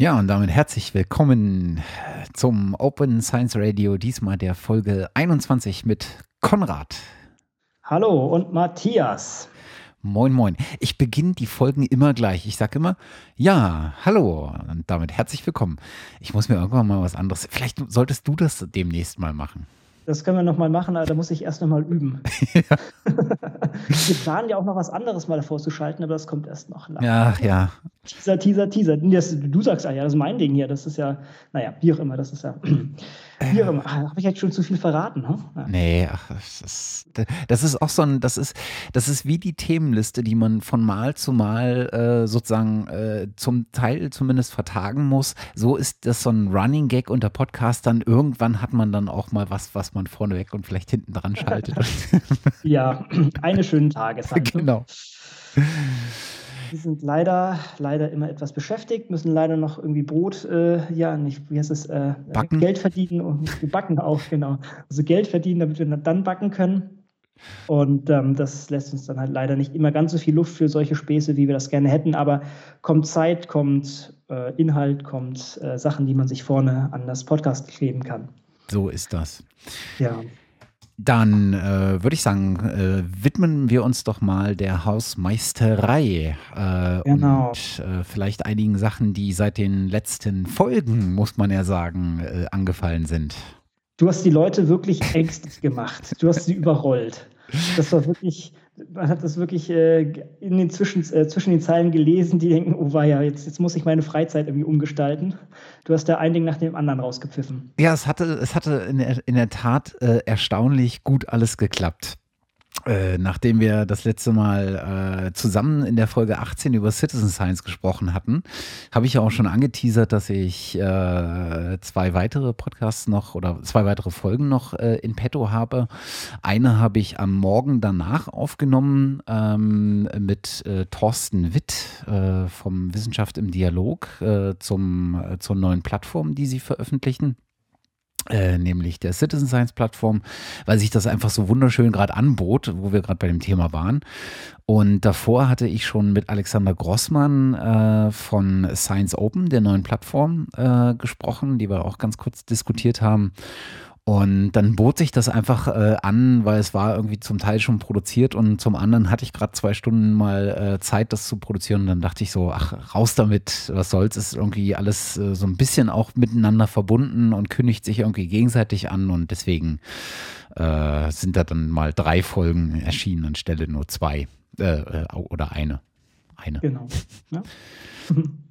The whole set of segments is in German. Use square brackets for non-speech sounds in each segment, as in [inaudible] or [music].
Ja, und damit herzlich willkommen zum Open Science Radio, diesmal der Folge 21 mit Konrad. Hallo und Matthias. Moin, moin. Ich beginne die Folgen immer gleich. Ich sage immer, ja, hallo und damit herzlich willkommen. Ich muss mir irgendwann mal was anderes. Vielleicht solltest du das demnächst mal machen. Das können wir nochmal machen, aber da muss ich erst nochmal üben. [laughs] Ja. [laughs] wir planen ja auch noch was anderes mal davor zu schalten, aber das kommt erst noch. Lang. Ja, ja. Teaser, Teaser, Teaser. Das, du sagst, ah ja, das ist mein Ding hier. Das ist ja, naja, wie auch immer, das ist ja. Wie auch immer. Ah, Habe ich jetzt schon zu viel verraten? Hm? Ja. Nee, ach, das, ist, das ist auch so ein, das ist, das ist wie die Themenliste, die man von Mal zu Mal äh, sozusagen äh, zum Teil zumindest vertagen muss. So ist das so ein Running Gag unter Podcastern. Irgendwann hat man dann auch mal was, was man vorneweg und vielleicht hinten dran schaltet. [laughs] ja, [clears throat] eine schöne Tageszeit. Ne? Genau. Die sind leider, leider immer etwas beschäftigt, müssen leider noch irgendwie Brot, äh, ja, nicht, wie heißt es, äh, backen. Geld verdienen und backen auch, genau. Also Geld verdienen, damit wir dann backen können. Und ähm, das lässt uns dann halt leider nicht immer ganz so viel Luft für solche Späße, wie wir das gerne hätten. Aber kommt Zeit, kommt äh, Inhalt, kommt äh, Sachen, die man sich vorne an das Podcast kleben kann. So ist das. Ja. Dann äh, würde ich sagen, äh, widmen wir uns doch mal der Hausmeisterei äh, genau. und äh, vielleicht einigen Sachen, die seit den letzten Folgen, muss man ja sagen, äh, angefallen sind. Du hast die Leute wirklich ängstlich gemacht. Du hast sie überrollt. Das war wirklich, man hat das wirklich äh, in den Zwischen, äh, zwischen den Zeilen gelesen, die denken, oh weia, jetzt, jetzt muss ich meine Freizeit irgendwie umgestalten. Du hast da ein Ding nach dem anderen rausgepfiffen. Ja, es hatte, es hatte in, der, in der Tat äh, erstaunlich gut alles geklappt. Äh, nachdem wir das letzte Mal äh, zusammen in der Folge 18 über Citizen Science gesprochen hatten, habe ich ja auch schon angeteasert, dass ich äh, zwei weitere Podcasts noch oder zwei weitere Folgen noch äh, in petto habe. Eine habe ich am Morgen danach aufgenommen ähm, mit äh, Thorsten Witt vom Wissenschaft im Dialog zum, zur neuen Plattform, die sie veröffentlichen. Äh, nämlich der Citizen Science Plattform, weil sich das einfach so wunderschön gerade anbot, wo wir gerade bei dem Thema waren. Und davor hatte ich schon mit Alexander Grossmann äh, von Science Open, der neuen Plattform, äh, gesprochen, die wir auch ganz kurz diskutiert haben. Und dann bot sich das einfach äh, an, weil es war irgendwie zum Teil schon produziert und zum anderen hatte ich gerade zwei Stunden mal äh, Zeit, das zu produzieren. Und dann dachte ich so, ach, raus damit, was soll's, ist irgendwie alles äh, so ein bisschen auch miteinander verbunden und kündigt sich irgendwie gegenseitig an und deswegen äh, sind da dann mal drei Folgen erschienen anstelle nur zwei äh, äh, oder eine. Eine. Genau. Ja. [laughs]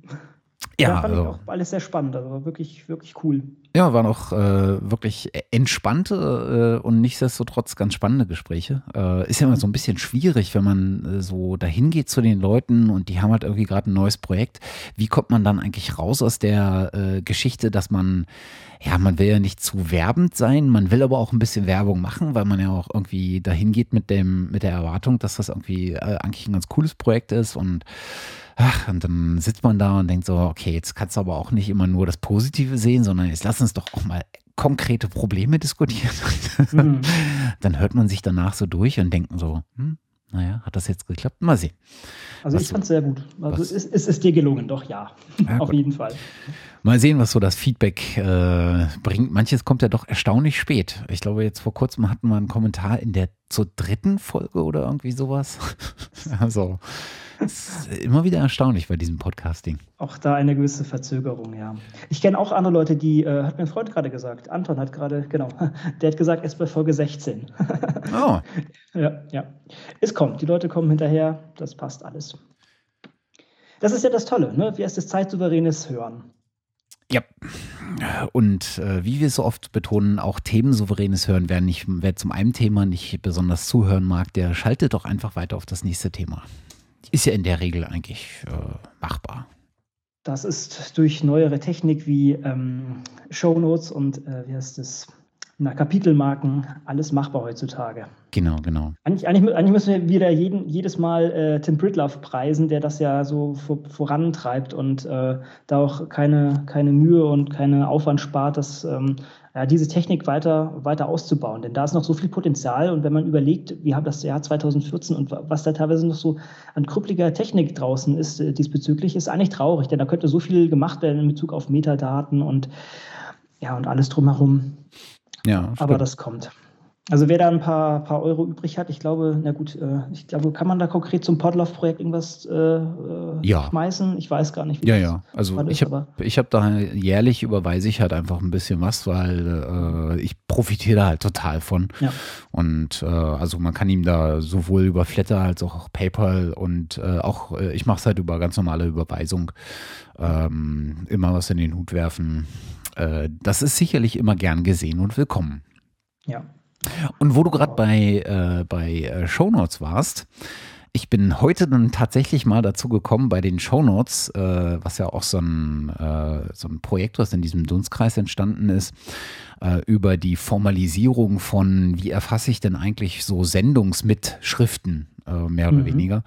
Ja, ja fand also, ich auch alles sehr spannend, also wirklich, wirklich cool. Ja, waren auch äh, wirklich entspannte äh, und nichtsdestotrotz ganz spannende Gespräche. Äh, ist ja immer so ein bisschen schwierig, wenn man äh, so dahin geht zu den Leuten und die haben halt irgendwie gerade ein neues Projekt. Wie kommt man dann eigentlich raus aus der äh, Geschichte, dass man, ja, man will ja nicht zu werbend sein, man will aber auch ein bisschen Werbung machen, weil man ja auch irgendwie dahin geht mit dem, mit der Erwartung, dass das irgendwie äh, eigentlich ein ganz cooles Projekt ist und Ach, und dann sitzt man da und denkt so, okay, jetzt kannst du aber auch nicht immer nur das Positive sehen, sondern jetzt lass uns doch auch mal konkrete Probleme diskutieren. Mhm. [laughs] dann hört man sich danach so durch und denkt so, hm, naja, hat das jetzt geklappt? Mal sehen. Also was ich fand es sehr gut. Also es, es, ist dir gelungen, doch ja. ja Auf gut. jeden Fall. Mal sehen, was so das Feedback äh, bringt. Manches kommt ja doch erstaunlich spät. Ich glaube, jetzt vor kurzem hatten wir einen Kommentar in der zur dritten Folge oder irgendwie sowas. [laughs] also das ist immer wieder erstaunlich bei diesem Podcasting. Auch da eine gewisse Verzögerung, ja. Ich kenne auch andere Leute, die, äh, hat mein Freund gerade gesagt, Anton hat gerade, genau, [laughs] der hat gesagt, erst bei Folge 16. [laughs] oh. Ja, ja. Es kommt, die Leute kommen hinterher, das passt alles. Das ist ja das Tolle, ne? Wie heißt es zeitsouveränes Hören? Ja, und äh, wie wir so oft betonen, auch themensouveränes Hören. Wer, nicht, wer zum einen Thema nicht besonders zuhören mag, der schaltet doch einfach weiter auf das nächste Thema ist ja in der Regel eigentlich äh, machbar. Das ist durch neuere Technik wie ähm, Shownotes und äh, wie heißt es, na, Kapitelmarken, alles machbar heutzutage. Genau, genau. Eigentlich, eigentlich, eigentlich müssen wir wieder jeden, jedes Mal äh, Tim Britloff preisen, der das ja so vor, vorantreibt und äh, da auch keine, keine Mühe und keine Aufwand spart, das ähm, diese Technik weiter, weiter auszubauen. Denn da ist noch so viel Potenzial. Und wenn man überlegt, wir haben das Jahr 2014 und was da teilweise noch so an krüppeliger Technik draußen ist äh, diesbezüglich, ist eigentlich traurig. Denn da könnte so viel gemacht werden in Bezug auf Metadaten und, ja, und alles drumherum. Ja, Aber das kommt. Also wer da ein paar, paar Euro übrig hat, ich glaube, na gut, äh, ich glaube, kann man da konkret zum Podlove-Projekt irgendwas äh, äh, ja. schmeißen? Ich weiß gar nicht, wie ja, das ja. Also ich habe hab da jährlich überweise ich halt einfach ein bisschen was, weil äh, ich profitiere da halt total von. Ja. Und äh, also man kann ihm da sowohl über Flatter als auch PayPal und äh, auch ich mache es halt über ganz normale Überweisung. Ähm, immer was in den Hut werfen. das ist sicherlich immer gern gesehen und willkommen. Ja. Und wo du gerade bei, äh, bei äh, Shownotes warst, ich bin heute dann tatsächlich mal dazu gekommen, bei den Shownotes, äh, was ja auch so ein, äh, so ein Projekt, was in diesem Dunstkreis entstanden ist, äh, über die Formalisierung von, wie erfasse ich denn eigentlich so Sendungsmitschriften, äh, mehr oder mhm. weniger.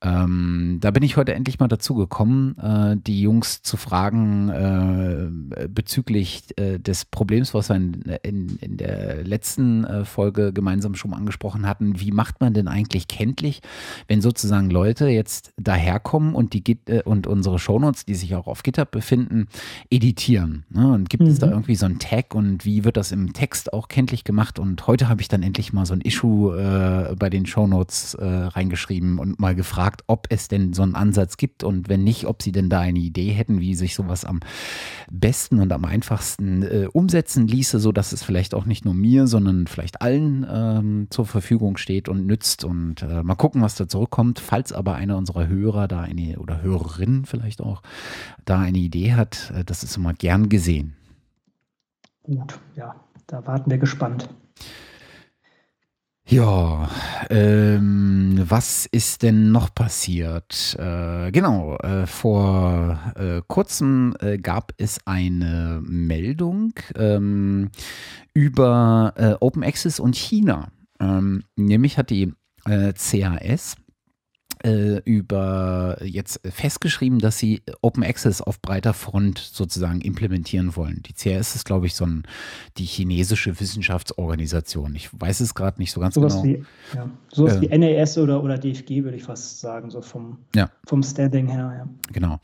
Ähm, da bin ich heute endlich mal dazu gekommen, äh, die Jungs zu fragen äh, bezüglich äh, des Problems, was wir in, in, in der letzten äh, Folge gemeinsam schon angesprochen hatten. Wie macht man denn eigentlich kenntlich, wenn sozusagen Leute jetzt daherkommen und die Git äh, und unsere Shownotes, die sich auch auf GitHub befinden, editieren? Ne? Und gibt mhm. es da mhm. irgendwie so einen Tag und wie wird das im Text auch kenntlich gemacht? Und heute habe ich dann endlich mal so ein Issue äh, bei den Shownotes reingeschrieben und mal gefragt, gefragt, ob es denn so einen Ansatz gibt und wenn nicht, ob sie denn da eine Idee hätten, wie sich sowas am besten und am einfachsten äh, umsetzen ließe, sodass es vielleicht auch nicht nur mir, sondern vielleicht allen ähm, zur Verfügung steht und nützt. Und äh, mal gucken, was da zurückkommt. Falls aber einer unserer Hörer da eine oder Hörerinnen vielleicht auch da eine Idee hat, äh, das ist immer gern gesehen. Gut, ja, da warten wir gespannt. Ja, ähm, was ist denn noch passiert? Äh, genau, äh, vor äh, kurzem äh, gab es eine Meldung ähm, über äh, Open Access und China. Ähm, nämlich hat die äh, CAS über jetzt festgeschrieben, dass sie Open Access auf breiter Front sozusagen implementieren wollen. Die CRS ist, glaube ich, so ein, die chinesische Wissenschaftsorganisation. Ich weiß es gerade nicht so ganz sowas genau. Wie, ja, sowas äh, wie NAS oder, oder DFG, würde ich fast sagen, so vom, ja. vom Standing her. Ja. Genau.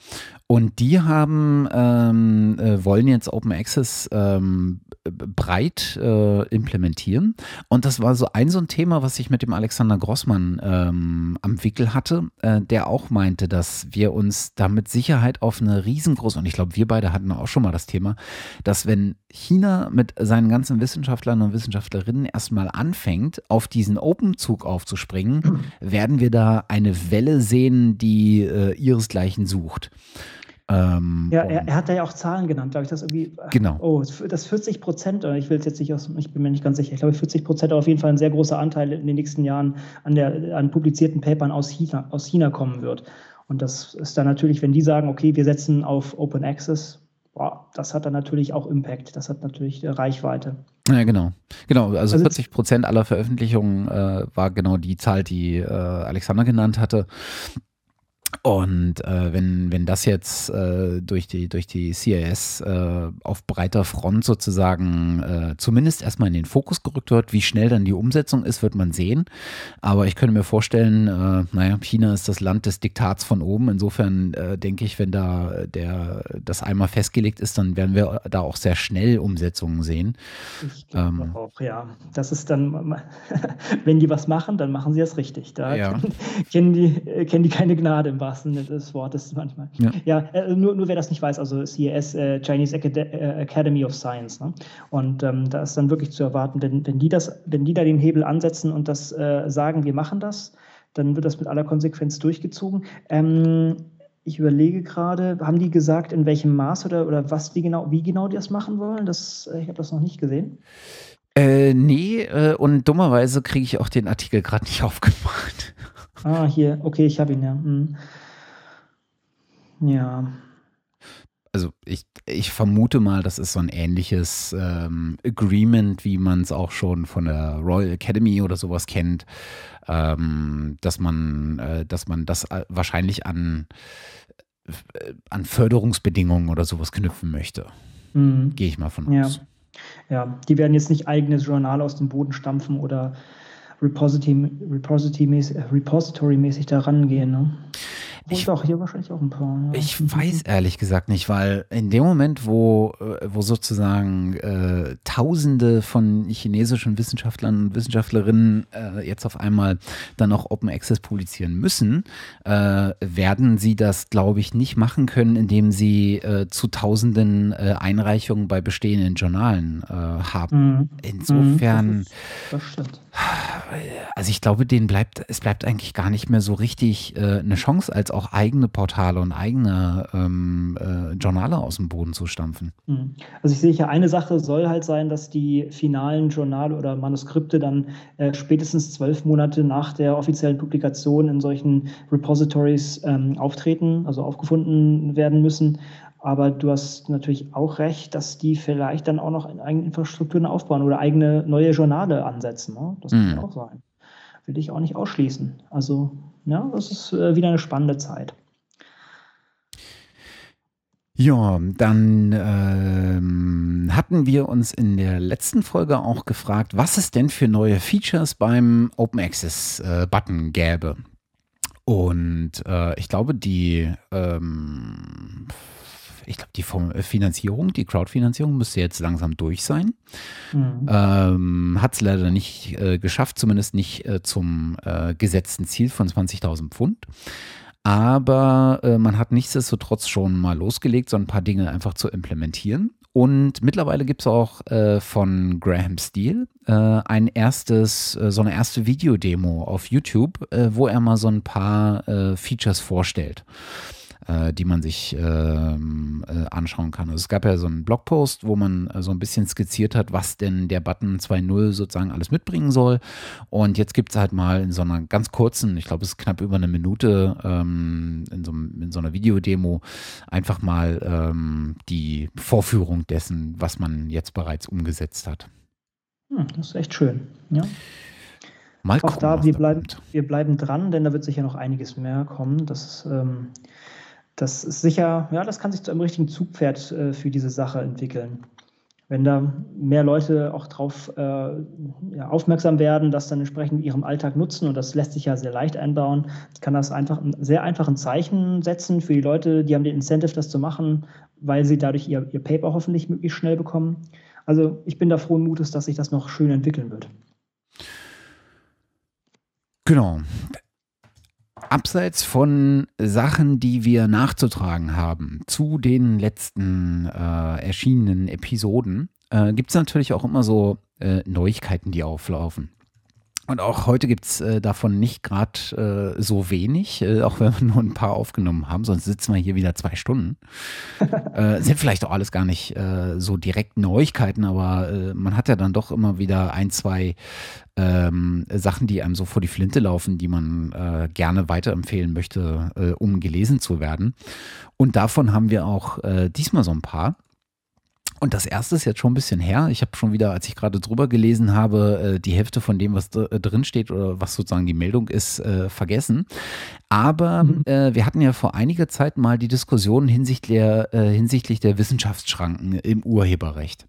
Und die haben, ähm, äh, wollen jetzt Open Access ähm, breit äh, implementieren. Und das war so ein so ein Thema, was ich mit dem Alexander Grossmann ähm, am Wickel hatte, äh, der auch meinte, dass wir uns da mit Sicherheit auf eine riesengroße, und ich glaube, wir beide hatten auch schon mal das Thema, dass wenn China mit seinen ganzen Wissenschaftlern und Wissenschaftlerinnen erstmal anfängt, auf diesen Open-Zug aufzuspringen, werden wir da eine Welle sehen, die äh, ihresgleichen sucht. Ähm, ja, er, er, hat da ja auch Zahlen genannt, glaube ich, das irgendwie. Genau. Oh, das 40 Prozent, ich will es jetzt nicht aus, ich bin mir nicht ganz sicher, ich glaube 40 Prozent auf jeden Fall ein sehr großer Anteil in den nächsten Jahren an, der, an publizierten Papern aus China, aus China kommen wird. Und das ist dann natürlich, wenn die sagen, okay, wir setzen auf Open Access, boah, das hat dann natürlich auch Impact, das hat natürlich Reichweite. Ja, genau. Genau, also, also 40 Prozent aller Veröffentlichungen äh, war genau die Zahl, die äh, Alexander genannt hatte. Und äh, wenn, wenn das jetzt äh, durch, die, durch die CIS äh, auf breiter Front sozusagen äh, zumindest erstmal in den Fokus gerückt wird, wie schnell dann die Umsetzung ist, wird man sehen. Aber ich könnte mir vorstellen, äh, naja, China ist das Land des Diktats von oben. Insofern äh, denke ich, wenn da der, das einmal festgelegt ist, dann werden wir da auch sehr schnell Umsetzungen sehen. Ich ähm, auch, ja. Das ist dann, [laughs] wenn die was machen, dann machen sie es richtig. Da ja. kennen, die, kennen die keine Gnade im wahrsten Sinne des Wortes manchmal. Ja, ja äh, nur, nur wer das nicht weiß, also CES, äh, Chinese äh, Academy of Science. Ne? Und ähm, da ist dann wirklich zu erwarten, wenn, wenn, die das, wenn die da den Hebel ansetzen und das äh, sagen, wir machen das, dann wird das mit aller Konsequenz durchgezogen. Ähm, ich überlege gerade, haben die gesagt, in welchem Maß oder, oder was, wie genau, wie genau die das machen wollen? Das, äh, ich habe das noch nicht gesehen. Äh, nee, äh, und dummerweise kriege ich auch den Artikel gerade nicht [laughs] aufgemacht. Ah, hier, okay, ich habe ihn ja. Hm. Ja. Also ich, ich vermute mal, das ist so ein ähnliches ähm, Agreement, wie man es auch schon von der Royal Academy oder sowas kennt, ähm, dass man, äh, dass man das äh, wahrscheinlich an, äh, an Förderungsbedingungen oder sowas knüpfen möchte. Mhm. Gehe ich mal von aus. Ja. Ja, die werden jetzt nicht eigenes Journal aus dem Boden stampfen oder Repository-mäßig Repository da rangehen. Ne? Ich, auch hier wahrscheinlich auch ein paar. Ja. Ich weiß ehrlich gesagt nicht, weil in dem Moment, wo, äh, wo sozusagen äh, Tausende von chinesischen Wissenschaftlern und Wissenschaftlerinnen äh, jetzt auf einmal dann auch Open Access publizieren müssen, äh, werden sie das, glaube ich, nicht machen können, indem sie äh, zu Tausenden äh, Einreichungen bei bestehenden Journalen haben. Mhm. Insofern. Mhm, das, ist, das also ich glaube, denen bleibt, es bleibt eigentlich gar nicht mehr so richtig eine Chance als auch eigene Portale und eigene ähm, äh, Journale aus dem Boden zu stampfen. Hm. Also ich sehe ja, eine Sache soll halt sein, dass die finalen Journale oder Manuskripte dann äh, spätestens zwölf Monate nach der offiziellen Publikation in solchen Repositories ähm, auftreten, also aufgefunden werden müssen. Aber du hast natürlich auch recht, dass die vielleicht dann auch noch eigene Infrastrukturen aufbauen oder eigene neue Journale ansetzen. Ne? Das kann mhm. auch sein. Will ich auch nicht ausschließen. Also ja, das ist äh, wieder eine spannende Zeit. Ja, dann ähm, hatten wir uns in der letzten Folge auch gefragt, was es denn für neue Features beim Open Access äh, Button gäbe. Und äh, ich glaube, die ähm, ich glaube, die Finanzierung, die Crowdfinanzierung müsste jetzt langsam durch sein. Mhm. Ähm, Hat es leider nicht äh, geschafft, zumindest nicht äh, zum äh, gesetzten Ziel von 20.000 Pfund. Aber äh, man hat nichtsdestotrotz schon mal losgelegt, so ein paar Dinge einfach zu implementieren. Und mittlerweile gibt es auch äh, von Graham Steele äh, ein erstes, äh, so eine erste Videodemo auf YouTube, äh, wo er mal so ein paar äh, Features vorstellt äh, die man sich ähm, äh, anschauen kann. Also es gab ja so einen Blogpost, wo man äh, so ein bisschen skizziert hat, was denn der Button 2.0 sozusagen alles mitbringen soll. Und jetzt gibt es halt mal in so einer ganz kurzen, ich glaube es ist knapp über eine Minute, ähm, in, so, in, so, einer Videodemo einfach mal ähm, die Vorführung dessen, was man jetzt bereits umgesetzt hat. Hm, das ist echt schön, ja. Mal Auch gucken, da, wir bleiben, wir bleiben dran, denn da wird sicher noch einiges mehr kommen. Das ist, ähm, das ist sicher, ja, das kann sich zu einem richtigen Zugpferd äh, für diese Sache entwickeln. Wenn da mehr Leute auch darauf äh, ja, aufmerksam werden, das dann entsprechend in ihrem Alltag nutzen, und das lässt sich ja sehr leicht einbauen, kann das einfach ein sehr einfachen Zeichen setzen für die Leute, die haben den Incentive, das zu machen, weil sie dadurch ihr, ihr Paper hoffentlich möglichst schnell bekommen. Also ich bin da frohen Mutes, dass sich das noch schön entwickeln wird. Genau abseits von Sachen, die wir nachzutragen haben zu den letzten äh, erschienenen Episoden, äh, gibt es natürlich auch immer so äh, Neuigkeiten, die auflaufen. Und auch heute gibt es äh, davon nicht gerade äh, so wenig, äh, auch wenn wir nur ein paar aufgenommen haben, sonst sitzen wir hier wieder zwei Stunden. [laughs] äh, sind vielleicht auch alles gar nicht äh, so direkt Neuigkeiten, aber äh, man hat ja dann doch immer wieder ein, zwei ähm, Sachen, die einem so vor die Flinte laufen, die man gerne weiterempfehlen möchte, um gelesen zu werden. Und davon haben wir auch diesmal so ein paar. Und das erste ist jetzt schon ein bisschen her. Ich habe schon wieder, als ich gerade drüber gelesen habe, äh, die Hälfte von dem, was äh, drin steht oder was sozusagen die Meldung ist, äh, vergessen. Aber mhm. wir hatten ja vor einiger Zeit mal die Diskussion hinsichtlich der, hinsichtlich der Wissenschaftsschranken im Urheberrecht.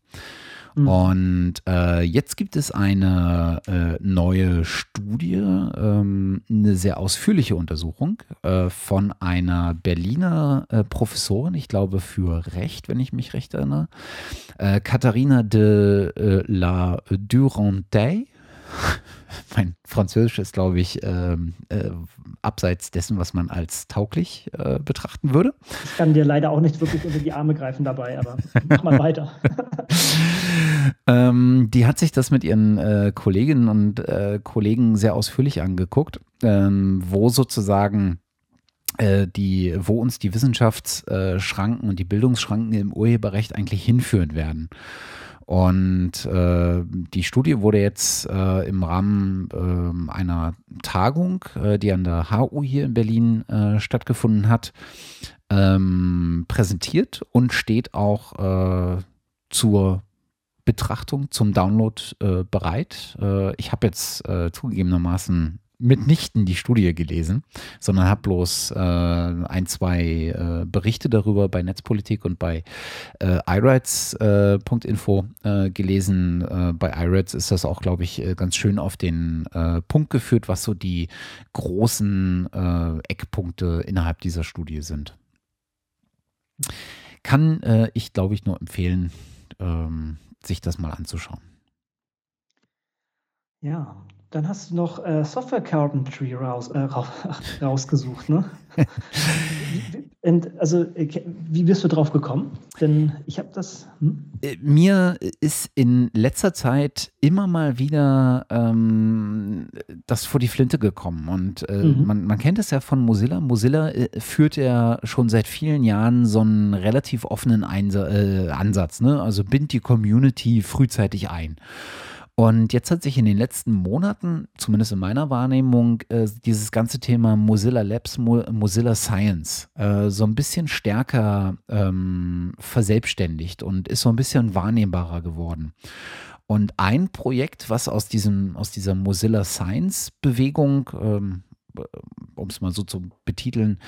Mhm. Und äh, jetzt gibt es eine äh, neue Studie, ähm, eine sehr ausführliche Untersuchung äh, von einer Berliner äh, Professorin, ich glaube für Recht, wenn ich mich recht erinnere, äh, Katharina de äh, la Durantaye [laughs] mein Französisch ist, glaube ich, ähm, äh, abseits dessen, was man als tauglich äh, betrachten würde. Ich kann dir leider auch nicht wirklich unter die Arme greifen dabei, aber mach mal [laughs] weiter. Ähm, die hat sich das mit ihren äh, Kolleginnen und äh, Kollegen sehr ausführlich angeguckt, ähm, wo sozusagen äh, die, wo uns die Wissenschaftsschranken und die Bildungsschranken im Urheberrecht eigentlich hinführen werden. Und äh, die Studie wurde jetzt äh, im Rahmen äh, einer Tagung, äh, die an der HU hier in Berlin äh, stattgefunden hat, ähm, präsentiert und steht auch zur Betrachtung, zum Download bereit. ich habe jetzt zugegebenermaßen mitnichten die Studie gelesen, sondern habe bloß äh, ein, zwei äh, Berichte darüber bei Netzpolitik und bei äh, iRights.info äh, äh, gelesen. Äh, bei iRights ist das auch, glaube ich, ganz schön auf den Punkt geführt, was so die großen Eckpunkte innerhalb dieser Studie sind. Kann ich, glaube ich, nur empfehlen, ähm, sich das mal anzuschauen. Ja, dann hast du noch äh, Software Carpentry raus, äh, [laughs] rausgesucht, ne? [laughs] Und, also, wie bist du drauf gekommen? Denn ich habe das. Hm? Äh, mir ist in letzter Zeit immer mal wieder ähm, das vor die Flinte gekommen. Und äh, mhm. man, man, kennt es ja von Mozilla. Mozilla äh, führt ja schon seit vielen Jahren so einen relativ offenen Einsa äh, Ansatz. Ne? Also bind die Community frühzeitig ein. Und jetzt hat sich in den letzten Monaten, zumindest in meiner Wahrnehmung, äh, dieses ganze Thema Mozilla Labs, Mo Mozilla Science äh, so ein bisschen stärker ähm, verselbstständigt und ist so ein bisschen wahrnehmbarer geworden. Und ein Projekt, was aus, diesem, aus dieser Mozilla Science Bewegung, ähm, um es mal so zu betiteln,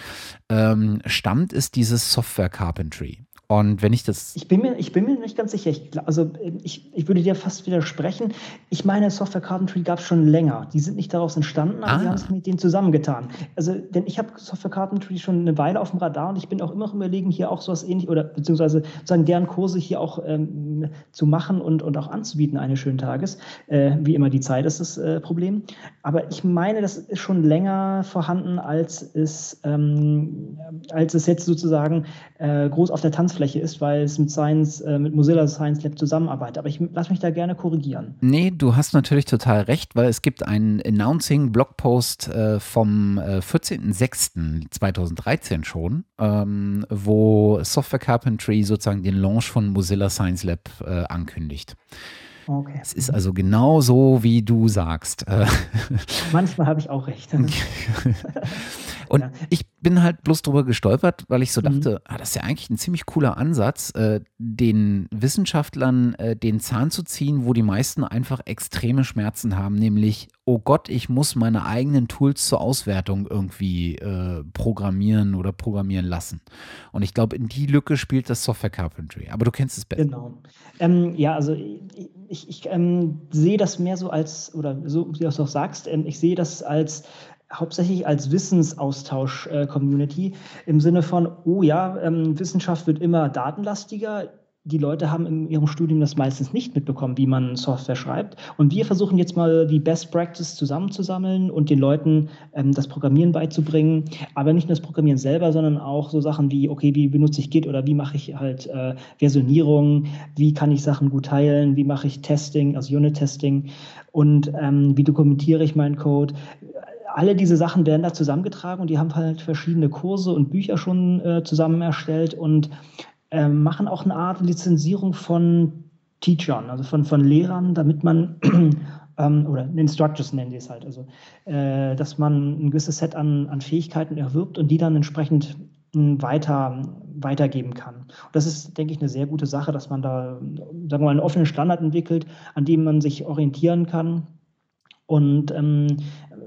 ähm, stammt, ist dieses Software Carpentry. Und wenn ich das. Ich bin mir, ich bin mir nicht ganz sicher. Ich, also ich, ich würde dir fast widersprechen. Ich meine, Software Carpentry gab es schon länger. Die sind nicht daraus entstanden, aber ah. sie haben es mit denen zusammengetan. Also, denn ich habe Software Carpentry schon eine Weile auf dem Radar und ich bin auch immer überlegen, hier auch sowas ähnlich oder beziehungsweise sozusagen deren Kurse hier auch ähm, zu machen und, und auch anzubieten eines schönen Tages. Äh, wie immer, die Zeit ist das äh, Problem. Aber ich meine, das ist schon länger vorhanden, als es, ähm, als es jetzt sozusagen äh, groß auf der Tanzfläche Angriffsfläche ist, weil es mit Science, äh, mit Mozilla Science Lab zusammenarbeitet. Aber ich lasse mich da gerne korrigieren. Nee, du hast natürlich total recht, weil es gibt einen Announcing-Blogpost äh, vom äh, 14.06.2013 schon, ähm, wo Software Carpentry sozusagen den Launch von Mozilla Science Lab äh, ankündigt. Okay. Es ist also genau so, wie du sagst. [laughs] Manchmal habe ich auch recht. [laughs] [laughs] Und ja. ich bin halt bloß drüber gestolpert, weil ich so mhm. dachte, ah, das ist ja eigentlich ein ziemlich cooler Ansatz, äh, den Wissenschaftlern äh, den Zahn zu ziehen, wo die meisten einfach extreme Schmerzen haben, nämlich, oh Gott, ich muss meine eigenen Tools zur Auswertung irgendwie äh, programmieren oder programmieren lassen. Und ich glaube, in die Lücke spielt das Software Carpentry. Aber du kennst es besser. Genau. Ähm, ja, also ich, ich ähm, sehe das mehr so als, oder so wie du es auch sagst, ähm, ich sehe das als hauptsächlich als Wissensaustausch-Community äh, im Sinne von, oh ja, ähm, Wissenschaft wird immer datenlastiger. Die Leute haben in ihrem Studium das meistens nicht mitbekommen, wie man Software schreibt. Und wir versuchen jetzt mal die Best Practice zusammenzusammeln und den Leuten ähm, das Programmieren beizubringen. Aber nicht nur das Programmieren selber, sondern auch so Sachen wie, okay, wie benutze ich Git oder wie mache ich halt äh, Versionierung, wie kann ich Sachen gut teilen, wie mache ich Testing, also Unit-Testing und ähm, wie dokumentiere ich meinen Code alle diese Sachen werden da zusammengetragen und die haben halt verschiedene Kurse und Bücher schon äh, zusammen erstellt und äh, machen auch eine Art Lizenzierung von Teachern, also von, von Lehrern, damit man [clears throat] ähm, oder Instructors nennen die es halt, also äh, dass man ein gewisses Set an, an Fähigkeiten erwirbt und die dann entsprechend hm, weiter, weitergeben kann. Und das ist, denke ich, eine sehr gute Sache, dass man da, sagen wir mal, einen offenen Standard entwickelt, an dem man sich orientieren kann und ähm,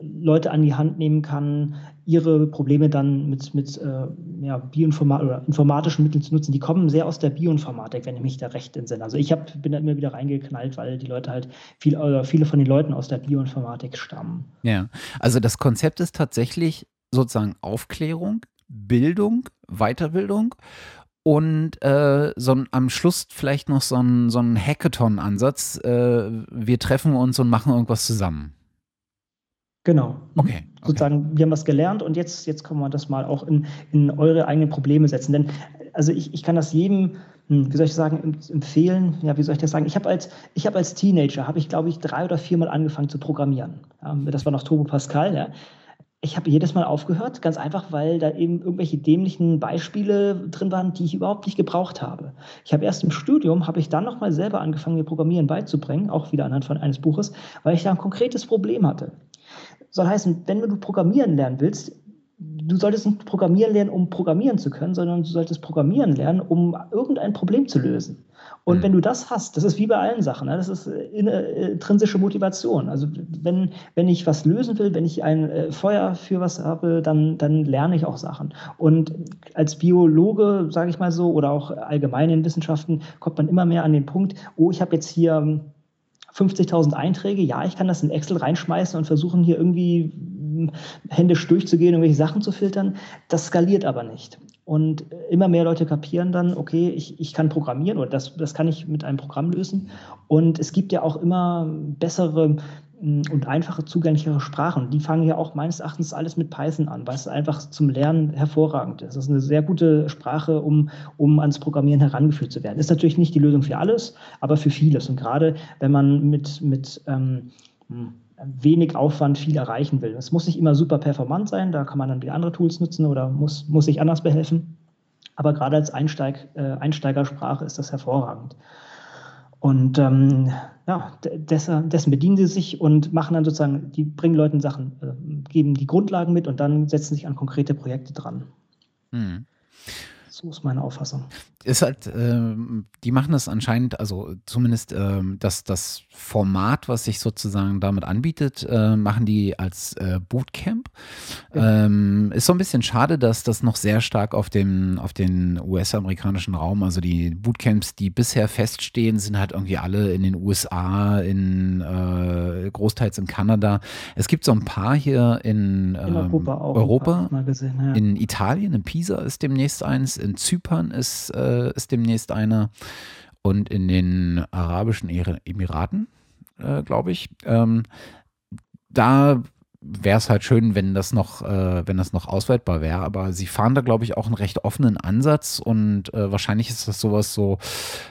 Leute an die Hand nehmen kann, ihre Probleme dann mit, mit äh, ja, Bioinformat oder informatischen Mitteln zu nutzen. Die kommen sehr aus der Bioinformatik, wenn ich mich da recht entsinne. Also ich hab, bin da immer wieder reingeknallt, weil die Leute halt viel, oder viele von den Leuten aus der Bioinformatik stammen. Ja, also das Konzept ist tatsächlich sozusagen Aufklärung, Bildung, Weiterbildung und äh, so am Schluss vielleicht noch so ein, so ein Hackathon-Ansatz. Äh, wir treffen uns und machen irgendwas zusammen. Genau. Okay, okay. Sozusagen, wir haben was gelernt und jetzt, jetzt können wir das mal auch in, in eure eigenen Probleme setzen. Denn also ich, ich kann das jedem, hm, wie soll ich sagen, empfehlen, ja, wie soll ich das sagen? Ich habe als, ich hab als Teenager, habe ich glaube ich drei oder viermal angefangen zu programmieren. das war noch Turbo Pascal, ja ich habe jedes Mal aufgehört, ganz einfach, weil da eben irgendwelche dämlichen Beispiele drin waren, die ich überhaupt nicht gebraucht habe. Ich habe erst im Studium, habe ich dann nochmal selber angefangen, mir Programmieren beizubringen, auch wieder anhand von eines Buches, weil ich da ein konkretes Problem hatte. Soll heißen, wenn du Programmieren lernen willst, du solltest nicht Programmieren lernen, um programmieren zu können, sondern du solltest Programmieren lernen, um irgendein Problem zu lösen. Und mhm. wenn du das hast, das ist wie bei allen Sachen, ne? das ist äh, äh, intrinsische Motivation. Also wenn, wenn ich was lösen will, wenn ich ein äh, Feuer für was habe, dann, dann lerne ich auch Sachen. Und als Biologe, sage ich mal so, oder auch allgemein in Wissenschaften, kommt man immer mehr an den Punkt, oh, ich habe jetzt hier 50.000 Einträge, ja, ich kann das in Excel reinschmeißen und versuchen hier irgendwie hm, händisch durchzugehen, irgendwelche Sachen zu filtern. Das skaliert aber nicht. Und immer mehr Leute kapieren dann, okay, ich, ich kann programmieren oder das, das kann ich mit einem Programm lösen. Und es gibt ja auch immer bessere und einfache, zugänglichere Sprachen. Die fangen ja auch meines Erachtens alles mit Python an, weil es einfach zum Lernen hervorragend ist. Das ist eine sehr gute Sprache, um, um ans Programmieren herangeführt zu werden. Ist natürlich nicht die Lösung für alles, aber für vieles. Und gerade wenn man mit, mit ähm, hm, wenig Aufwand viel erreichen will. Es muss nicht immer super performant sein, da kann man dann wieder andere Tools nutzen oder muss, muss sich anders behelfen. Aber gerade als Einsteig, äh, Einsteigersprache ist das hervorragend. Und ähm, ja, dessen, dessen, bedienen sie sich und machen dann sozusagen, die bringen Leuten Sachen, äh, geben die Grundlagen mit und dann setzen sich an konkrete Projekte dran. Hm. So ist meine Auffassung. Ist halt, äh, die machen das anscheinend, also zumindest äh, das, das Format, was sich sozusagen damit anbietet, äh, machen die als äh, Bootcamp. Ja. Ähm, ist so ein bisschen schade, dass das noch sehr stark auf dem, auf den US-amerikanischen Raum, also die Bootcamps, die bisher feststehen, sind halt irgendwie alle in den USA, in äh, großteils in Kanada. Es gibt so ein paar hier in, in Europa, ähm, auch Europa gesehen, ja. in Italien, in Pisa ist demnächst eins, in Zypern ist, äh, ist demnächst einer und in den Arabischen Emiraten, äh, glaube ich. Ähm, da wäre es halt schön, wenn das noch, äh, wenn das noch ausweitbar wäre. Aber sie fahren da, glaube ich, auch einen recht offenen Ansatz und äh, wahrscheinlich ist das sowas so,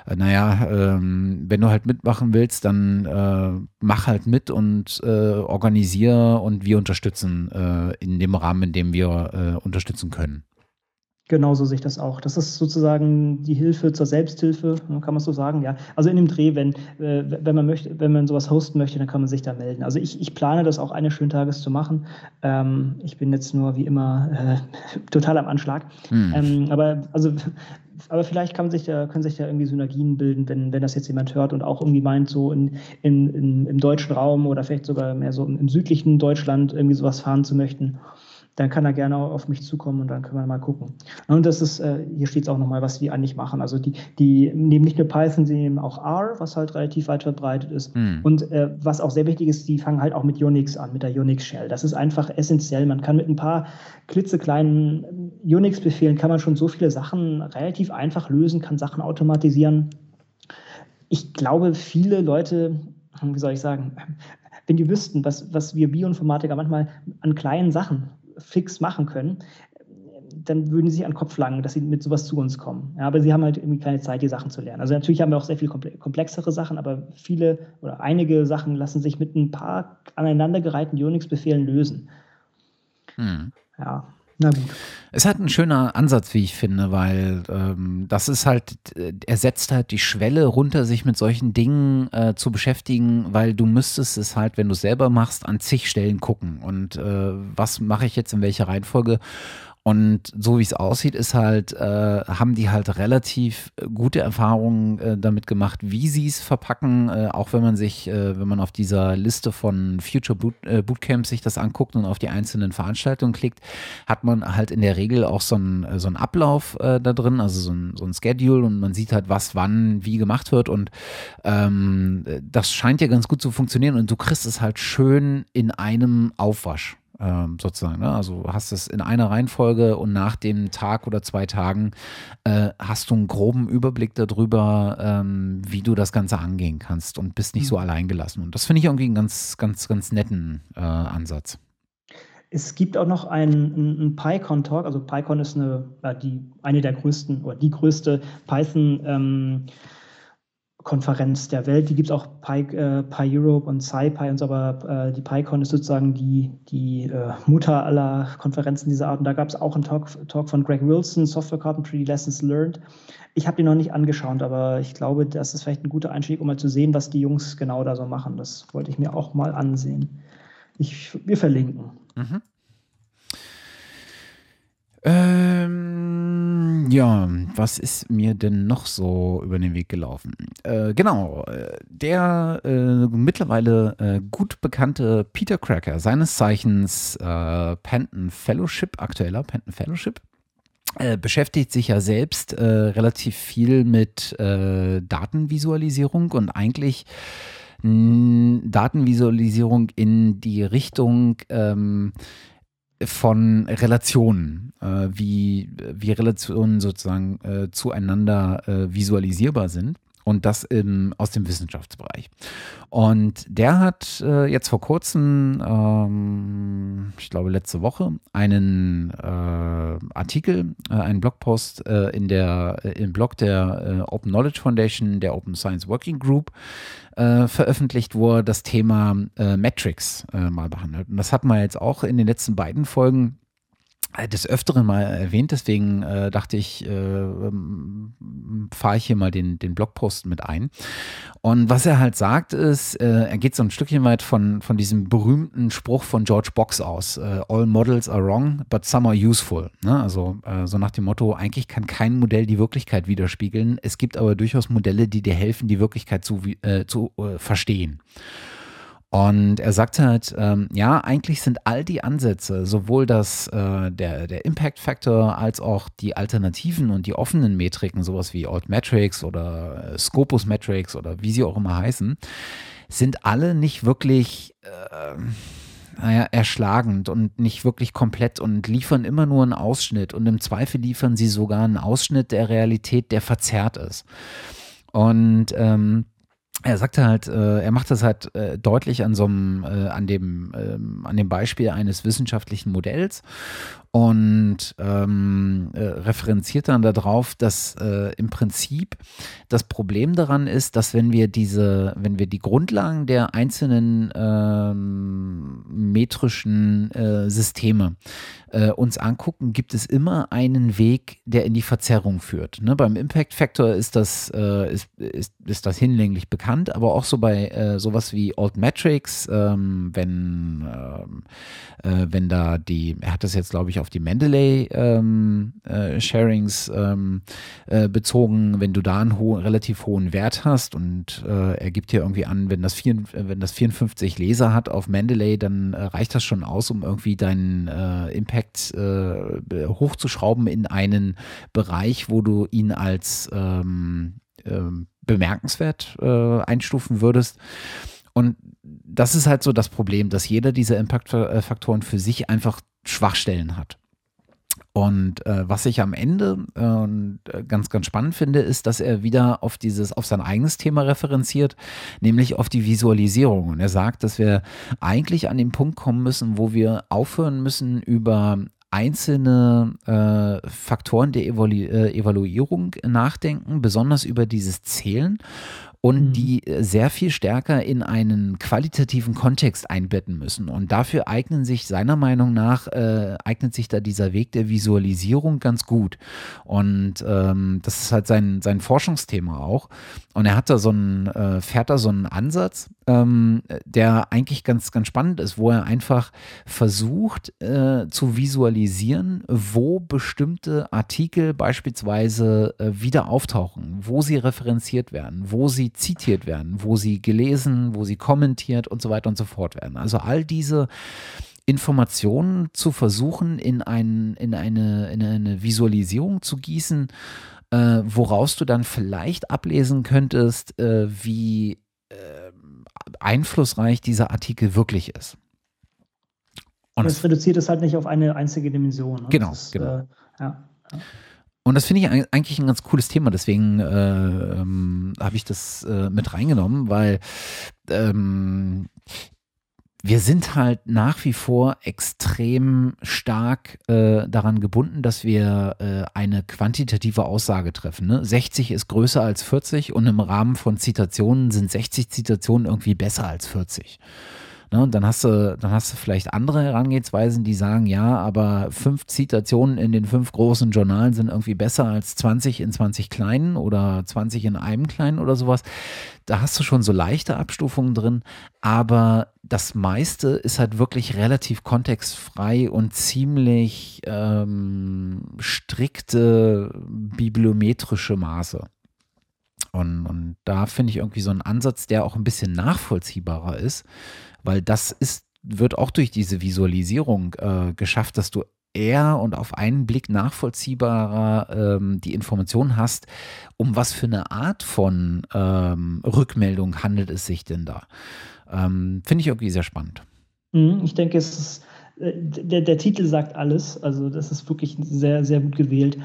äh, naja, ähm, wenn du halt mitmachen willst, dann äh, mach halt mit und äh, organisiere und wir unterstützen äh, in dem Rahmen, in dem wir unterstützen können. Genauso sehe ich das auch. Das ist sozusagen die Hilfe zur Selbsthilfe, kann man so sagen, ja. Also in dem Dreh, wenn, äh, wenn man möchte, wenn man sowas hosten möchte, dann kann man sich da melden. Also ich, ich plane das auch eines schönen Tages zu machen. Ähm, ich bin jetzt nur wie immer äh, [laughs] total am Anschlag. Hm. Ähm, aber also aber vielleicht kann sich da, können sich da irgendwie Synergien bilden, wenn, wenn das jetzt jemand hört und auch irgendwie meint, so in, in, in im deutschen Raum oder vielleicht sogar mehr so im, im südlichen Deutschland irgendwie sowas fahren zu möchten dann kann er gerne auf mich zukommen und dann können wir mal gucken. Und das ist, äh, hier steht es auch nochmal, was die eigentlich machen. Also die, die nehmen nicht nur Python, sie nehmen auch R, was halt relativ weit verbreitet ist. Mhm. Und äh, was auch sehr wichtig ist, die fangen halt auch mit Unix an, mit der Unix-Shell. Das ist einfach essentiell. Man kann mit ein paar klitzekleinen Unix-Befehlen kann man schon so viele Sachen relativ einfach lösen, kann Sachen automatisieren. Ich glaube, viele Leute, wie soll ich sagen, wenn die wüssten, was, was wir Bioinformatiker manchmal an kleinen Sachen fix machen können, dann würden sie sich an den Kopf langen, dass sie mit sowas zu uns kommen. Ja, aber sie haben halt irgendwie keine Zeit, die Sachen zu lernen. Also natürlich haben wir auch sehr viel komplexere Sachen, aber viele oder einige Sachen lassen sich mit ein paar aneinandergereihten Unix-Befehlen lösen. Hm. Ja. Na gut. Es hat ein schöner Ansatz, wie ich finde, weil ähm, das ist halt, äh, er setzt halt die Schwelle runter, sich mit solchen Dingen äh, zu beschäftigen, weil du müsstest es halt, wenn du es selber machst, an zig Stellen gucken. Und äh, was mache ich jetzt in welcher Reihenfolge? Und so wie es aussieht, ist halt, äh, haben die halt relativ gute Erfahrungen äh, damit gemacht, wie sie es verpacken, äh, auch wenn man sich, äh, wenn man auf dieser Liste von Future Boot, äh, Bootcamps sich das anguckt und auf die einzelnen Veranstaltungen klickt, hat man halt in der Regel auch so einen so einen Ablauf äh, da drin, also so ein, so ein Schedule und man sieht halt, was wann wie gemacht wird und ähm, das scheint ja ganz gut zu funktionieren und du kriegst es halt schön in einem Aufwasch ähm, sozusagen. Ne? Also hast es in einer Reihenfolge und nach dem Tag oder zwei Tagen äh, hast du einen groben Überblick darüber, ähm, wie du das Ganze angehen kannst und bist nicht mhm. so alleingelassen. Und das finde ich irgendwie einen ganz, ganz, ganz netten äh, Ansatz. Es gibt auch noch einen, einen PyCon-Talk. Also PyCon ist eine, äh, die, eine der größten oder die größte Python- ähm, Konferenz der Welt. Die gibt es auch Pi, äh, Pi Europe und SciPy und so, aber äh, die PyCon ist sozusagen die, die äh, Mutter aller Konferenzen dieser Art. Und da gab es auch einen Talk, Talk von Greg Wilson, Software Carpentry Lessons Learned. Ich habe den noch nicht angeschaut, aber ich glaube, das ist vielleicht ein guter Einstieg, um mal zu sehen, was die Jungs genau da so machen. Das wollte ich mir auch mal ansehen. Ich, wir verlinken. Mhm. Ähm Ja, was ist mir denn noch so über den Weg gelaufen? Äh, genau, äh, der äh, mittlerweile äh, gut bekannte Peter Cracker, seines Zeichens äh, Penton Fellowship, aktueller Penton Fellowship, äh, beschäftigt sich ja selbst relativ viel mit Datenvisualisierung und eigentlich Datenvisualisierung in die Richtung ähm, von Relationen, äh, wie, wie Relationen sozusagen äh, zueinander äh, visualisierbar sind und das im, aus dem Wissenschaftsbereich. Und der hat äh, jetzt vor kurzem, ähm, ich glaube letzte Woche, einen äh, Artikel, äh, einen Blogpost äh, in der, äh, im Blog der äh, Open Knowledge Foundation, der Open Science Working Group, veröffentlicht, wo er das Thema Metrics mal behandelt. Und das hat man jetzt auch in den letzten beiden Folgen des Öfteren mal erwähnt, deswegen äh, dachte ich, äh, ähm, fahre ich hier mal den, den Blogpost mit ein. Und was er halt sagt, ist, äh, er geht so ein Stückchen weit von, von diesem berühmten Spruch von George Box aus: äh, All models are wrong, but some are useful. Ne? Also äh, so nach dem Motto: eigentlich kann kein Modell die Wirklichkeit widerspiegeln. Es gibt aber durchaus Modelle, die dir helfen, die Wirklichkeit zu, zu verstehen. Und er sagt halt, ähm, ja, eigentlich sind all die Ansätze, sowohl das, äh, der, der Impact Factor als auch die Alternativen und die offenen Metriken, sowas wie Altmetrics oder äh, Scopus Metrics oder wie sie auch immer heißen, sind alle nicht wirklich, äh, naja, erschlagend und nicht wirklich komplett und liefern immer nur einen Ausschnitt. Und im Zweifel liefern sie sogar einen Ausschnitt der Realität, der verzerrt ist. Und ähm, er sagte halt, äh, er macht das halt äh, deutlich an so einem, äh, an dem, ähm, an dem Beispiel eines wissenschaftlichen Modells und ähm, äh, referenziert dann darauf, dass äh, im Prinzip das Problem daran ist, dass wenn wir diese, wenn wir die Grundlagen der einzelnen ähm, metrischen äh, Systeme äh, uns angucken, gibt es immer einen Weg, der in die Verzerrung führt. Ne? Beim Impact Factor ist das, äh, ist, ist, ist das hinlänglich bekannt, aber auch so bei äh, sowas wie Altmetrics, ähm, wenn, ähm, wenn da die, er hat das jetzt glaube ich auf die Mendeley-Sharings ähm, äh, ähm, äh, bezogen, wenn du da einen ho relativ hohen Wert hast und äh, er gibt hier irgendwie an, wenn das, vier, wenn das 54 Leser hat auf Mendeley, dann äh, reicht das schon aus, um irgendwie deinen äh, Impact äh, hochzuschrauben in einen Bereich, wo du ihn als ähm, ähm bemerkenswert einstufen würdest. Und das ist halt so das Problem, dass jeder dieser Impact-Faktoren für sich einfach Schwachstellen hat. Und äh, was ich am Ende äh, ganz, ganz spannend finde, ist, dass er wieder auf dieses, auf sein eigenes Thema referenziert, nämlich auf die Visualisierung. Und er sagt, dass wir eigentlich an den Punkt kommen müssen, wo wir aufhören müssen, über einzelne äh, Faktoren der Evalu äh, Evaluierung nachdenken, besonders über dieses Zählen und mhm. die äh, sehr viel stärker in einen qualitativen Kontext einbetten müssen. Und dafür eignen sich seiner Meinung nach, äh, eignet sich da dieser Weg der Visualisierung ganz gut. Und ähm, das ist halt sein, sein Forschungsthema auch. Und er hat da so einen, äh, fährt da so einen Ansatz, ähm, der eigentlich ganz, ganz spannend ist, wo er einfach versucht äh, zu visualisieren, wo bestimmte Artikel beispielsweise äh, wieder auftauchen, wo sie referenziert werden, wo sie zitiert werden, wo sie gelesen, wo sie kommentiert und so weiter und so fort werden. Also all diese Informationen zu versuchen, in, ein, in, eine, in eine Visualisierung zu gießen, äh, woraus du dann vielleicht ablesen könntest, äh, wie äh, einflussreich dieser Artikel wirklich ist. Und es reduziert es halt nicht auf eine einzige Dimension. Ne? Genau, ist, genau. Äh, ja, ja. Und das finde ich eigentlich ein ganz cooles Thema, deswegen äh, ähm, habe ich das äh, mit reingenommen, weil ähm, wir sind halt nach wie vor extrem stark äh, daran gebunden, dass wir äh, eine quantitative Aussage treffen. Ne? 60 ist größer als 40 und im Rahmen von Zitationen sind 60 Zitationen irgendwie besser als 40. Ne, und dann hast du, dann hast du vielleicht andere Herangehensweisen, die sagen, ja, aber fünf Zitationen in den fünf großen Journalen sind irgendwie besser als 20 in 20 kleinen oder 20 in einem kleinen oder sowas. Da hast du schon so leichte Abstufungen drin, aber das meiste ist halt wirklich relativ kontextfrei und ziemlich ähm, strikte bibliometrische Maße. Und, und da finde ich irgendwie so einen Ansatz, der auch ein bisschen nachvollziehbarer ist, weil das ist, wird auch durch diese Visualisierung äh, geschafft, dass du eher und auf einen Blick nachvollziehbarer ähm, die Information hast, um was für eine Art von ähm, Rückmeldung handelt es sich denn da. Ähm, Finde ich irgendwie sehr spannend. Mhm, ich denke, es ist äh, der, der, Titel sagt alles. Also das ist wirklich sehr, sehr gut gewählt.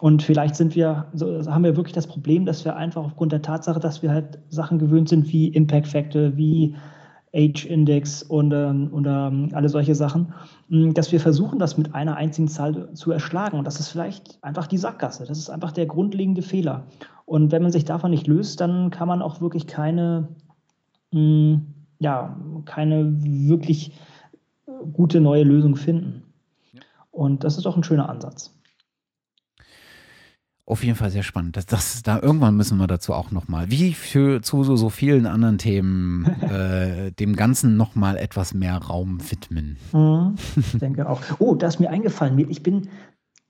Und vielleicht sind wir, haben wir wirklich das Problem, dass wir einfach aufgrund der Tatsache, dass wir halt Sachen gewöhnt sind wie Impact Factor, wie Age-Index und, ähm, und ähm, alle solche Sachen, mm, dass wir versuchen, das mit einer einzigen Zahl zu erschlagen. Und das ist vielleicht einfach die Sackgasse. Das ist einfach der grundlegende Fehler. Und wenn man sich davon nicht löst, dann kann man auch wirklich keine, mh, mm, ja, keine wirklich gute neue Lösung finden. Und das ist auch ein schöner Ansatz. Auf jeden Fall sehr spannend. Das, das, da irgendwann müssen wir dazu auch nochmal, wie für zu so, so vielen anderen Themen, [laughs] äh, dem Ganzen nochmal etwas mehr Raum widmen. Mhm, ich denke auch. Oh, da ist mir eingefallen. Ich bin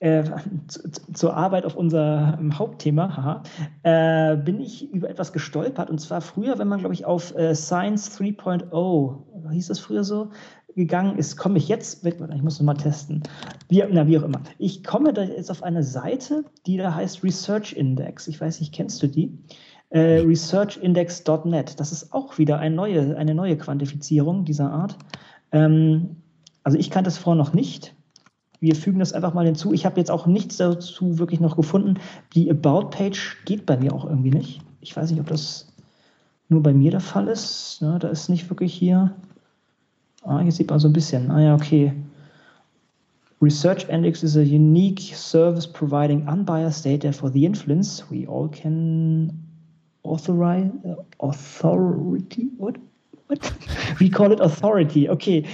äh, zu, zur Arbeit auf unser ähm, Hauptthema, haha, äh, bin ich über etwas gestolpert. Und zwar früher, wenn man, glaube ich, auf äh, Science 3.0, hieß das früher so, gegangen ist, komme ich jetzt, ich muss nochmal testen, wie, na, wie auch immer. Ich komme da jetzt auf eine Seite, die da heißt Research Index. Ich weiß nicht, kennst du die? Äh, researchindex.net. Das ist auch wieder eine neue, eine neue Quantifizierung dieser Art. Ähm, also ich kannte es vorher noch nicht. Wir fügen das einfach mal hinzu. Ich habe jetzt auch nichts dazu wirklich noch gefunden. Die About-Page geht bei mir auch irgendwie nicht. Ich weiß nicht, ob das nur bei mir der Fall ist. Ja, da ist nicht wirklich hier Ah, hier sieht man so ein bisschen. Ah ja, okay. Research Index is a unique service providing unbiased data for the influence. We all can authorize uh, authority? What? What? [laughs] We call it authority. Okay.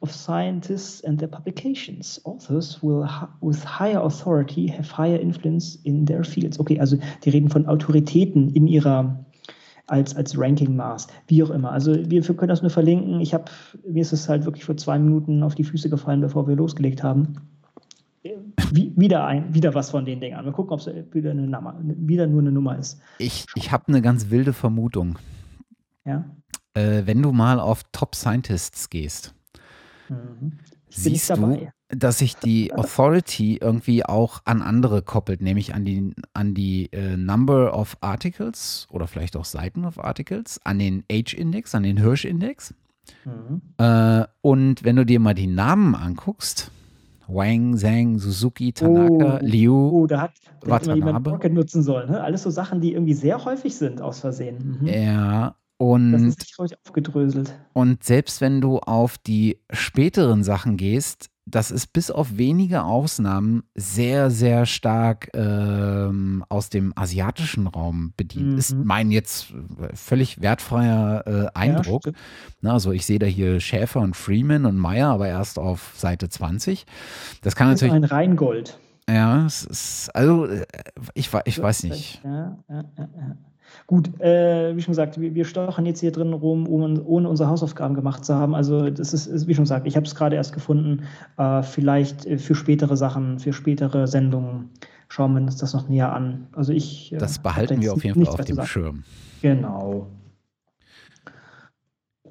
Of scientists and their publications. Authors will with higher authority have higher influence in their fields. Okay also die reden von Autoritäten in ihrer als, als Rankingmaß, wie auch immer. Also wir können das nur verlinken. Ich habe, mir ist es halt wirklich vor zwei Minuten auf die Füße gefallen, bevor wir losgelegt haben. Wie, wieder ein, wieder was von den Dingern. Wir gucken, ob es wieder, eine Nummer, wieder nur eine Nummer ist. Ich, ich habe eine ganz wilde Vermutung. Ja. Äh, wenn du mal auf Top Scientists gehst, mhm. siehst du, dass sich die Authority irgendwie auch an andere koppelt, nämlich an die, an die äh, Number of Articles oder vielleicht auch Seiten of Articles, an den Age-Index, an den Hirsch-Index. Mhm. Äh, und wenn du dir mal die Namen anguckst, Wang, Zhang, Suzuki, Tanaka, oh, Liu, oh, da hat jemand Rocket nutzen sollen. Ne? Alles so Sachen, die irgendwie sehr häufig sind aus Versehen. Mhm. Ja, und, das ist nicht aufgedröselt. Und selbst wenn du auf die späteren Sachen gehst, das ist bis auf wenige Ausnahmen sehr, sehr stark ähm, aus dem asiatischen Raum bedient. Mhm. Ist mein jetzt völlig wertfreier äh, Eindruck. Ja, also ich sehe da hier Schäfer und Freeman und Meyer, aber erst auf Seite 20. Das kann das natürlich. Ist ein Reingold. Ja, es ist, also äh, ich, ich weiß nicht. Ja, ja, ja, ja. Gut, äh, wie schon gesagt, wir, wir stochern jetzt hier drin rum, ohne, ohne unsere Hausaufgaben gemacht zu haben. Also das ist, ist wie schon gesagt, ich habe es gerade erst gefunden. Äh, vielleicht äh, für spätere Sachen, für spätere Sendungen schauen wir uns das noch näher an. Also ich. Äh, das behalten wir auf jeden Fall auf dem Schirm. Genau.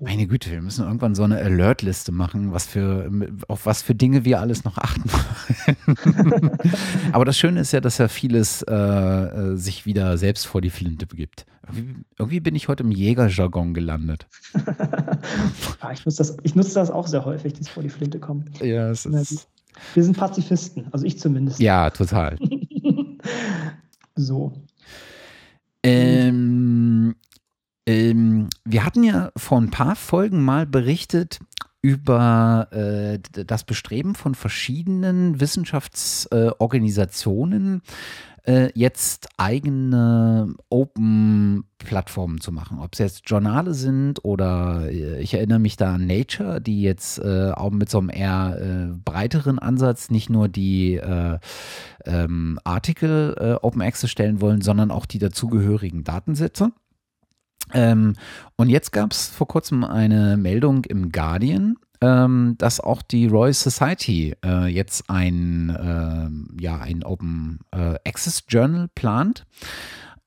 Meine Güte, wir müssen irgendwann so eine Alert-Liste machen, was für, auf was für Dinge wir alles noch achten. [laughs] Aber das Schöne ist ja, dass ja vieles äh, äh, sich wieder selbst vor die Flinte begibt. Irgendwie, irgendwie bin ich heute im Jägerjargon gelandet. ja, [laughs] ich, nutze das, ich nutze das auch sehr häufig, dieses vor die Flinte kommen. Ja, es ist. Wir sind Pazifisten, also ich zumindest. Ja, total. [laughs] so. Ähm, ähm, wir hatten ja vor ein paar Folgen mal berichtet über äh, das Bestreben von verschiedenen Wissenschaftsorganisationen, äh, jetzt eigene Open Plattformen zu machen. Ob es jetzt Journale sind oder äh, ich erinnere mich da an Nature, die jetzt äh, auch mit so einem eher äh, breiteren Ansatz nicht nur die äh, ähm, Artikel äh, Open Access stellen wollen, sondern auch die dazugehörigen Datensätze. Ähm, und jetzt gab es vor kurzem eine Meldung im Guardian, ähm, dass auch die Royal Society äh, jetzt ein, äh, ja, ein Open äh, Access Journal plant.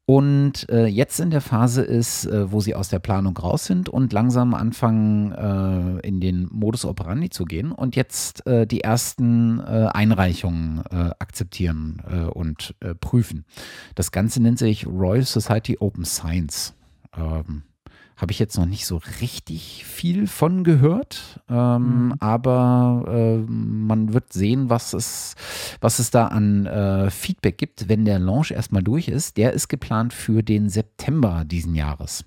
Und äh, jetzt in der Phase ist, äh, wo sie aus der Planung raus sind und langsam anfangen, äh, in den Modus operandi zu gehen und jetzt äh, die ersten äh, Einreichungen äh, akzeptieren und prüfen. Das Ganze nennt sich Royal Society Open Science. Ähm, habe ich jetzt noch nicht so richtig viel von gehört, ähm, mhm. aber äh, man wird sehen, was es, was es da an äh, Feedback gibt, wenn der Launch erstmal durch ist. Der ist geplant für den September diesen Jahres.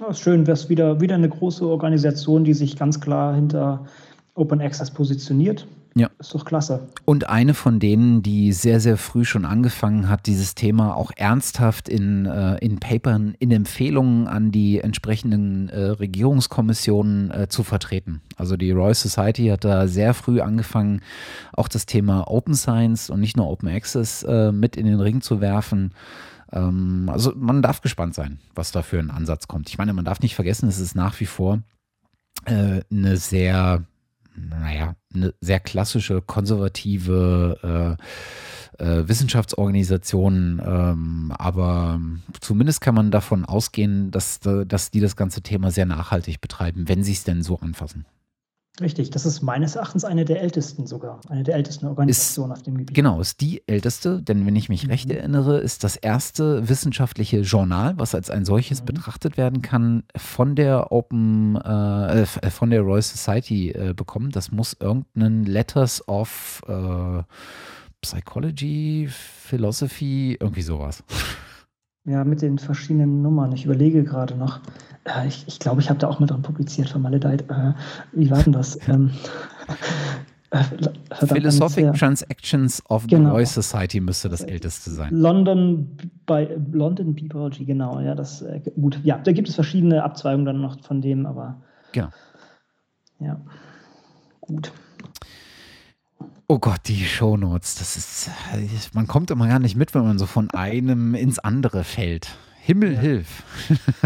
Ja, ist schön, wäre es wieder, wieder eine große Organisation, die sich ganz klar hinter Open Access positioniert. Ja. Ist doch klasse. Und eine von denen, die sehr, sehr früh schon angefangen hat, dieses Thema auch ernsthaft in, äh, in Papern, in Empfehlungen an die entsprechenden äh, Regierungskommissionen äh, zu vertreten. Also die Royal Society hat da sehr früh angefangen, auch das Thema Open Science und nicht nur Open Access äh, mit in den Ring zu werfen. Ähm, also man darf gespannt sein, was da für ein Ansatz kommt. Ich meine, man darf nicht vergessen, es ist nach wie vor äh, eine sehr naja, eine sehr klassische, konservative äh, äh, Wissenschaftsorganisation, ähm, aber zumindest kann man davon ausgehen, dass, dass die das ganze Thema sehr nachhaltig betreiben, wenn sie es denn so anfassen. Richtig, das ist meines Erachtens eine der ältesten sogar, eine der ältesten Organisationen ist, auf dem Gebiet. Genau, ist die älteste, denn wenn ich mich mhm. recht erinnere, ist das erste wissenschaftliche Journal, was als ein solches mhm. betrachtet werden kann, von der Open, äh, äh von der Royal Society äh, bekommen. Das muss irgendeinen Letters of äh, Psychology, Philosophy, irgendwie sowas. Ja, mit den verschiedenen Nummern. Ich überlege gerade noch. Äh, ich, ich glaube, ich habe da auch mit dran publiziert von Maledite. Äh, wie war denn das? Ähm, äh, Philosophic Transactions of genau. the Royal Society müsste das älteste sein. London bei London Biology, genau, ja, das äh, gut. Ja, da gibt es verschiedene Abzweigungen dann noch von dem, aber genau. Ja. Gut. Oh Gott, die Shownotes, das ist, man kommt immer gar nicht mit, wenn man so von einem ins andere fällt. Himmel ja. hilf.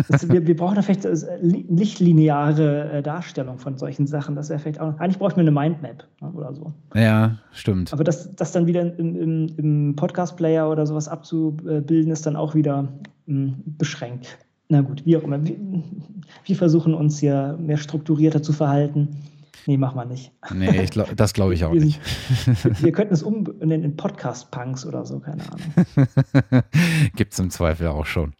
Das, wir, wir, brauchen da vielleicht nicht lineare äh, Darstellung von solchen Sachen. Das wäre vielleicht auch. Eigentlich bräuchten wir eine Mindmap ne, oder so. Ja, stimmt. Aber das, das dann wieder im, im, im Podcast-Player oder sowas abzubilden, ist dann auch wieder mh, hm, beschränkt. Na gut, wie auch immer. Wir, wir versuchen uns hier mehr strukturierter zu verhalten. Nee, mach mal nicht. Nee, glaub, das glaube ich auch wir, nicht. [laughs] Wir könnten es umbenennen in Podcast-Punks oder so, keine Ahnung. [laughs] Gibt es im Zweifel auch schon.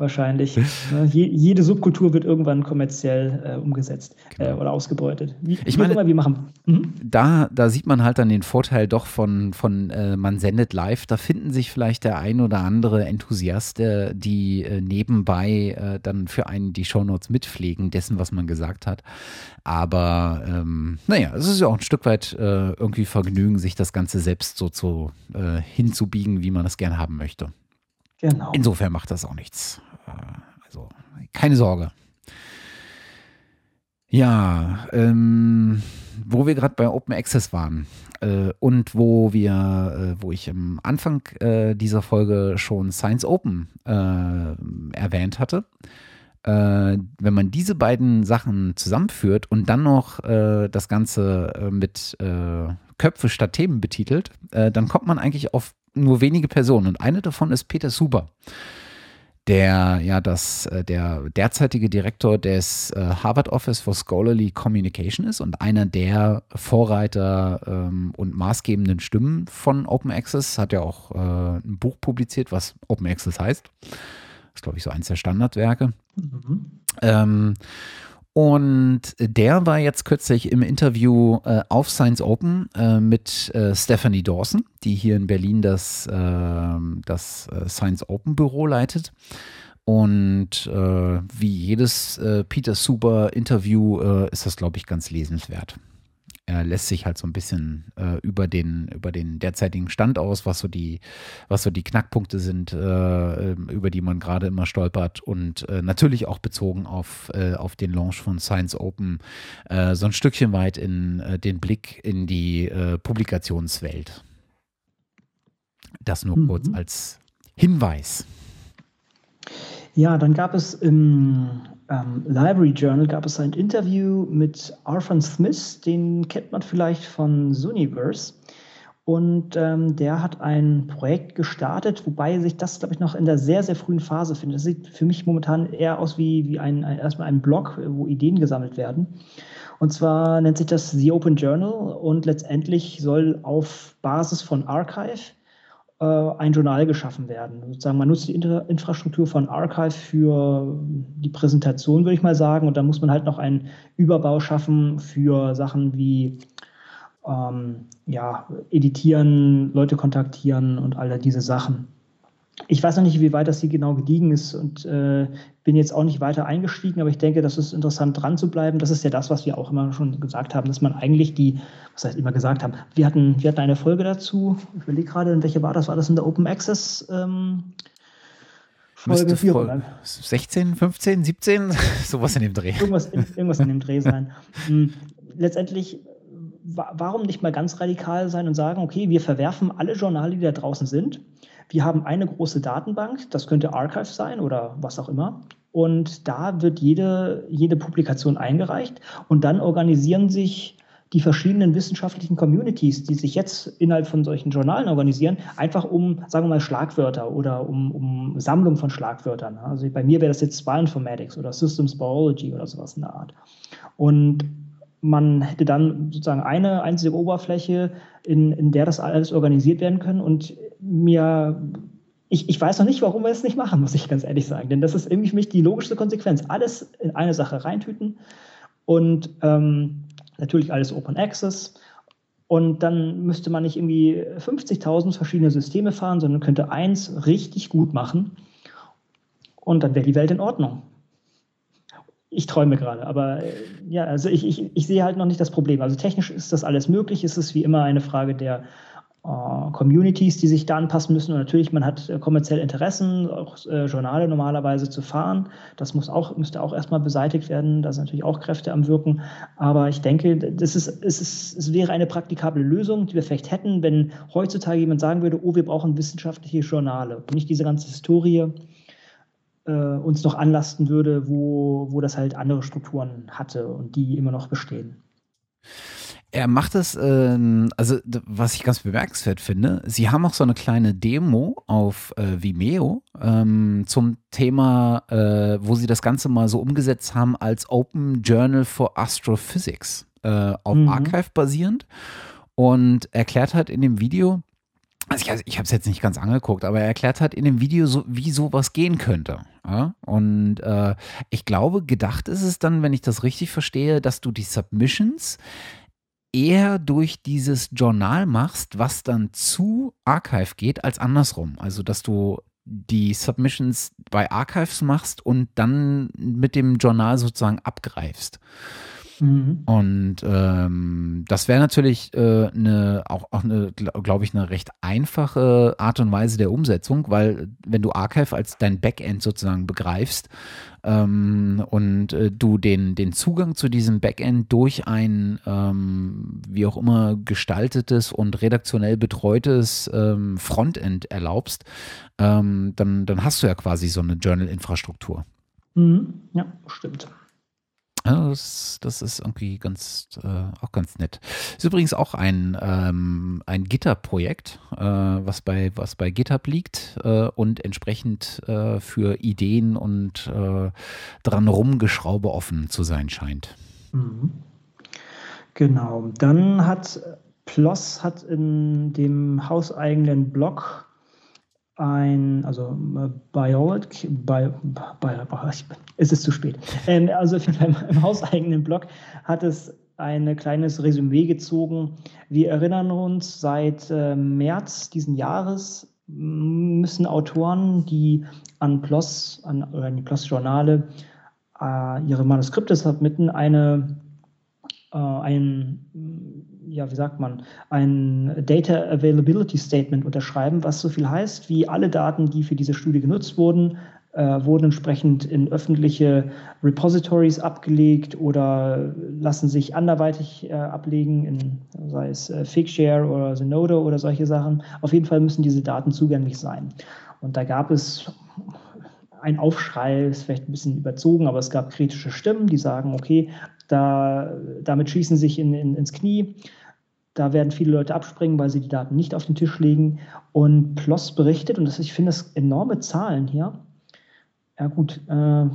Wahrscheinlich. Ne, jede Subkultur wird irgendwann kommerziell äh, umgesetzt äh, genau. äh, oder ausgebeutet. Wie, ich meine, immer wir machen. Mhm. Da, da sieht man halt dann den Vorteil doch von, von äh, man sendet live. Da finden sich vielleicht der ein oder andere Enthusiast, die äh, nebenbei äh, dann für einen die Shownotes mitpflegen, dessen, was man gesagt hat. Aber ähm, naja, es ist ja auch ein Stück weit irgendwie Vergnügen, sich das Ganze selbst so zu, hinzubiegen, wie man es gern haben möchte. Genau. Insofern macht das auch nichts. Äh, also keine Sorge. Ja, ähm, wo wir gerade bei Open Access waren äh, und wo wir, äh, wo ich am Anfang äh, dieser Folge schon Science Open äh, erwähnt hatte, äh, wenn man diese beiden Sachen zusammenführt und dann noch das Ganze mit Köpfe statt Themen betitelt, dann kommt man eigentlich auf nur wenige Personen und eine davon ist Peter Suber, der ja das, äh, der derzeitige Direktor des äh, Harvard Office for Scholarly Communication ist und einer der Vorreiter ähm, und maßgebenden Stimmen von Open Access, hat ja auch äh, ein Buch publiziert, was Open Access heißt. Das ist, glaube ich, so eins der Standardwerke. Mhm. Ähm, und der war jetzt kürzlich im Interview äh, auf Science Open äh, mit äh, Stephanie Dawson, die hier in Berlin das, ähm, das äh, Science Open Büro leitet. Und äh, wie jedes äh, Peter Super Interview ist das, glaube ich, ganz lesenswert. Er lässt sich halt so ein bisschen äh, über, den, über den derzeitigen Stand aus, was so die, was so die Knackpunkte sind, äh, ähm, über die man gerade immer stolpert und äh, natürlich auch bezogen auf, äh, auf den Launch von Science Open äh, so ein Stückchen weit in äh, den Blick in die Publikationswelt. Das nur mhm. kurz als Hinweis. Ja, dann gab es im ähm, Library Journal gab es ein Interview mit Arthur Smith, den kennt man vielleicht von Zooniverse. Und ähm, der hat ein Projekt gestartet, wobei sich das, glaube ich, noch in der sehr, sehr frühen Phase findet. Das sieht für mich momentan eher aus wie, wie ein, ein, erstmal ein Blog, wo Ideen gesammelt werden. Und zwar nennt sich das The Open Journal und letztendlich soll auf Basis von Archive äh, ein Journal geschaffen werden. Sozusagen, man nutzt die Inter Infrastruktur von Archive für die Präsentation, würde ich mal sagen, und dann muss man halt noch einen Überbau schaffen für Sachen wie ähm, ja, editieren, Leute kontaktieren und all diese Sachen. Ich weiß noch nicht, wie weit das hier genau gediegen ist und äh, bin jetzt auch nicht weiter eingestiegen, aber ich denke, das ist interessant dran zu bleiben. Das ist ja das, was wir auch immer schon gesagt haben, dass man eigentlich die, was heißt immer gesagt haben, wir hatten, wir hatten eine Folge dazu, ich überlege gerade, in welche war das? War das in der Open Access? Ähm, Folge 4, 16, 15, 17, sowas in dem Dreh. Irgendwas in, irgendwas in dem Dreh [laughs] sein. Hm, letztendlich warum nicht mal ganz radikal sein und sagen, okay, wir verwerfen alle Journale, die da draußen sind wir haben eine große Datenbank, das könnte Archive sein oder was auch immer. Und da wird jede, jede Publikation eingereicht und dann organisieren sich die verschiedenen wissenschaftlichen Communities, die sich jetzt innerhalb von solchen Journalen organisieren, einfach um, sagen wir mal, Schlagwörter oder um, um Sammlung von Schlagwörtern. Also bei mir wäre das jetzt Bioinformatics oder Systems Biology oder sowas in der Art. Und man hätte dann sozusagen eine einzige Oberfläche, in, in der das alles organisiert werden können. Und mir, ich, ich weiß noch nicht, warum wir es nicht machen, muss ich ganz ehrlich sagen. Denn das ist irgendwie für mich die logischste Konsequenz. Alles in eine Sache reintüten und ähm, natürlich alles Open Access. Und dann müsste man nicht irgendwie 50.000 verschiedene Systeme fahren, sondern könnte eins richtig gut machen. Und dann wäre die Welt in Ordnung ich träume gerade, aber äh, ja, also ich, ich, ich sehe halt noch nicht das Problem. Also technisch ist das alles möglich. Es ist wie immer eine Frage der äh, Communities, die sich da anpassen müssen. Und natürlich, man hat äh, kommerzielle Interessen, auch äh, Journale normalerweise zu fahren. Das muss auch, müsste auch erstmal beseitigt werden. Da sind natürlich auch Kräfte am Wirken. Aber ich denke, das ist, es, ist, es wäre eine praktikable Lösung, die wir vielleicht hätten, wenn heutzutage jemand sagen würde, oh, wir brauchen wissenschaftliche Journale und nicht diese ganze Historie äh, uns noch anlasten würde, wo, wo das halt andere Strukturen hatte und die immer noch bestehen. Er macht es, ähm, also was ich ganz bemerkenswert finde, sie haben auch so eine kleine Demo auf äh, Vimeo ähm, zum Thema, äh, wo sie das Ganze mal so umgesetzt haben als Open Journal for Astrophysics, äh, auf mhm. Archive basierend und erklärt hat in dem Video, also ich, ich habe es jetzt nicht ganz angeguckt, aber er erklärt hat in dem Video, so, wie sowas gehen könnte. Ja? Und äh, ich glaube, gedacht ist es dann, wenn ich das richtig verstehe, dass du die Submissions eher durch dieses Journal machst, was dann zu Archive geht, als andersrum. Also, dass du die Submissions bei Archives machst und dann mit dem Journal sozusagen abgreifst. Mhm. Und ähm, das wäre natürlich äh, eine, auch, auch eine, glaube ich, eine recht einfache Art und Weise der Umsetzung, weil wenn du Archive als dein Backend sozusagen begreifst ähm, und äh, du den, den Zugang zu diesem Backend durch ein ähm, wie auch immer gestaltetes und redaktionell betreutes ähm, Frontend erlaubst, ähm, dann, dann hast du ja quasi so eine Journal-Infrastruktur. Mhm. Ja, stimmt. Das, das, ist irgendwie ganz, äh, auch ganz nett. Ist übrigens auch ein, ähm, ein GitHub-Projekt, äh, was, bei, was bei GitHub liegt äh, und entsprechend äh, für Ideen und äh, dran rumgeschraube offen zu sein scheint. Mhm. Genau. Dann hat PLOS hat in dem hauseigenen Blog ein, also Biology, Bi, Bi, es ist zu spät. Ähm, also [laughs] im, im hauseigenen Blog hat es ein kleines Resümee gezogen. Wir erinnern uns, seit äh, März diesen Jahres müssen Autoren, die an PLOS, an, an die PLOS-Journale äh, ihre Manuskripte submitten, eine äh, ein, ja, wie sagt man, ein Data Availability Statement unterschreiben, was so viel heißt, wie alle Daten, die für diese Studie genutzt wurden, äh, wurden entsprechend in öffentliche Repositories abgelegt oder lassen sich anderweitig äh, ablegen, in, sei es äh, Figshare oder Zenodo oder solche Sachen. Auf jeden Fall müssen diese Daten zugänglich sein. Und da gab es ein Aufschrei, ist vielleicht ein bisschen überzogen, aber es gab kritische Stimmen, die sagen, okay, da, damit schießen sich in, in, ins Knie. Da werden viele Leute abspringen, weil sie die Daten nicht auf den Tisch legen. Und PLOS berichtet, und das, ich finde das enorme Zahlen hier. Ja gut, äh,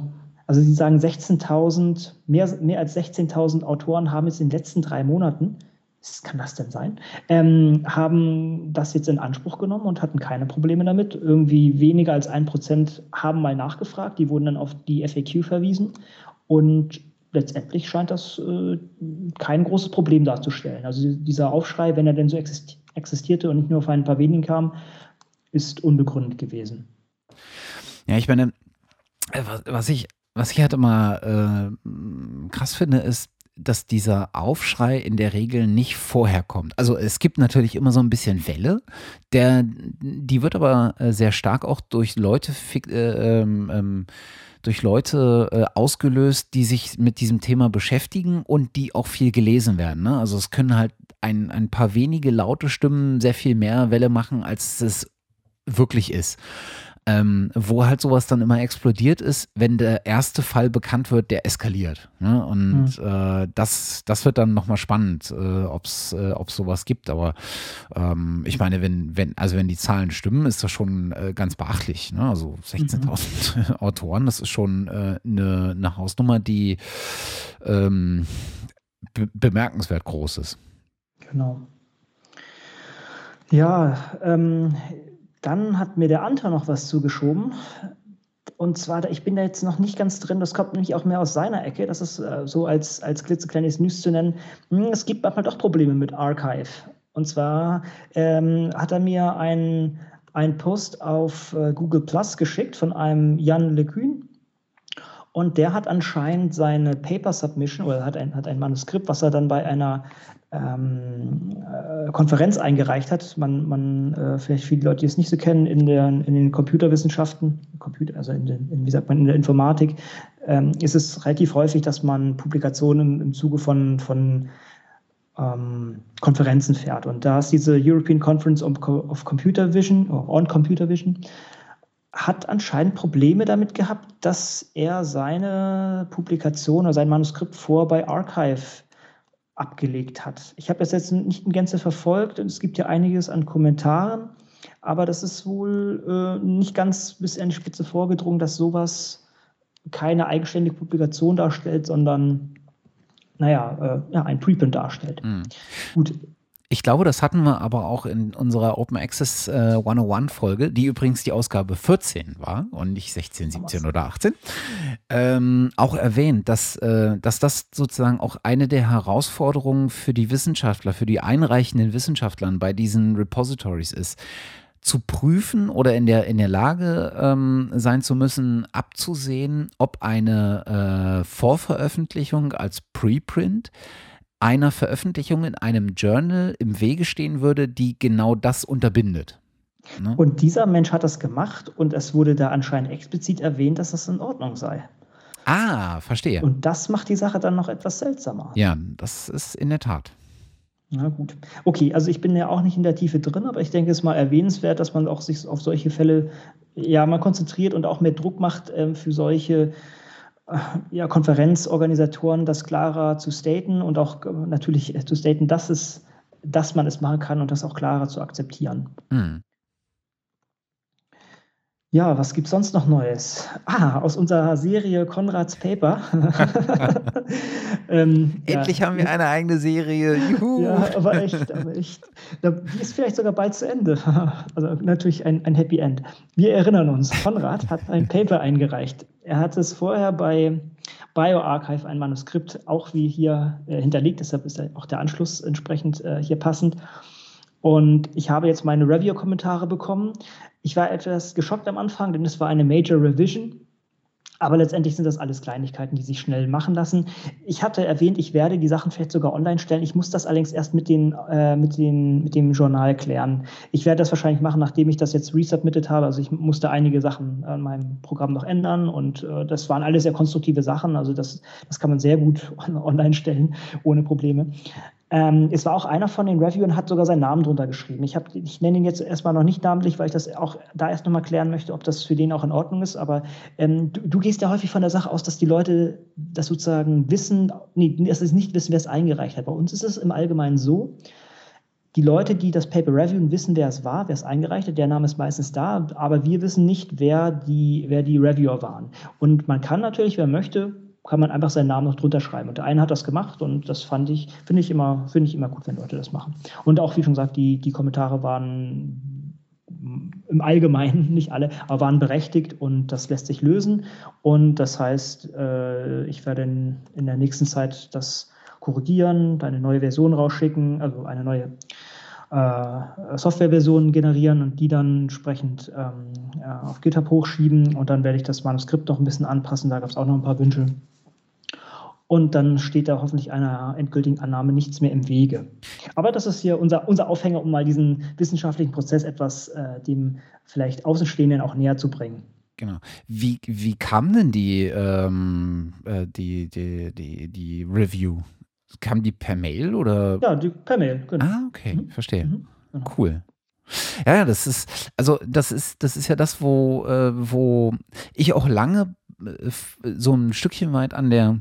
also sie sagen 16.000, mehr, mehr als 16.000 Autoren haben jetzt in den letzten drei Monaten was kann das denn sein? Ähm, haben das jetzt in Anspruch genommen und hatten keine Probleme damit. Irgendwie weniger als ein Prozent haben mal nachgefragt, die wurden dann auf die FAQ verwiesen und letztendlich scheint das äh, kein großes Problem darzustellen. Also dieser Aufschrei, wenn er denn so existierte und nicht nur auf ein paar wenigen kam, ist unbegründet gewesen. Ja, ich meine, äh, was ich, was ich halt immer äh, krass finde, ist, dass dieser Aufschrei in der Regel nicht vorher kommt. Also es gibt natürlich immer so ein bisschen Welle, der, die wird aber äh, sehr stark auch durch Leute, äh, ähm, ähm, durch Leute äh, ausgelöst, die sich mit diesem Thema beschäftigen und die auch viel gelesen werden. Ne? Also es können halt ein, ein paar wenige laute Stimmen sehr viel mehr Welle machen, als es wirklich ist. Ähm, wo halt sowas dann immer explodiert ist, wenn der erste Fall bekannt wird, der eskaliert. Ne? Und mhm. äh, das, das wird dann nochmal spannend, äh, ob es äh, sowas gibt. Aber ähm, ich meine, wenn, wenn, also wenn die Zahlen stimmen, ist das schon äh, ganz beachtlich. Ne? Also 16.000 mhm. [laughs] Autoren, das ist schon eine äh, ne Hausnummer, die ähm, be bemerkenswert groß ist. Genau. Ja, ähm, dann hat mir der Anta noch was zugeschoben. Und zwar, ich bin da jetzt noch nicht ganz drin, das kommt nämlich auch mehr aus seiner Ecke, das ist äh, so als, als klitzekleines News zu nennen. Hm, es gibt manchmal doch Probleme mit Archive. Und zwar ähm, hat er mir einen Post auf äh, Google Plus geschickt von einem Jan LeCun. Und der hat anscheinend seine Paper Submission oder hat ein, hat ein Manuskript, was er dann bei einer ähm, äh, Konferenz eingereicht hat. Man, man äh, vielleicht viele Leute, die es nicht so kennen, in, der, in den Computerwissenschaften, Computer, also in, den, in, wie sagt man, in der Informatik, ähm, ist es relativ häufig, dass man Publikationen im, Zuge von, von ähm, Konferenzen fährt. Und da ist diese European Conference of Computer Vision, on Computer Vision, hat anscheinend Probleme damit gehabt, dass er seine Publikation oder sein Manuskript vor bei Archive abgelegt hat. Ich habe das jetzt nicht in Gänze verfolgt und es gibt ja einiges an Kommentaren, aber das ist wohl äh, nicht ganz bis an die Spitze vorgedrungen, dass sowas keine eigenständige Publikation darstellt, sondern naja, äh, ja, ein Preprint darstellt. Mhm. Gut, ich glaube, das hatten wir aber auch in unserer Open Access äh, 101 Folge, die übrigens die Ausgabe 14 war und nicht 16, 17 oder 18, ähm, auch erwähnt, dass, äh, dass das sozusagen auch eine der Herausforderungen für die Wissenschaftler, für die einreichenden Wissenschaftlern bei diesen Repositories ist zu prüfen oder in der, in der Lage ähm, sein zu müssen, abzusehen, ob eine äh, Vorveröffentlichung als Preprint einer Veröffentlichung in einem Journal im Wege stehen würde, die genau das unterbindet. Ne? Und dieser Mensch hat das gemacht und es wurde da anscheinend explizit erwähnt, dass das in Ordnung sei. Ah, verstehe. Und das macht die Sache dann noch etwas seltsamer. Ja, das ist in der Tat. Na gut. Okay, also ich bin ja auch nicht in der Tiefe drin, aber ich denke, es ist mal erwähnenswert, dass man auch sich auf solche Fälle ja mal konzentriert und auch mehr Druck macht äh, für solche ja, Konferenzorganisatoren das klarer zu staten und auch äh, natürlich zu staten, dass, es, dass man es machen kann und das auch klarer zu akzeptieren. Mhm. Ja, was gibt es sonst noch Neues? Ah, aus unserer Serie Konrads Paper. [laughs] ähm, Endlich ja. haben wir eine eigene Serie. Juhu. Ja, aber echt, aber echt. Die ist vielleicht sogar bald zu Ende. [laughs] Also natürlich ein, ein Happy End. Wir erinnern uns, Konrad hat ein Paper eingereicht. Er hat es vorher bei BioArchive, ein Manuskript, auch wie hier äh, hinterlegt, deshalb ist auch der Anschluss entsprechend äh, hier passend. Und ich habe jetzt meine Review-Kommentare bekommen. Ich war etwas geschockt am Anfang, denn es war eine Major Revision. Aber letztendlich sind das alles Kleinigkeiten, die sich schnell machen lassen. Ich hatte erwähnt, ich werde die Sachen vielleicht sogar online stellen. Ich muss das allerdings erst mit, den, äh, mit, den, mit dem Journal klären. Ich werde das wahrscheinlich machen, nachdem ich das jetzt resubmitted habe. Also ich musste einige Sachen an meinem Programm noch ändern und äh, das waren alles sehr konstruktive Sachen. Also das, das kann man sehr gut [laughs] online stellen, ohne Probleme. Ähm, es war auch einer von den Reviewern, hat sogar seinen Namen drunter geschrieben. Ich, hab, ich nenne ihn jetzt erstmal noch nicht namentlich, weil ich das auch da erst nochmal klären möchte, ob das für den auch in Ordnung ist. Aber ähm, du, du, gehst ja häufig von der Sache aus, dass die Leute das sozusagen wissen, nee, dass sie nicht wissen, wer es eingereicht hat. Bei uns ist es im Allgemeinen so, die Leute, die das Paper reviewen, wissen, wer es war, wer es eingereicht hat. Der Name ist meistens da, aber wir wissen nicht, wer die, wer die Reviewer waren. Und man kann natürlich, wer möchte, kann man einfach seinen Namen noch drunter schreiben. Und der eine hat das gemacht und das fand ich, finde ich immer, finde ich immer gut, wenn Leute das machen. Und auch, wie schon gesagt, die, die Kommentare waren im Allgemeinen, [laughs] nicht alle, aber waren berechtigt und das lässt sich lösen. Und das heißt, äh, ich werde in, in der nächsten Zeit das korrigieren, eine neue Version rausschicken, also eine neue äh, Softwareversionen generieren und die dann entsprechend ähm, auf GitHub hochschieben und dann werde ich das Manuskript noch ein bisschen anpassen. Da gab es auch noch ein paar Wünsche. Und dann steht da hoffentlich einer endgültigen Annahme nichts mehr im Wege. Aber das ist hier unser, unser Aufhänger, um mal diesen wissenschaftlichen Prozess etwas äh, dem vielleicht Außenstehenden auch näher zu bringen. Genau. Wie, wie kam denn die, ähm, äh, die, die, die, die Review? Kam die per Mail oder? Ja, die, per Mail, genau. Ah, okay, mhm. verstehe. Mhm, genau. Cool. Ja, ja, das ist, also das ist, das ist ja das, wo, äh, wo ich auch lange äh, so ein Stückchen weit an der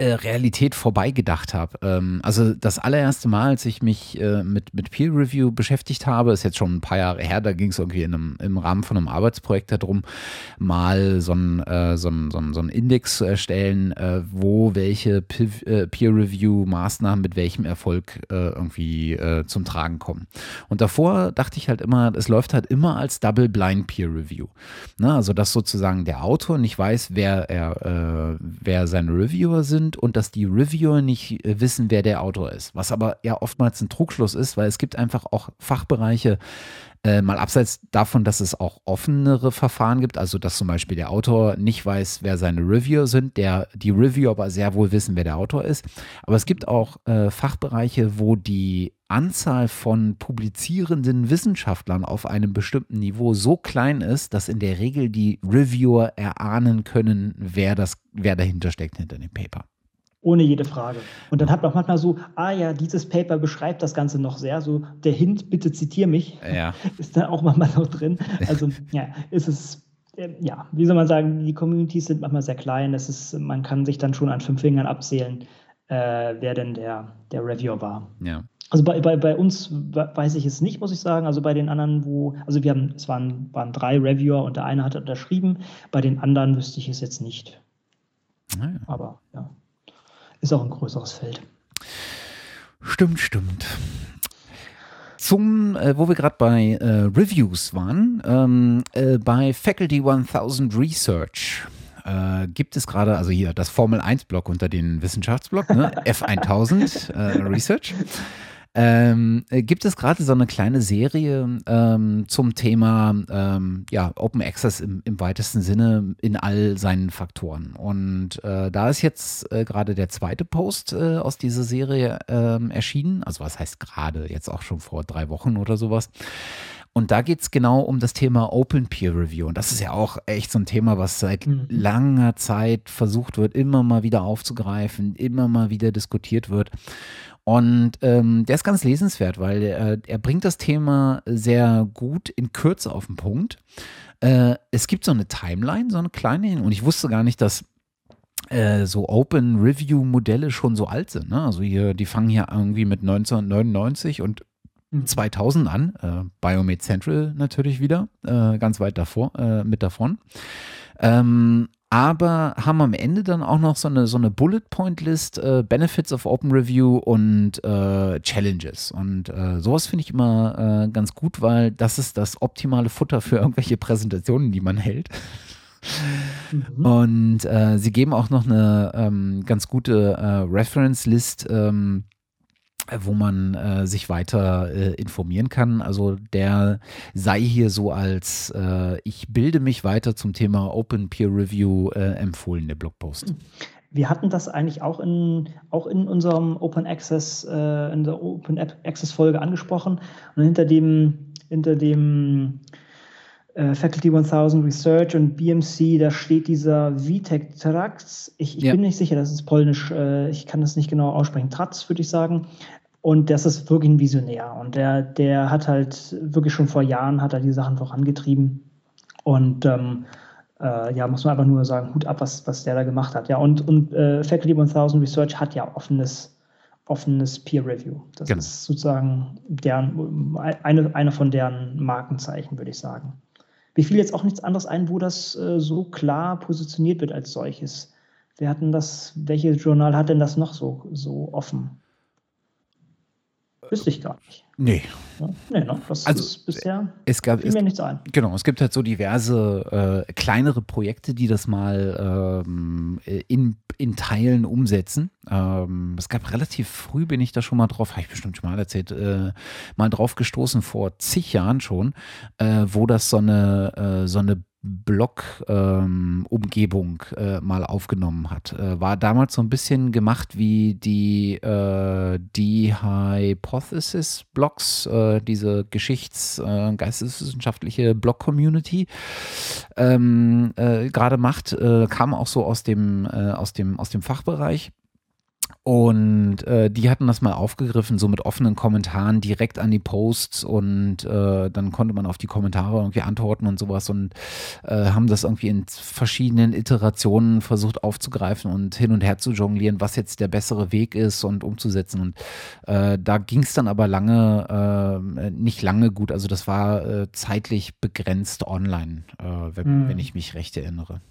äh, Realität vorbeigedacht habe. Ähm, also das allererste Mal, als ich mich äh, mit, mit Peer Review beschäftigt habe, ist jetzt schon ein paar Jahre her, da ging es irgendwie in einem, im Rahmen von einem Arbeitsprojekt darum, mal so einen äh, so so so ein Index zu erstellen, äh, wo welche äh, Peer Review Maßnahmen mit welchem Erfolg irgendwie zum Tragen kommen. Und davor dachte ich halt immer, es läuft halt immer als Double Blind Peer Review. Ne? Also dass sozusagen der Autor nicht weiß, wer er, wer seine Reviewer sind sind und dass die Reviewer nicht äh, wissen, wer der Autor ist. Was aber ja oftmals ein Trugschluss ist, weil es gibt einfach auch Fachbereiche, äh, mal abseits davon, dass es auch offenere Verfahren gibt, also dass zum Beispiel der Autor nicht weiß, wer seine Reviewer sind, der, die Reviewer aber sehr wohl wissen, wer der Autor ist. Aber es gibt auch äh, Fachbereiche, wo die Anzahl von publizierenden Wissenschaftlern auf einem bestimmten Niveau so klein ist, dass in der Regel die Reviewer erahnen können, wer, das, wer dahinter steckt hinter dem Paper. Ohne jede Frage. Und dann hat man auch manchmal so, ah ja, dieses Paper beschreibt das Ganze noch sehr, so der Hint, bitte zitiere mich, ja. [laughs] ist dann auch manchmal noch drin. Also ja, ist es, äh, ja, wie soll man sagen, die Communities sind manchmal sehr klein, es ist, man kann sich dann schon an fünf Fingern abzählen, äh, wer denn der, der Reviewer war. Ja. Also bei, bei, bei uns weiß ich es nicht, muss ich sagen. Also bei den anderen, wo, also wir haben, es waren, waren drei Reviewer und der eine hat unterschrieben. Bei den anderen wüsste ich es jetzt nicht. Naja. Ah, Aber ja ist auch ein größeres Feld. Stimmt, stimmt. Zum, äh, wo wir gerade bei äh, Reviews waren, ähm, äh, bei Faculty 1000 Research äh, gibt es gerade, also hier das Formel 1 Block unter den Wissenschaftsblock, ne? [laughs] F1000 äh, Research ähm, äh, gibt es gerade so eine kleine Serie ähm, zum Thema ähm, ja, Open Access im, im, weitesten Sinne in all seinen Faktoren. Und äh, da ist jetzt äh, gerade der zweite Post äh, aus dieser Serie ähm, erschienen. Also was heißt gerade, jetzt auch schon vor drei Wochen oder sowas. Und da geht es genau um das Thema Open Peer Review. Und das ist ja auch echt so ein Thema, was seit mhm. langer Zeit versucht wird, immer mal wieder aufzugreifen, immer mal wieder diskutiert wird. Und ähm, der ist ganz lesenswert, weil äh, er bringt das Thema sehr gut in Kürze auf den Punkt. Äh, es gibt so eine Timeline, so eine kleine, und ich wusste gar nicht, dass äh, so Open Review Modelle schon so alt sind. Ne? Also hier, die fangen hier irgendwie mit 1999 und 2000 mhm. an. Äh, Biomed Central natürlich wieder, äh, ganz weit davor, äh, mit davon. Ähm, aber haben am Ende dann auch noch so eine, so eine Bullet Point List, äh, Benefits of Open Review und äh, Challenges. Und äh, sowas finde ich immer äh, ganz gut, weil das ist das optimale Futter für irgendwelche Präsentationen, die man hält. Mhm. Und äh, sie geben auch noch eine ähm, ganz gute äh, Reference List. Ähm, wo man äh, sich weiter äh, informieren kann. Also der sei hier so als äh, ich bilde mich weiter zum Thema Open Peer Review äh, empfohlen, der Blogpost. Wir hatten das eigentlich auch in, auch in unserem Open Access, äh, in der Open Access Folge angesprochen. Und hinter dem, hinter dem äh, Faculty 1000 Research und BMC, da steht dieser VTech Trax. Ich, ich ja. bin nicht sicher, das ist polnisch, äh, ich kann das nicht genau aussprechen. Tratz, würde ich sagen. Und das ist wirklich ein Visionär. Und der, der hat halt wirklich schon vor Jahren hat er die Sachen vorangetrieben. Und ähm, äh, ja, muss man einfach nur sagen, Hut ab, was, was der da gemacht hat. Ja, und, und äh, Faculty 1000 Research hat ja offenes, offenes Peer Review. Das genau. ist sozusagen deren, eine, eine von deren Markenzeichen, würde ich sagen. Mir fiel jetzt auch nichts anderes ein, wo das äh, so klar positioniert wird als solches. Wer hat denn das, welches Journal hat denn das noch so, so offen? Wüsste ich gar nicht. Nee. Ja, nee, ne? Das also, ist bisher es gab, fiel mir nichts ein. Genau, es gibt halt so diverse äh, kleinere Projekte, die das mal ähm, in, in Teilen umsetzen. Ähm, es gab relativ früh, bin ich da schon mal drauf, habe ich bestimmt schon mal erzählt, äh, mal drauf gestoßen, vor zig Jahren schon, äh, wo das so eine, äh, so eine Blog-Umgebung ähm, äh, mal aufgenommen hat. Äh, war damals so ein bisschen gemacht wie die, äh, die Hypothesis-Blogs, äh, diese Geschichts-, äh, geisteswissenschaftliche Blog-Community ähm, äh, gerade macht, kam auch so aus dem, aus dem, aus dem Fachbereich. Und äh, die hatten das mal aufgegriffen, so mit offenen Kommentaren direkt an die Posts und äh, dann konnte man auf die Kommentare irgendwie antworten und sowas und äh, haben das irgendwie in verschiedenen Iterationen versucht aufzugreifen und hin und her zu jonglieren, was jetzt der bessere Weg ist und umzusetzen. Und äh, da ging es dann aber lange, äh, nicht lange gut. Also das war äh, zeitlich begrenzt online, wenn, mhm. wenn ich mich recht erinnere.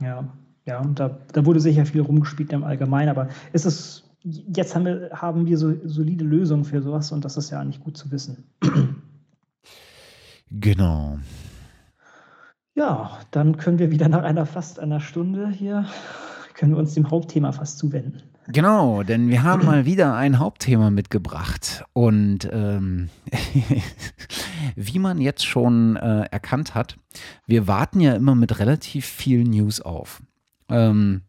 Ja, ja, und da, da wurde sicher viel rumgespielt im Allgemeinen, aber ist es, jetzt haben wir, haben wir so solide Lösungen für sowas und das ist ja eigentlich gut zu wissen. [clears throat] Genau. Ja, dann können wir wieder nach einer fast einer Stunde hier, [laughs] können wir uns dem Hauptthema fast zuwenden. Genau, denn wir haben mal [clears throat] wieder ein Hauptthema mitgebracht. Und ähm, [laughs] wie man jetzt schon äh, erkannt hat, wir warten ja immer mit relativ viel News auf. Ähm,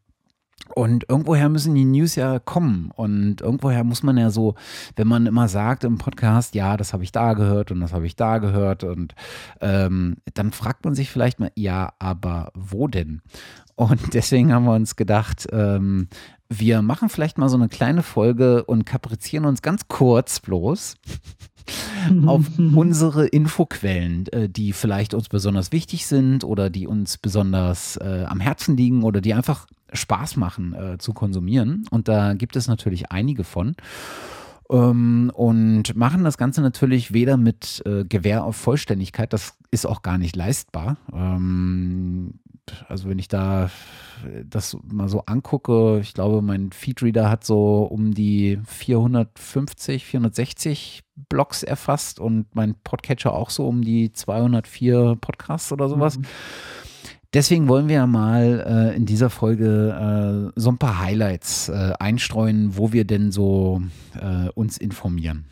und irgendwoher müssen die News ja kommen. Und irgendwoher muss man ja so, wenn man immer sagt im Podcast, ja, das habe ich da gehört und das habe ich da gehört. Und ähm, dann fragt man sich vielleicht mal, ja, aber wo denn? Und [laughs] deswegen haben wir uns gedacht, ähm, wir machen vielleicht mal so eine kleine Folge und kaprizieren uns ganz kurz bloß auf [laughs] unsere Infoquellen, äh, die vielleicht uns besonders wichtig sind oder die uns besonders äh, am Herzen liegen oder die einfach Spaß machen äh, zu konsumieren. Und da gibt es natürlich einige von. Ähm, und machen das Ganze natürlich weder mit äh, Gewähr auf Vollständigkeit, das ist auch gar nicht leistbar. Ähm, also wenn ich da das mal so angucke, ich glaube, mein Feedreader hat so um die 450, 460 Blogs erfasst und mein Podcatcher auch so um die 204 Podcasts oder sowas. Mhm. Deswegen wollen wir ja mal äh, in dieser Folge äh, so ein paar Highlights äh, einstreuen, wo wir denn so äh, uns informieren.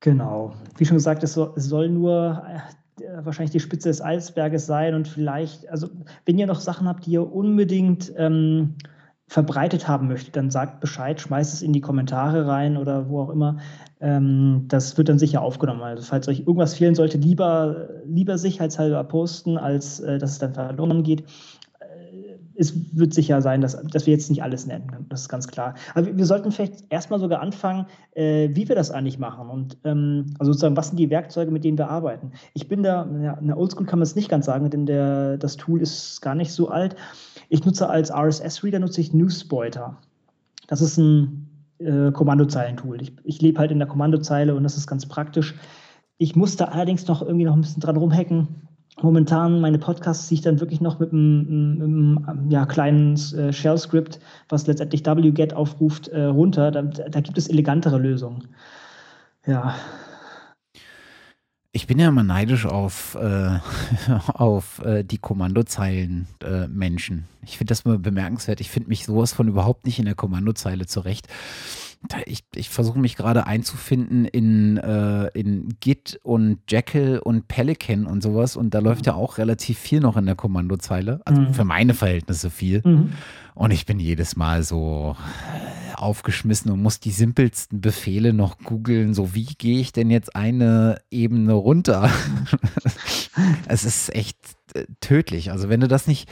Genau. Wie schon gesagt, es soll nur wahrscheinlich die Spitze des Eisberges sein und vielleicht, also wenn ihr noch Sachen habt, die ihr unbedingt ähm, verbreitet haben möchtet, dann sagt Bescheid, schmeißt es in die Kommentare rein oder wo auch immer. Ähm, das wird dann sicher aufgenommen. Also falls euch irgendwas fehlen sollte, lieber, lieber sicherheitshalber posten, als äh, dass es dann verloren geht es wird sicher sein, dass, dass wir jetzt nicht alles nennen. Das ist ganz klar. Aber wir, sollten vielleicht erstmal sogar anfangen, äh, wie wir das eigentlich machen. Und ähm, also sozusagen, was sind die Werkzeuge, mit denen wir arbeiten? Ich bin da, in der Oldschool kann man es nicht ganz sagen, denn der, das Tool ist gar nicht so alt. Ich nutze als RSS-Reader nutze ich Newspoiter. Das ist ein äh, Kommandozeilentool. Ich, ich lebe halt in der Kommandozeile und das ist ganz praktisch. Ich musste allerdings noch irgendwie noch ein bisschen dran rumhacken momentan meine Podcasts ziehe ich dann wirklich noch mit einem, einem ja, kleinen äh, Shell-Script, was letztendlich wget aufruft, äh, runter. Da, da, gibt es elegantere Lösungen. Ja. Ich bin ja immer neidisch auf, äh, [laughs] auf äh, die Kommandozeilen äh. Ich finde das mal bemerkenswert. Ich finde mich sowas von überhaupt nicht in der Kommandozeile zurecht. Ich, ich versuche mich gerade einzufinden in, äh, in Git und Jekyll und Pelican und sowas. Und da läuft ja auch relativ viel noch in der Kommandozeile. Also mhm. für meine Verhältnisse viel. Mhm. Und ich bin jedes Mal so aufgeschmissen und muss die simpelsten Befehle noch googeln. So, wie gehe ich denn jetzt eine Ebene runter? [laughs] es ist echt äh, tödlich. Also, wenn du das nicht,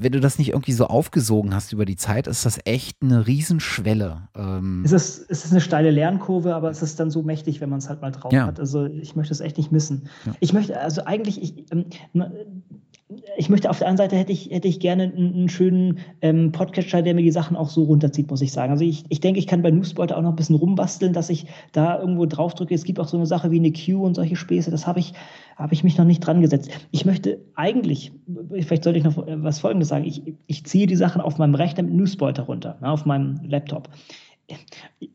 wenn du das nicht irgendwie so aufgesogen hast über die Zeit, ist das echt eine Riesenschwelle. Ähm es, ist, es ist eine steile Lernkurve, aber es ist dann so mächtig, wenn man es halt mal drauf ja. hat. Also ich möchte es echt nicht missen. Ja. Ich möchte, also eigentlich, ich, ähm, ich möchte auf der anderen Seite hätte ich, hätte ich gerne einen, einen schönen ähm, Podcatcher, der mir die Sachen auch so runterzieht, muss ich sagen. Also ich, ich denke, ich kann bei Newsbeute auch noch ein bisschen rumbasteln, dass ich da irgendwo drauf drücke. Es gibt auch so eine Sache wie eine Queue und solche Späße. Das habe ich, habe ich mich noch nicht dran gesetzt. Ich möchte eigentlich, vielleicht sollte ich noch was Folgendes sagen. Ich, ich ziehe die Sachen auf meinem Rechner mit Newsbeute runter, ne, auf meinem Laptop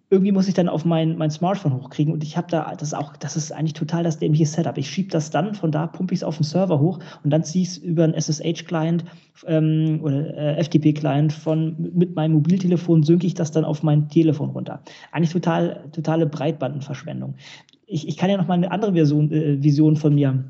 irgendwie muss ich dann auf mein, mein Smartphone hochkriegen und ich habe da, das ist auch, das ist eigentlich total das dämliche Setup. Ich schiebe das dann, von da pumpe ich es auf den Server hoch und dann ziehe ich es über einen SSH-Client ähm, oder äh, FTP-Client von mit meinem Mobiltelefon, synke ich das dann auf mein Telefon runter. Eigentlich total, totale Breitbandenverschwendung. Ich, ich kann ja noch mal eine andere Version, äh, Vision von mir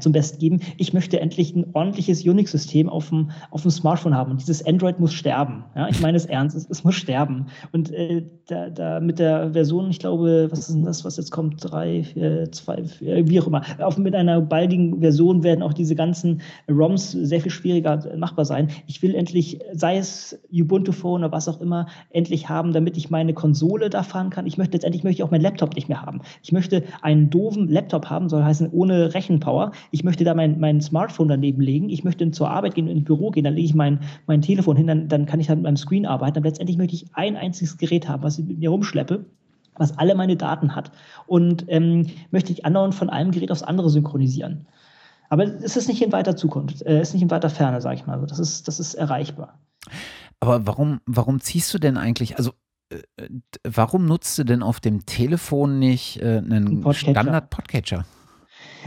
zum Besten geben. Ich möchte endlich ein ordentliches Unix-System auf dem, auf dem Smartphone haben. Und dieses Android muss sterben. Ja, ich meine es ernst, es, es muss sterben. Und äh, da, da mit der Version, ich glaube, was ist denn das, was jetzt kommt? Drei, vier, zwei, vier, wie auch immer. Auf, mit einer baldigen Version werden auch diese ganzen ROMs sehr viel schwieriger machbar sein. Ich will endlich, sei es Ubuntu Phone oder was auch immer, endlich haben, damit ich meine Konsole da fahren kann. Ich möchte letztendlich möchte ich auch meinen Laptop nicht mehr haben. Ich möchte einen doofen Laptop haben, soll heißen ohne Rechenpower ich möchte da mein, mein Smartphone daneben legen, ich möchte zur Arbeit gehen, ins Büro gehen, dann lege ich mein, mein Telefon hin, dann, dann kann ich dann mit meinem Screen arbeiten. Aber letztendlich möchte ich ein einziges Gerät haben, was ich mit mir rumschleppe was alle meine Daten hat. Und ähm, möchte ich andauernd von einem Gerät aufs andere synchronisieren. Aber es ist nicht in weiter Zukunft, es äh, ist nicht in weiter Ferne, sage ich mal. Das ist, das ist erreichbar. Aber warum, warum ziehst du denn eigentlich, also äh, warum nutzt du denn auf dem Telefon nicht äh, einen Standard-Podcatcher?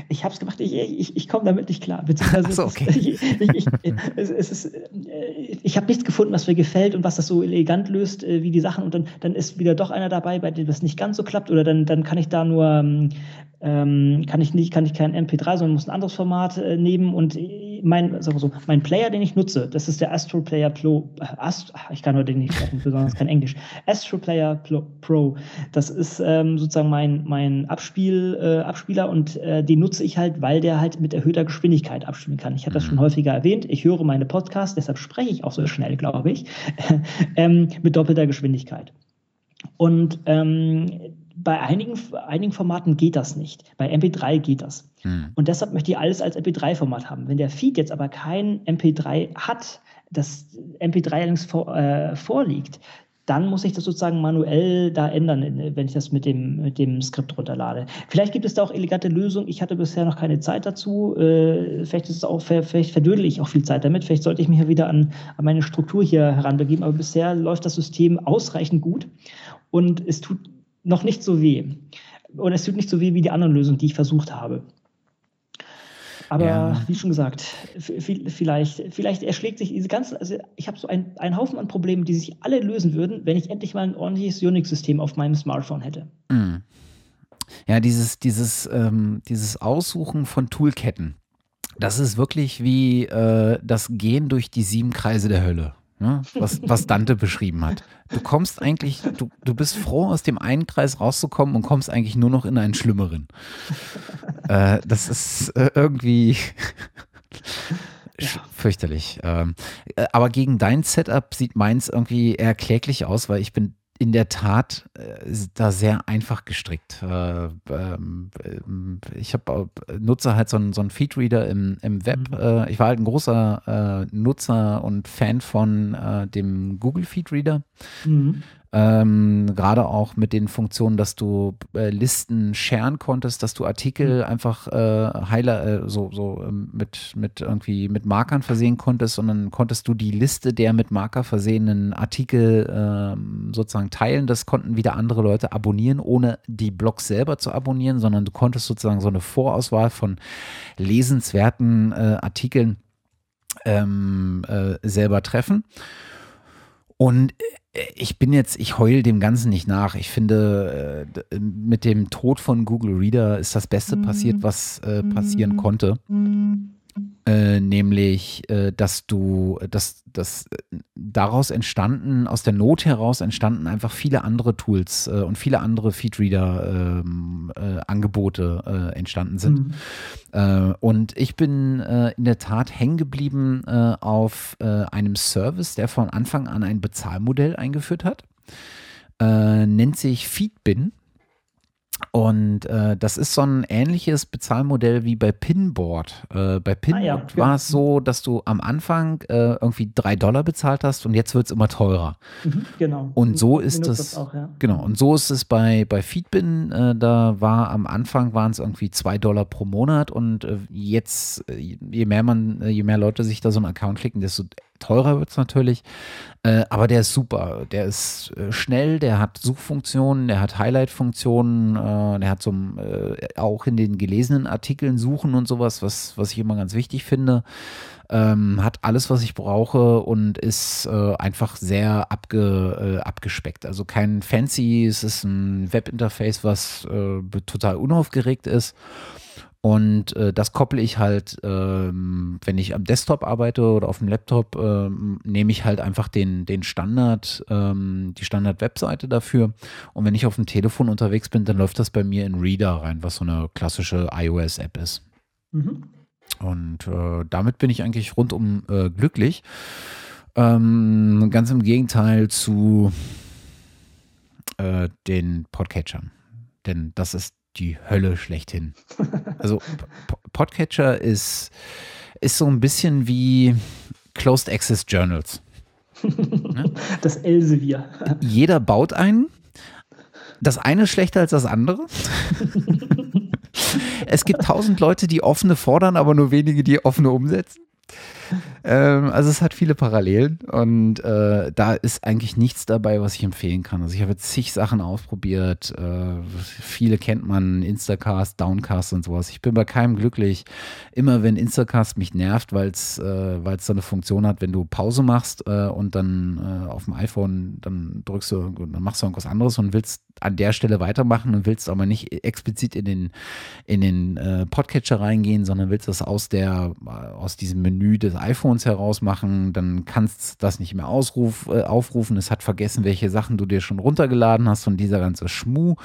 Ich habe es gemacht, ich, ich, ich komme damit nicht klar. Beziehungsweise so, okay. [laughs] ich, ich, es, es ist, äh, ich habe nichts gefunden, was mir gefällt und was das so elegant löst, äh, wie die Sachen. Und dann, dann ist wieder doch einer dabei, bei dem das nicht ganz so klappt. Oder dann, dann kann ich da nur, ähm, ähm kann ich nicht, kann ich kein MP3, sondern muss ein anderes Format äh, nehmen. Und mein, sagen wir so, mein Player, den ich nutze, das ist der Astro Player Pro. Äh, Ast, ich kann heute nicht sprechen, besonders kein Englisch. Astro Player Pro. Das ist ähm, sozusagen mein, mein Abspiel, äh, Abspieler und äh, den nutze ich halt, weil der halt mit erhöhter Geschwindigkeit abspielen kann. Ich habe das schon mhm. häufiger erwähnt. Ich höre meine Podcasts, deshalb spreche ich auch so schnell, glaube ich, [laughs] ähm, mit doppelter Geschwindigkeit. Und ähm, bei einigen, einigen Formaten geht das nicht. Bei MP3 geht das. Hm. Und deshalb möchte ich alles als MP3-Format haben. Wenn der Feed jetzt aber kein MP3 hat, das MP3 allerdings vor, äh, vorliegt, dann muss ich das sozusagen manuell da ändern, wenn ich das mit dem, mit dem Skript runterlade. Vielleicht gibt es da auch elegante Lösungen. Ich hatte bisher noch keine Zeit dazu. Äh, vielleicht ist es auch, vielleicht verdödel ich auch viel Zeit damit. Vielleicht sollte ich mich ja wieder an, an meine Struktur hier heranbegeben. Aber bisher läuft das System ausreichend gut und es tut noch nicht so weh. Und es tut nicht so weh wie die anderen Lösungen, die ich versucht habe. Aber ja. wie schon gesagt, vielleicht, vielleicht erschlägt sich diese ganze, also ich habe so ein, einen Haufen an Problemen, die sich alle lösen würden, wenn ich endlich mal ein ordentliches Unix-System auf meinem Smartphone hätte. Mhm. Ja, dieses, dieses, ähm, dieses Aussuchen von Toolketten, das ist wirklich wie äh, das Gehen durch die sieben Kreise der Hölle ne, was, was Dante beschrieben hat. Du kommst eigentlich, du, du bist froh, aus dem einen Kreis rauszukommen und kommst eigentlich nur noch in einen schlimmeren. Äh, das ist äh, irgendwie ja. fürchterlich. Ähm, äh, aber gegen dein Setup sieht meins irgendwie eher kläglich aus, weil ich bin in der Tat äh, da sehr einfach gestrickt. Äh, ähm, äh, ich habe nutze halt so einen, so einen Feedreader im, im Web. Mhm. Äh, ich war halt ein großer äh, Nutzer und Fan von äh, dem Google Feedreader. Mhm. Ähm, Gerade auch mit den Funktionen, dass du äh, Listen sharen konntest, dass du Artikel mhm. einfach äh, heiler, äh, so, so ähm, mit, mit irgendwie mit Markern versehen konntest und dann konntest du die Liste der mit Marker versehenen Artikel ähm, sozusagen teilen. Das konnten wieder andere Leute abonnieren, ohne die Blogs selber zu abonnieren, sondern du konntest sozusagen so eine Vorauswahl von lesenswerten äh, Artikeln ähm, äh, selber treffen. Und äh, ich bin jetzt, ich heul dem Ganzen nicht nach. Ich finde, äh, mit dem Tod von Google Reader ist das Beste passiert, was äh, passieren konnte. Äh, nämlich, äh, dass du, dass, dass daraus entstanden, aus der Not heraus entstanden einfach viele andere Tools äh, und viele andere Feedreader-Angebote ähm, entstanden sind. Mhm. und ich bin in der Tat hängen geblieben auf einem Service, der von Anfang an ein Bezahlmodell eingeführt hat. nennt sich Feedbin. Und äh, das ist so ein ähnliches Bezahlmodell wie bei Pinboard. Äh, bei Pinboard ah, ja, war es so, dass du am Anfang äh, irgendwie drei Dollar bezahlt hast und jetzt wird es immer teurer. Mhm, genau. Und so ist es. Auch, ja. Genau. Und so ist es bei, bei Feedbin. Äh, da war am Anfang waren es irgendwie zwei Dollar pro Monat und äh, jetzt, äh, je mehr man, je mehr Leute sich da so einen Account klicken, desto teurer wird es natürlich. Äh, aber der ist super. Der ist äh, schnell, der hat Suchfunktionen, der hat Highlight-Funktionen, äh, der hat so äh, auch in den gelesenen Artikeln Suchen und sowas, was, was ich immer ganz wichtig finde. Ähm, hat alles, was ich brauche und ist äh, einfach sehr abge, äh, abgespeckt. Also kein fancy, es ist ein Webinterface, was total unaufgeregt ist. Und äh, das koppel ich halt, ähm, wenn ich am Desktop arbeite oder auf dem Laptop, ähm, nehme ich halt einfach den, den Standard, ähm, die Standard-Webseite dafür. Und wenn ich auf dem Telefon unterwegs bin, dann läuft das bei mir in Reader rein, was so eine klassische iOS-App ist. Mhm. Und äh, damit bin ich eigentlich rundum äh, glücklich. Ähm, ganz im Gegenteil zu äh, den Podcatchern. Denn das ist die Hölle schlechthin. Also Podcatcher ist, ist so ein bisschen wie Closed Access Journals. Ne? [laughs] Das Elsevier. Jeder baut einen. Das eine ist schlechter als das andere. [laughs] es gibt tausend Leute, die offene fordern, aber nur wenige, die offene umsetzen ähm, also es hat viele Parallelen und äh, da ist eigentlich nichts dabei, was ich empfehlen kann. Also ich habe jetzt zig Sachen ausprobiert. Äh, viele kennt man, Instacast, Downcast und sowas. Ich bin bei keinem glücklich. Immer wenn Instacast mich nervt, weil es äh, so eine Funktion hat, wenn du Pause machst äh, und dann äh, auf dem iPhone, dann drückst du, dann machst du irgendwas anderes und willst an der Stelle weitermachen und willst aber nicht explizit in den, in den äh, Podcatcher reingehen, sondern willst das aus der, äh, aus diesem Menü des iPhones heraus machen, dann kannst du das nicht mehr ausruf, äh, aufrufen. Es hat vergessen, welche Sachen du dir schon runtergeladen hast und dieser ganze Schmuh.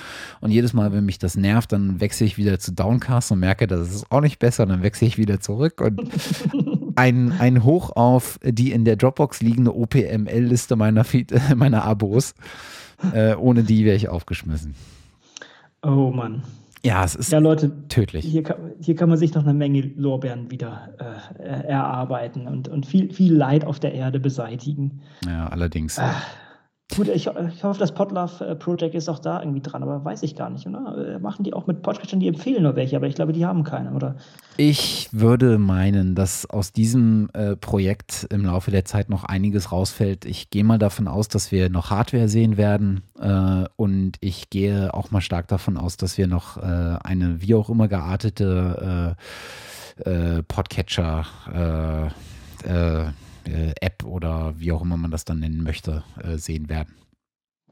Und jedes Mal, wenn mich das nervt, dann wechsle ich wieder zu Downcast und merke, das ist auch nicht besser. Dann wechsle ich wieder zurück und [laughs] ein, ein Hoch auf die in der Dropbox liegende OPML-Liste meiner, [laughs] meiner Abos. Äh, ohne die wäre ich aufgeschmissen. Oh Mann. Ja, es ist ja, Leute, tödlich. Hier kann, hier kann man sich noch eine Menge Lorbeeren wieder äh, erarbeiten und, und viel, viel Leid auf der Erde beseitigen. Ja, allerdings. Ach. Gut, ich, ich, hoffe, das Podlove äh, Project ist auch da irgendwie dran, aber weiß ich gar nicht, oder? Äh, machen die auch mit Podcastern, die empfehlen nur welche, aber ich glaube, die haben keine, oder? Ich würde meinen, dass aus diesem äh, Projekt im Laufe der Zeit noch einiges rausfällt. Ich gehe mal davon aus, dass wir noch Hardware sehen werden äh, und ich gehe auch mal stark davon aus, dass wir noch äh, eine wie auch immer geartete äh, Podcatcher äh, äh, App oder wie auch immer man das dann nennen möchte, äh, sehen werden.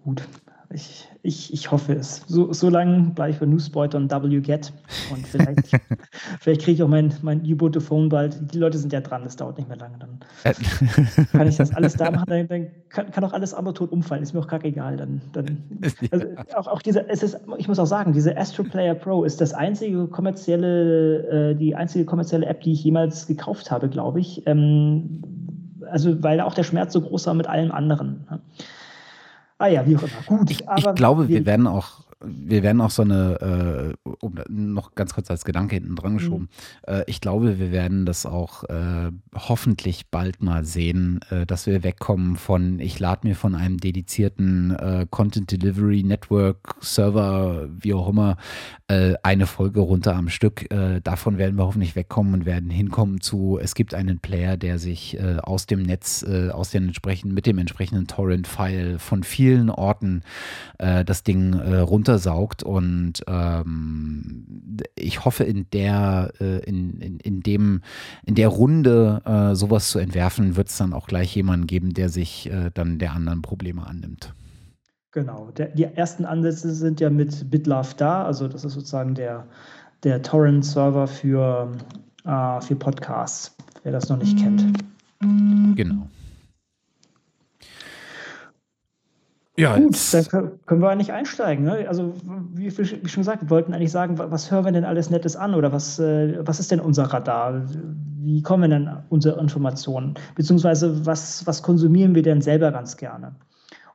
Gut, ich, ich, ich hoffe es. So, so lange bleibe ich bei und WGET und vielleicht, [laughs] vielleicht kriege ich auch mein, mein U-Boot-Phone bald. Die Leute sind ja dran, das dauert nicht mehr lange. Dann [laughs] kann ich das alles da machen, dann, dann kann, kann, auch alles andere tot umfallen. Ist mir auch kackegal. Dann, dann, [laughs] also auch, auch diese, es ist, ich muss auch sagen, diese Astro Player Pro ist das einzige kommerzielle, äh, die einzige kommerzielle App, die ich jemals gekauft habe, glaube ich. Ähm, also weil auch der Schmerz so groß war mit allem anderen. Ah ja, wie auch immer. Gut. Ich, ich glaube, wir, wir, werden auch wir werden auch so eine, äh, um, noch ganz kurz als Gedanke hinten dran geschoben, mhm. äh, ich glaube, wir werden das auch äh, hoffentlich bald mal sehen, äh, dass wir wegkommen von, ich lade mir von einem dedizierten äh, Content Delivery Network Server, wie auch immer, äh, eine Folge runter am Stück. davon werden wir hoffentlich wegkommen und werden hinkommen zu, es gibt einen Player, der sich aus dem Netz, aus den entsprechenden, mit dem entsprechenden Torrent-File von vielen Orten das Ding runter runtersaugt und ähm, ich hoffe in der äh, in, in, in dem in der Runde äh, sowas zu entwerfen, wird es dann auch gleich jemanden geben, der sich äh, dann der anderen Probleme annimmt. Genau, der, die ersten Ansätze sind ja mit BitLove da, also das ist sozusagen der, der Torrent-Server für, äh, für Podcasts, wer das noch nicht kennt. Genau. Ja, Gut, dann können wir eigentlich einsteigen. Ne? Also, wie, wie, schon gesagt, wir wollten eigentlich sagen, was hören wir denn alles Nettes an oder was, äh, was ist denn unser Radar? Wie kommen denn unsere Informationen? Beziehungsweise, was, was konsumieren wir denn selber ganz gerne?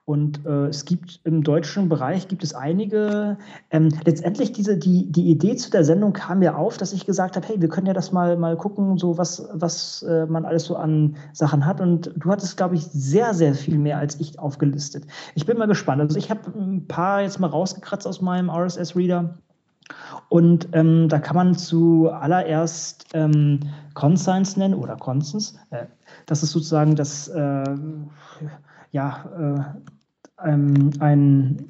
Und äh, es gibt im deutschen Bereich gibt es einige. Ähm, letztendlich diese die die Idee zu der Sendung kam mir auf, dass ich gesagt habe, hey, wir können ja das mal mal gucken, so was was äh, man alles so an Sachen hat. Und du hattest, glaube ich, sehr sehr viel mehr als ich aufgelistet. Ich bin mal gespannt. Also ich habe ein paar jetzt mal rausgekratzt aus meinem RSS Reader. Und ähm, da kann man zuallererst ähm, Conscience nennen oder Conscience. Äh, das ist sozusagen das, äh, ja, äh, ähm, ein,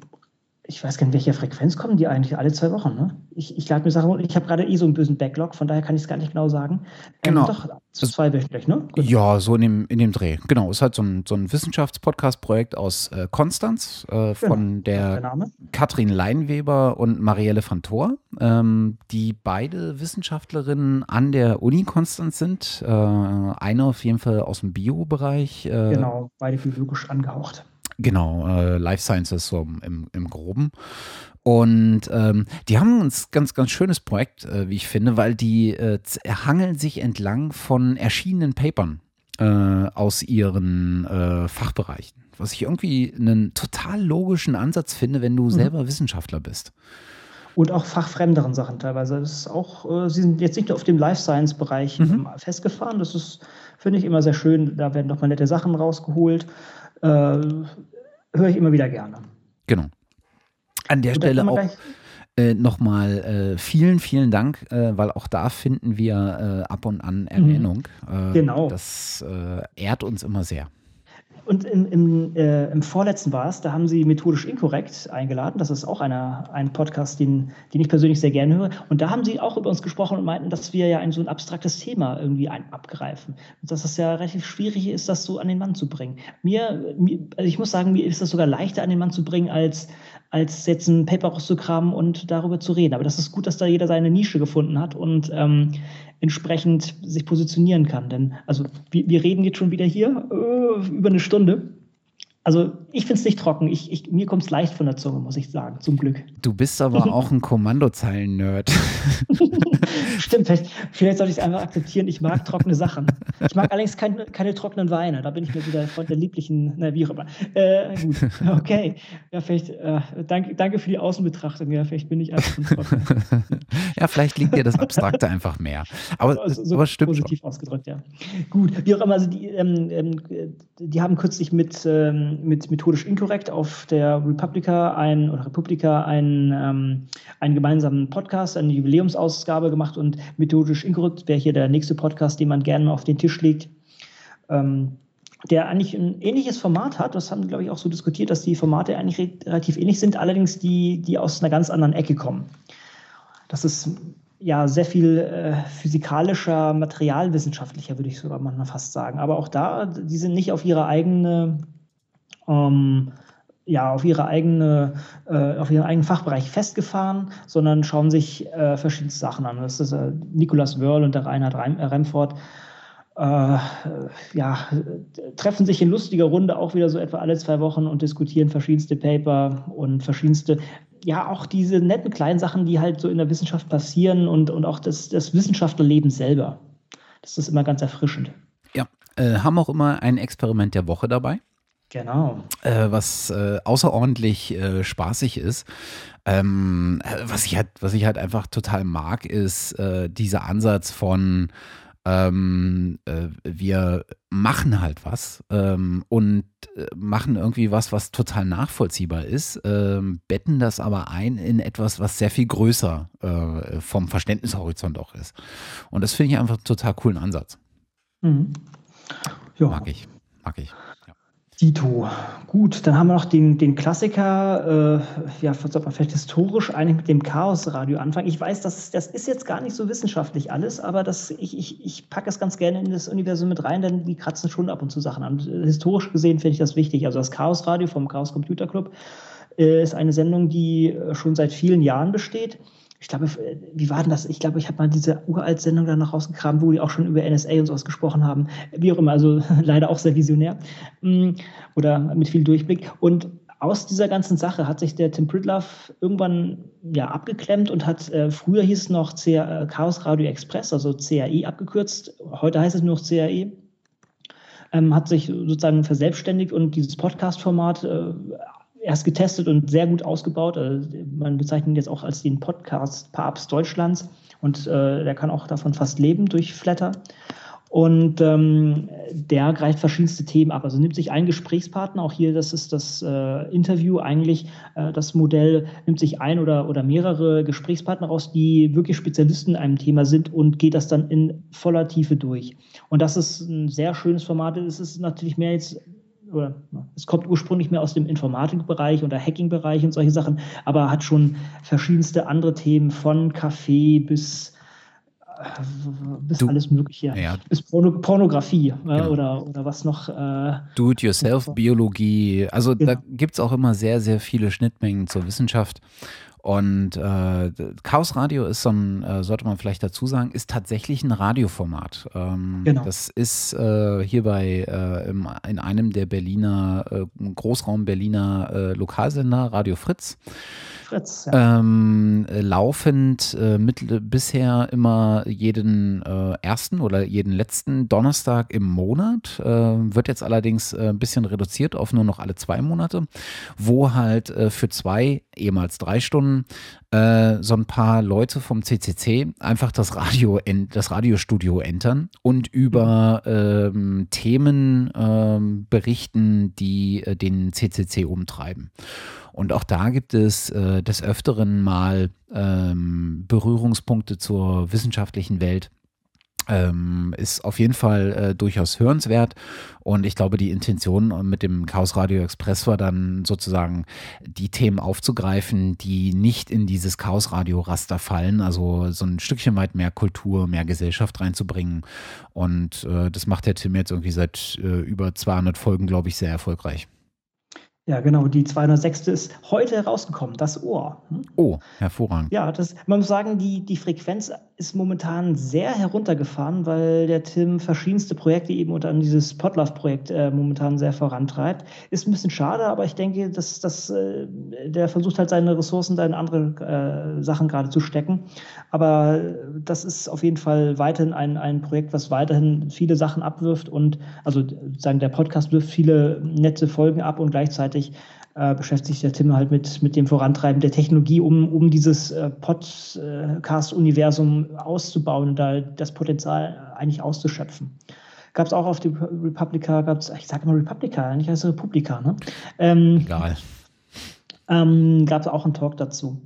ich weiß gar nicht, welcher Frequenz kommen die eigentlich alle zwei Wochen, ne? Ich, ich lade mir Sachen, ich habe gerade eh so einen bösen Backlog, von daher kann ich es gar nicht genau sagen. Ähm, genau. doch, zu zwei wöchentlich, ne? Gut. Ja, so in dem, in dem Dreh. Genau, es ist halt so ein, so ein Wissenschaftspodcast-Projekt aus äh, Konstanz äh, von genau. der, der Katrin Leinweber und Marielle van Thor, ähm, die beide Wissenschaftlerinnen an der Uni Konstanz sind. Äh, eine auf jeden Fall aus dem Bio-Bereich. Äh, genau, beide biologisch angehaucht. Genau, äh, Life Sciences so im, im Groben. Und ähm, die haben ein ganz, ganz schönes Projekt, äh, wie ich finde, weil die äh, hangeln sich entlang von erschienenen Papern äh, aus ihren äh, Fachbereichen. Was ich irgendwie einen total logischen Ansatz finde, wenn du mhm. selber Wissenschaftler bist. Und auch fachfremderen Sachen teilweise. Das ist auch, äh, sie sind jetzt nicht nur auf dem Life Science-Bereich mhm. Ähm, festgefahren. Das ist, finde ich, immer sehr schön. Da werden nochmal nette Sachen rausgeholt. Äh, höre ich immer wieder gerne. Genau. An der Stelle auch äh, nochmal äh, vielen, vielen Dank, äh, weil auch da finden wir äh, ab und an. Erwähnung. Mhm. genau. Das äh, ehrt uns immer sehr. Und im, im, äh, im vorletzten war es, da haben sie methodisch inkorrekt eingeladen. Das ist auch eine, ein Podcast, den, den ich persönlich sehr gerne höre. Und da haben sie auch über uns gesprochen und meinten, dass wir ja ein so ein abstraktes Thema irgendwie ein, abgreifen. Und dass es ja relativ schwierig ist, das so an den Mann zu bringen. Mir, mir also ich muss sagen, mir ist das sogar leichter an den Mann zu bringen, als, als jetzt ein Paper rauszukramen und darüber zu reden. Aber das ist gut, dass da jeder seine Nische gefunden hat und ähm, entsprechend sich positionieren kann. Denn also wir, wir reden jetzt schon wieder hier äh, über eine Stunde. Also ich finde es nicht trocken. Ich, ich, mir kommt es leicht von der Zunge, muss ich sagen, zum Glück. Du bist aber [laughs] auch ein Kommandozeilen-Nerd. [laughs] Stimmt, vielleicht, vielleicht sollte ich es einfach akzeptieren. Ich mag trockene Sachen. Ich mag allerdings kein, keine trockenen Weine. Da bin ich mir wieder von der lieblichen, na, wie auch immer. Äh, gut, okay. Ja, vielleicht, äh, danke, danke für die Außenbetrachtung. Ja, vielleicht bin ich einfach ein trocken. [laughs] ja, vielleicht liegt dir das Abstrakte einfach mehr. Aber, also, so aber stimmt positiv schon. ausgedrückt, ja. Gut, wie auch immer, also die, ähm, ähm die haben kürzlich mit ähm, mit methodisch inkorrekt auf der Republika ein oder Republika einen, ähm, einen gemeinsamen Podcast, eine Jubiläumsausgabe gemacht und methodisch inkorrekt wäre hier der nächste Podcast, den man gerne auf den Tisch legt. Ähm, der eigentlich ein ähnliches Format hat. Das haben wir, glaube ich, auch so diskutiert, dass die Formate eigentlich relativ ähnlich sind, allerdings die, die aus einer ganz anderen Ecke kommen. Das ist ja sehr viel äh, physikalischer, materialwissenschaftlicher, würde ich sogar mal fast sagen. Aber auch da, die sind nicht auf ihre eigene ähm, ja, auf ihre eigene, äh, auf ihren eigenen Fachbereich festgefahren, sondern schauen sich äh, verschiedene Sachen an. Das ist äh, Nicolas Wörl und der Reinhard Reim, äh, Remford. Äh, ja, treffen sich in lustiger Runde auch wieder so etwa alle zwei Wochen und diskutieren verschiedenste Paper und verschiedenste, ja, auch diese netten kleinen Sachen, die halt so in der Wissenschaft passieren und, und auch das, das Wissenschaftlerleben selber. Das ist immer ganz erfrischend. Ja, äh, haben auch immer ein Experiment der Woche dabei. Genau. Äh, was äh, außerordentlich äh, spaßig ist. Ähm, was, ich halt, was ich halt einfach total mag, ist äh, dieser Ansatz von ähm, äh, wir machen halt was ähm, und äh, machen irgendwie was, was total nachvollziehbar ist, ähm, betten das aber ein in etwas, was sehr viel größer vom Verständnishorizont auch ist. Und das finde ich einfach einen total coolen Ansatz. Mhm. Ja. Mag ich, mag ich. Dito. Gut, dann haben wir noch den, den Klassiker, äh, ja, sollte man vielleicht historisch eigentlich mit dem Chaosradio anfangen. Ich weiß, das, das ist jetzt gar nicht so wissenschaftlich alles, aber das, ich, ich, ich packe es ganz gerne in das Universum mit rein, denn die kratzen schon ab und zu Sachen an. Historisch gesehen finde ich das wichtig. Also das Chaosradio vom Chaos Computer Club äh, ist eine Sendung, die äh, schon seit vielen Jahren besteht ich glaube, äh, wie war denn das? Ich glaube, ich habe mal diese Uralt-Sendung dann noch rausgekramt, wo die auch schon über NSA und sowas gesprochen haben. Wie auch immer, also [laughs] leider auch sehr visionär mm, oder mit viel Durchblick. Und aus dieser ganzen Sache hat sich der Tim Pridlove irgendwann ja, abgeklemmt und hat, äh, früher hieß es noch CR, äh, Chaos Radio Express, also CRI abgekürzt. Heute heißt es nur noch CRE. Ähm, hat sich sozusagen verselbstständigt und dieses Podcast-Format äh, erst getestet und sehr gut ausgebaut. Also man bezeichnet ihn jetzt auch als den Podcast-Papst Deutschlands und äh, der kann auch davon fast leben durch Flatter. Und ähm, der greift verschiedenste Themen ab. Also nimmt sich einen Gesprächspartner, auch hier, das ist das äh, Interview eigentlich, äh, das Modell nimmt sich ein oder, oder mehrere Gesprächspartner raus, die wirklich Spezialisten in einem Thema sind und geht das dann in voller Tiefe durch. Und das ist ein sehr schönes Format. Es ist natürlich mehr jetzt oder es kommt ursprünglich mehr aus dem Informatikbereich oder Hacking-Bereich und solche Sachen, aber hat schon verschiedenste andere Themen von Kaffee bis äh, bis du, alles Mögliche. Ja. Bis Porno Pornografie äh, genau. oder, oder was noch. Äh, Do-it-yourself-Biologie. Also genau. da gibt es auch immer sehr, sehr viele Schnittmengen zur Wissenschaft. Und äh, Chaos Radio ist so ein, äh, sollte man vielleicht dazu sagen, ist tatsächlich ein Radioformat. Ähm, genau. Das ist äh, hier bei äh, im, in einem der Berliner, äh, Großraum Berliner äh, Lokalsender, Radio Fritz. Fritz. Ja. Ähm, laufend äh, mit, bisher immer jeden äh, ersten oder jeden letzten Donnerstag im Monat. Äh, wird jetzt allerdings äh, ein bisschen reduziert auf nur noch alle zwei Monate, wo halt äh, für zwei, ehemals drei Stunden, äh, so ein paar Leute vom CCC einfach das Radio, das Radiostudio entern und über ähm, Themen ähm, berichten, die den CCC umtreiben. Und auch da gibt es äh, des Öfteren mal ähm, Berührungspunkte zur wissenschaftlichen Welt. Ähm, ist auf jeden Fall äh, durchaus hörenswert und ich glaube, die Intention mit dem Chaos Radio Express war dann sozusagen die Themen aufzugreifen, die nicht in dieses Chaos Radio Raster fallen, also so ein Stückchen weit mehr Kultur, mehr Gesellschaft reinzubringen und äh, das macht der Tim jetzt irgendwie seit äh, über 200 Folgen, glaube ich, sehr erfolgreich. Ja, genau. Die 206. ist heute herausgekommen, das Ohr. Hm? Oh, hervorragend. Ja, das, man muss sagen, die, die Frequenz ist momentan sehr heruntergefahren, weil der Tim verschiedenste Projekte eben unter anderem dieses Podlove-Projekt äh, momentan sehr vorantreibt. Ist ein bisschen schade, aber ich denke, dass, dass äh, der versucht halt seine Ressourcen da in andere äh, Sachen gerade zu stecken. Aber das ist auf jeden Fall weiterhin ein, ein Projekt, was weiterhin viele Sachen abwirft und also sagen, der Podcast wirft viele nette Folgen ab und gleichzeitig äh, beschäftigt sich der Tim halt mit, mit dem Vorantreiben der Technologie, um, um dieses äh, Podcast-Universum auszubauen und da das Potenzial eigentlich auszuschöpfen. Gab es auch auf die Republika, gab es, ich sage immer Republika, nicht als Republika, ne? Ähm, Egal. Ähm, gab es auch einen Talk dazu.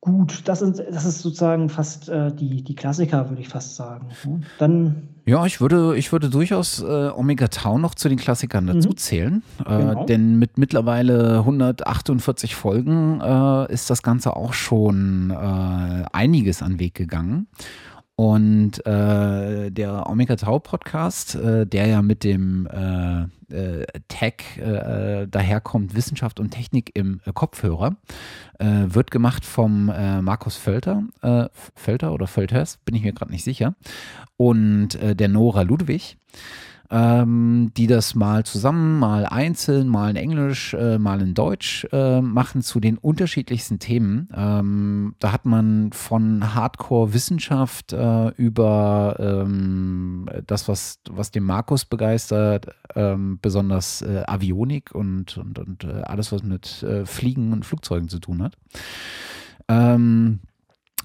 Gut, das, sind, das ist sozusagen fast äh, die, die Klassiker, würde ich fast sagen. Ne? Dann ja, ich würde, ich würde durchaus äh, Omega Tau noch zu den Klassikern dazu mhm. zählen. Äh, genau. Denn mit mittlerweile 148 Folgen äh, ist das Ganze auch schon äh, einiges an Weg gegangen. Und äh, der Omega Tau Podcast, äh, der ja mit dem äh, äh Tag äh, daherkommt, Wissenschaft und Technik im äh, Kopfhörer, wird gemacht vom Markus Völter, Völter oder Völters, bin ich mir gerade nicht sicher, und der Nora Ludwig. Ähm, die das mal zusammen, mal einzeln, mal in Englisch, äh, mal in Deutsch äh, machen zu den unterschiedlichsten Themen. Ähm, da hat man von Hardcore-Wissenschaft äh, über ähm, das, was, was den Markus begeistert, ähm, besonders äh, Avionik und, und, und äh, alles, was mit äh, Fliegen und Flugzeugen zu tun hat. Ähm,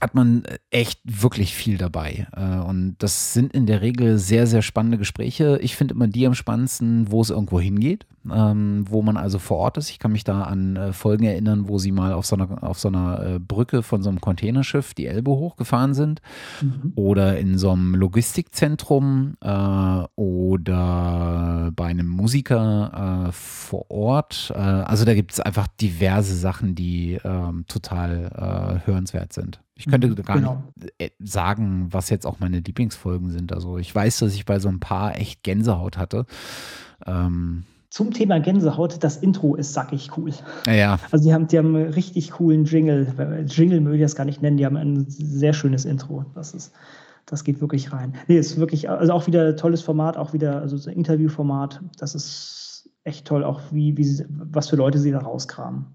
hat man echt wirklich viel dabei. Äh, und das sind in der Regel sehr, sehr spannende Gespräche. Ich finde immer die am spannendsten, wo es irgendwo hingeht, ähm, wo man also vor Ort ist. Ich kann mich da an äh, Folgen erinnern, wo sie mal auf so einer, auf so einer äh, Brücke von so einem Containerschiff die Elbe hochgefahren sind mhm. oder in so einem Logistikzentrum oder bei einem Musiker vor Ort. also da gibt es einfach diverse Sachen, die ähm, total hörenswert sind. Ich könnte mhm, gar genau. nicht äh, sagen, was jetzt auch meine Lieblingsfolgen sind. Also ich weiß, dass ich bei so ein paar echt Gänsehaut hatte. Ähm, zum Thema Gänsehaut, das Intro ist sackig cool. Ja. Also die haben, die haben einen richtig coolen Jingle. Jingle möchte ich das gar nicht nennen, die haben ein sehr schönes Intro. Das ist, das geht wirklich rein. Nee, ist wirklich, also auch wieder tolles Format, auch wieder, also so ein Interviewformat. Das ist echt toll, auch wie, wie was für Leute sie da rauskramen.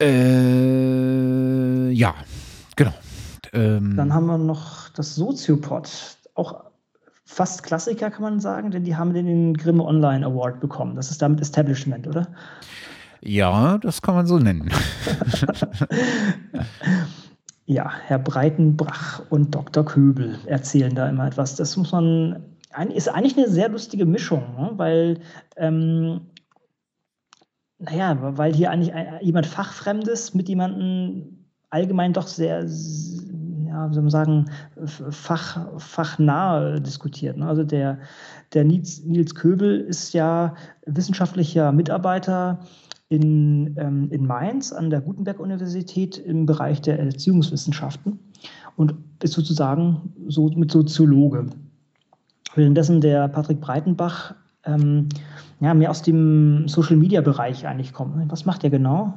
Äh, ja, genau. Ähm, Dann haben wir noch das Soziopod. Auch fast Klassiker, kann man sagen, denn die haben den Grimme Online Award bekommen. Das ist damit Establishment, oder? Ja, das kann man so nennen. [laughs] ja, Herr Breitenbrach und Dr. Köbel erzählen da immer etwas. Das muss man, ist eigentlich eine sehr lustige Mischung, ne? weil ähm, naja, weil hier eigentlich jemand Fachfremdes mit jemandem allgemein doch sehr, ja, wie soll man sagen, fach, fachnah diskutiert. Ne? Also der, der Nils, Nils Köbel ist ja wissenschaftlicher Mitarbeiter in, ähm, in Mainz an der Gutenberg-Universität im Bereich der Erziehungswissenschaften und ist sozusagen so mit Soziologe. Währenddessen der Patrick Breitenbach ähm, ja, mehr aus dem Social-Media-Bereich eigentlich kommt. Was macht der genau?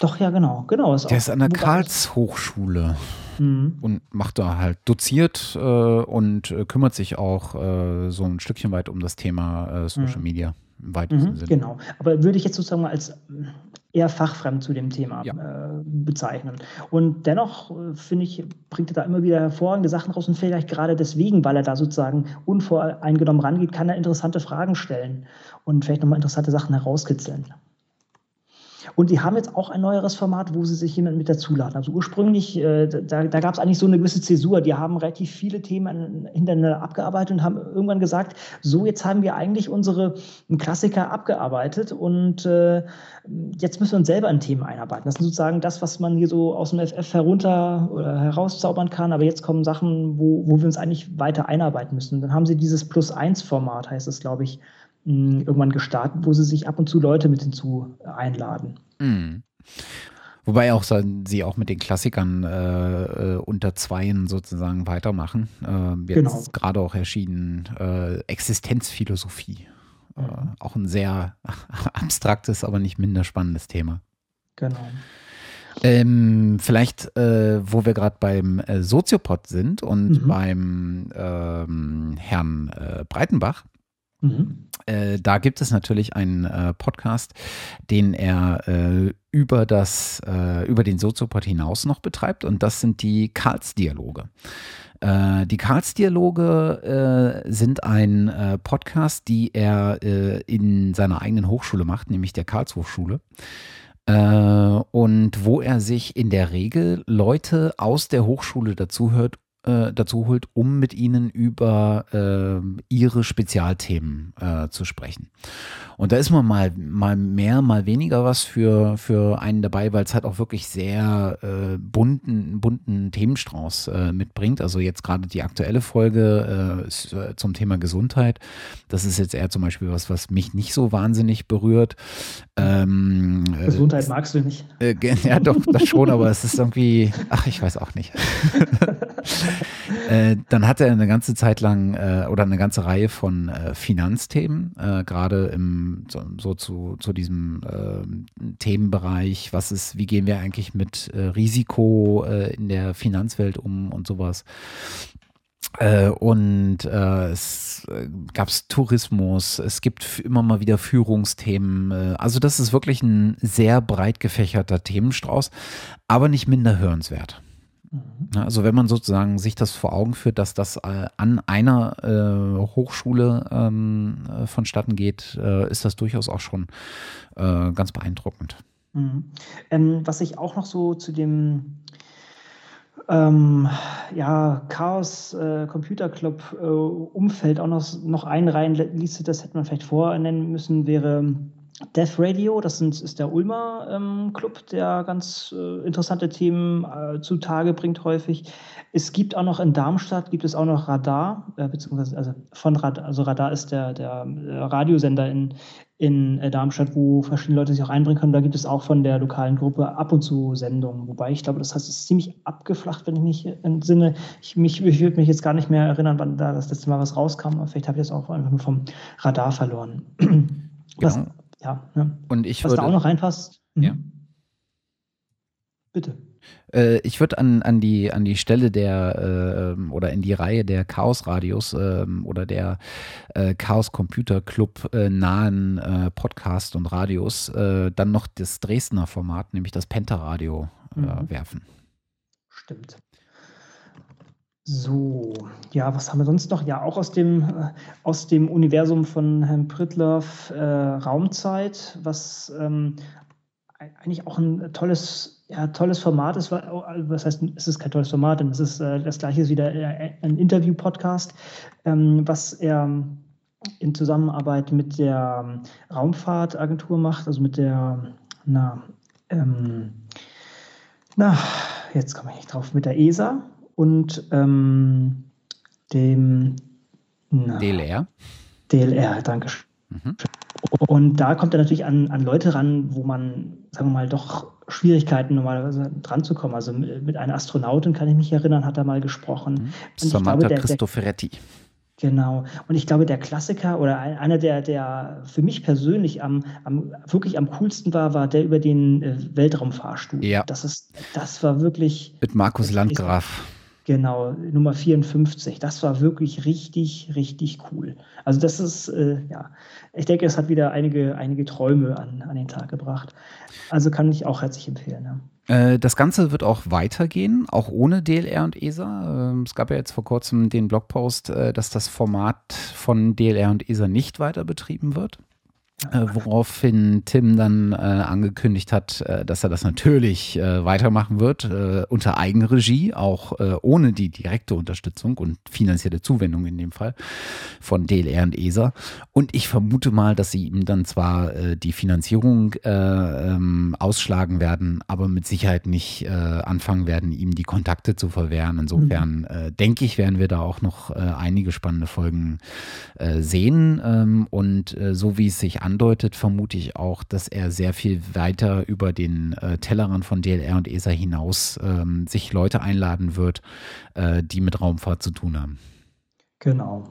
Doch, ja, genau. genau ist der ist an der Karlshochschule mhm. und macht da halt, doziert äh, und äh, kümmert sich auch äh, so ein Stückchen weit um das Thema äh, Social mhm. Media im weitesten mhm, Sinne. Genau. Aber würde ich jetzt sozusagen mal als eher fachfremd zu dem Thema ja. äh, bezeichnen. Und dennoch, äh, finde ich, bringt er da immer wieder hervorragende Sachen raus und vielleicht gerade deswegen, weil er da sozusagen unvoreingenommen rangeht, kann er interessante Fragen stellen und vielleicht nochmal interessante Sachen herauskitzeln. Und die haben jetzt auch ein neueres Format, wo sie sich jemanden mit dazuladen. Also ursprünglich, äh, da, da gab es eigentlich so eine gewisse Zäsur. Die haben relativ viele Themen hintereinander abgearbeitet und haben irgendwann gesagt, so jetzt haben wir eigentlich unsere Klassiker abgearbeitet und äh, jetzt müssen wir uns selber in Themen einarbeiten. Das ist sozusagen das, was man hier so aus dem FF herunter oder herauszaubern kann. Aber jetzt kommen Sachen, wo, wo wir uns eigentlich weiter einarbeiten müssen. Dann haben sie dieses Plus-1-Format, heißt es, glaube ich, irgendwann gestartet, wo sie sich ab und zu Leute mit hinzu einladen. Mhm. Wobei auch sie auch mit den Klassikern äh, äh, unter Zweien sozusagen weitermachen. Äh, jetzt genau. gerade auch erschienen äh, Existenzphilosophie. Äh, mhm. auch ein sehr [laughs] abstraktes, aber nicht minder spannendes Thema. Genau. Ähm, vielleicht, äh, wo wir gerade beim äh, Soziopod sind und mhm. beim ähm, Herrn äh, Breitenbach, Mhm. Äh, da gibt es natürlich einen äh, Podcast, den er äh, über, das, äh, über den Soziopod hinaus noch betreibt und das sind die Karls-Dialoge. Äh, die Karls-Dialoge äh, sind ein Podcast, die er in seiner eigenen Hochschule macht, nämlich der Karlshochschule. und wo er sich in der Regel Leute aus der Hochschule dazu hört, äh, dazu holt, um mit ihnen über äh, ihre Spezialthemen äh, zu sprechen. Und da ist man mal, mal mehr, mal weniger was für, für einen dabei, weil es halt auch wirklich sehr äh, bunten, bunten Themenstrauß äh, mitbringt. Also jetzt gerade die aktuelle Folge äh, äh, zum Thema Gesundheit. Das ist jetzt eher zum Beispiel was, was mich nicht so wahnsinnig berührt. Ähm, äh, Gesundheit magst du nicht. Äh, [laughs] ja, doch, das schon, aber es ist irgendwie, ach, ich weiß auch nicht. [laughs] dann hat er eine ganze Zeit lang oder eine ganze Reihe von Finanzthemen, gerade im so, so zu, zu diesem äh, Themenbereich, was ist, wie gehen wir eigentlich mit äh, Risiko äh, in der Finanzwelt um und sowas. Äh, und äh, es äh, gab Tourismus, es gibt immer mal wieder Führungsthemen. Also das ist wirklich ein sehr breit gefächerter Themenstrauß, aber nicht minder hörenswert. Mhm. Also wenn man sozusagen sich das vor Augen führt, dass das äh, an einer äh, Hochschule ähm, vonstatten geht, ist das durchaus auch schon ganz beeindruckend. Mhm. Ähm, was ich auch noch so zu dem ähm, ja, Chaos äh, Computer Club äh, Umfeld auch noch, noch einreihen ließe, das hätte man vielleicht vornennen müssen, wäre Death Radio, das sind, ist der Ulmer ähm, Club, der ganz äh, interessante Themen äh, zutage bringt häufig. Es gibt auch noch in Darmstadt, gibt es auch noch Radar, äh, beziehungsweise also von Radar, also Radar ist der, der äh, Radiosender in, in äh, Darmstadt, wo verschiedene Leute sich auch einbringen können. Da gibt es auch von der lokalen Gruppe ab und zu Sendungen. Wobei ich glaube, das heißt, es ist ziemlich abgeflacht, wenn ich mich entsinne. Ich, mich, ich würde mich jetzt gar nicht mehr erinnern, wann da das letzte Mal was rauskam. Vielleicht habe ich das auch einfach nur vom Radar verloren. [clears throat] Genau ja. Ne? Und ich Was würde, da auch noch reinpasst. Mhm. Ja. Bitte. Äh, ich würde an, an, die, an die Stelle der äh, oder in die Reihe der Chaos Radios äh, oder der äh, Chaos Computer Club äh, nahen Podcast und Radios dann noch das Dresdner Format, nämlich das Penta Radio, mhm. werfen. Stimmt. So, ja, was haben wir sonst noch? Ja, auch aus dem, äh, aus dem Universum von Herrn Pritloff äh, Raumzeit, was ähm, eigentlich auch ein tolles, ja, tolles Format ist. Was heißt, es ist kein tolles Format, denn es ist äh, das gleiche ist wieder äh, ein Interview-Podcast, ähm, was er in Zusammenarbeit mit der Raumfahrtagentur macht, also mit der, na, ähm, na, jetzt komme ich nicht drauf, mit der ESA und ähm, dem na, DLR. DLR, danke schön. Mhm. Und da kommt er natürlich an, an Leute ran, wo man, sagen wir mal, doch Schwierigkeiten normalerweise dran zu kommen. Also mit einer Astronautin kann ich mich erinnern, hat er mal gesprochen. Mhm. Samantha glaube, Cristoforetti. Genau. Und ich glaube, der Klassiker oder einer, der, der für mich persönlich am, am wirklich am coolsten war, war der über den äh, Weltraumfahrstuhl. Ja. Das ist, das war wirklich. Mit Markus Landgraf. Genau, Nummer 54. Das war wirklich richtig, richtig cool. Also das ist, äh, ja, ich denke, es hat wieder einige, einige Träume an, an den Tag gebracht. Also kann ich auch herzlich empfehlen. Ja. Äh, das Ganze wird auch weitergehen, auch ohne DLR und ESA. Ähm, es gab ja jetzt vor kurzem den Blogpost, äh, dass das Format von DLR und ESA nicht weiter betrieben wird. Äh, woraufhin Tim dann äh, angekündigt hat, äh, dass er das natürlich äh, weitermachen wird, äh, unter Eigenregie, auch ohne die direkte Unterstützung und finanzielle Zuwendung in dem Fall von DLR und ESA. Und ich vermute mal, dass sie ihm dann zwar die Finanzierung ähm, ausschlagen werden, aber mit Sicherheit nicht anfangen werden, ihm die Kontakte zu verwehren. Insofern mhm. denke ich, werden wir da auch noch einige spannende Folgen sehen. Ähm, und so wie es sich andeutet, vermute ich auch, dass er sehr viel weiter über den äh, Tellerrand von DLR und ESA hinaus ähm, sich Leute einladen wird, äh, die mit Raumfahrt zu tun haben. Genau.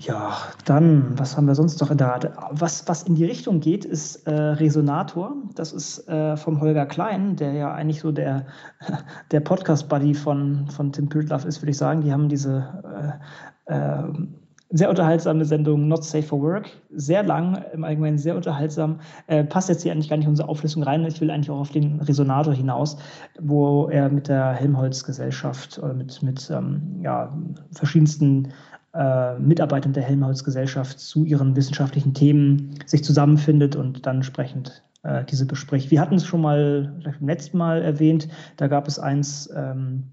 Ja, dann, was haben wir sonst noch in der Art? Was, was in die Richtung geht, ist äh, Resonator. Das ist äh, vom Holger Klein, der ja eigentlich so der, [laughs] der Podcast-Buddy von, von Tim Pültlaff ist, würde ich sagen. Die haben diese äh, ähm, sehr unterhaltsame Sendung, Not Safe for Work. Sehr lang, im Allgemeinen sehr unterhaltsam. Äh, passt jetzt hier eigentlich gar nicht in unsere Auflistung rein. Ich will eigentlich auch auf den Resonator hinaus, wo er mit der Helmholtz-Gesellschaft oder mit, mit ähm, ja, verschiedensten äh, Mitarbeitern der Helmholtz-Gesellschaft zu ihren wissenschaftlichen Themen sich zusammenfindet und dann entsprechend äh, diese bespricht. Wir hatten es schon mal beim letzten Mal erwähnt. Da gab es eins. Ähm,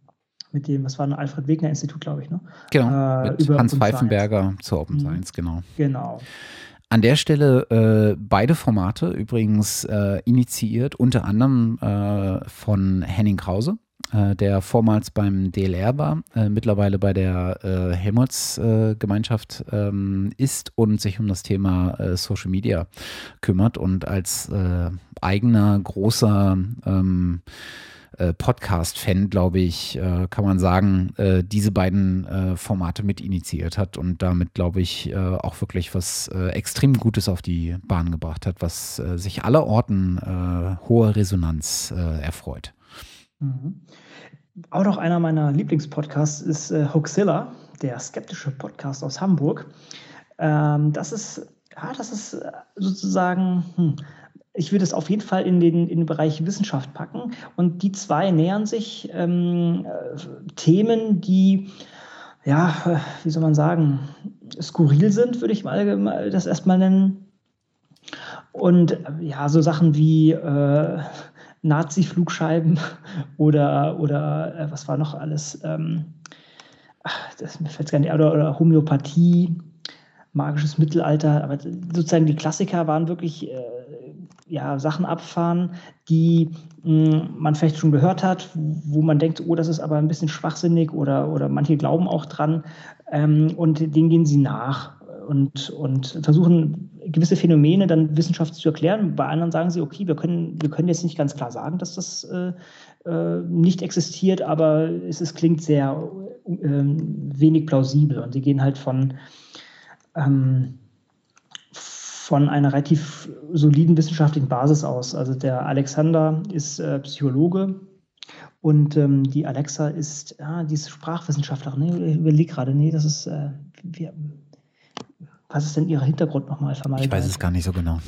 mit dem, was war ein Alfred Wegener Institut, glaube ich, ne? Genau, äh, mit Hans Pfeifenberger zur Open mhm. Science, genau. Genau. An der Stelle äh, beide Formate übrigens äh, initiiert, unter anderem äh, von Henning Krause, äh, der vormals beim DLR war, äh, mittlerweile bei der äh, Helmholtz-Gemeinschaft ähm, ist und sich um das Thema Social Media kümmert und als eigener großer ähm, äh, Podcast-Fan, glaube ich, äh, kann man sagen, äh, diese beiden äh, Formate mit initiiert hat und damit, glaube ich, äh, auch wirklich was äh, extrem Gutes auf die Bahn gebracht hat, was sich aller Orten hoher Resonanz erfreut. Mhm. auch noch einer meiner Lieblingspodcasts ist äh, Hoaxilla, der skeptische Podcast aus Hamburg. Ähm, das ist, ja, das ist sozusagen, hm, ich würde es auf jeden Fall in den, in den Bereich Wissenschaft packen. Und die zwei nähern sich ähm, äh, Themen, die, ja, wie soll man sagen, skurril sind, würde ich mal das erstmal nennen. Und äh, ja, so Sachen wie äh, Nazi-Flugscheiben [laughs] oder, oder äh, was war noch alles? Ähm, ach, das mir fällt gar nicht, oder, oder Homöopathie, magisches Mittelalter, aber sozusagen die Klassiker waren wirklich äh, ja, Sachen abfahren, die mh, hm, man vielleicht schon gehört hat, wo man denkt, oh, das ist aber ein bisschen schwachsinnig oder, oder manche glauben auch dran ähm, und denen gehen sie nach und, und versuchen gewisse Phänomene dann wissenschaftlich zu erklären. Bei anderen sagen sie, okay, wir können, wir können jetzt nicht ganz klar sagen, dass das äh, äh nicht existiert, aber es, es klingt sehr äh, wenig plausibel und sie gehen halt von, ähm, von einer relativ soliden wissenschaftlichen Basis aus. Also der Alexander ist äh, Psychologe und ähm, die Alexa ist, ja, die ist Sprachwissenschaftlerin. Nee, ich überlege gerade, nee, das ist, äh, wir, was ist denn Ihr Hintergrund nochmal vermeiden? Ich weiß es gar nicht so genau.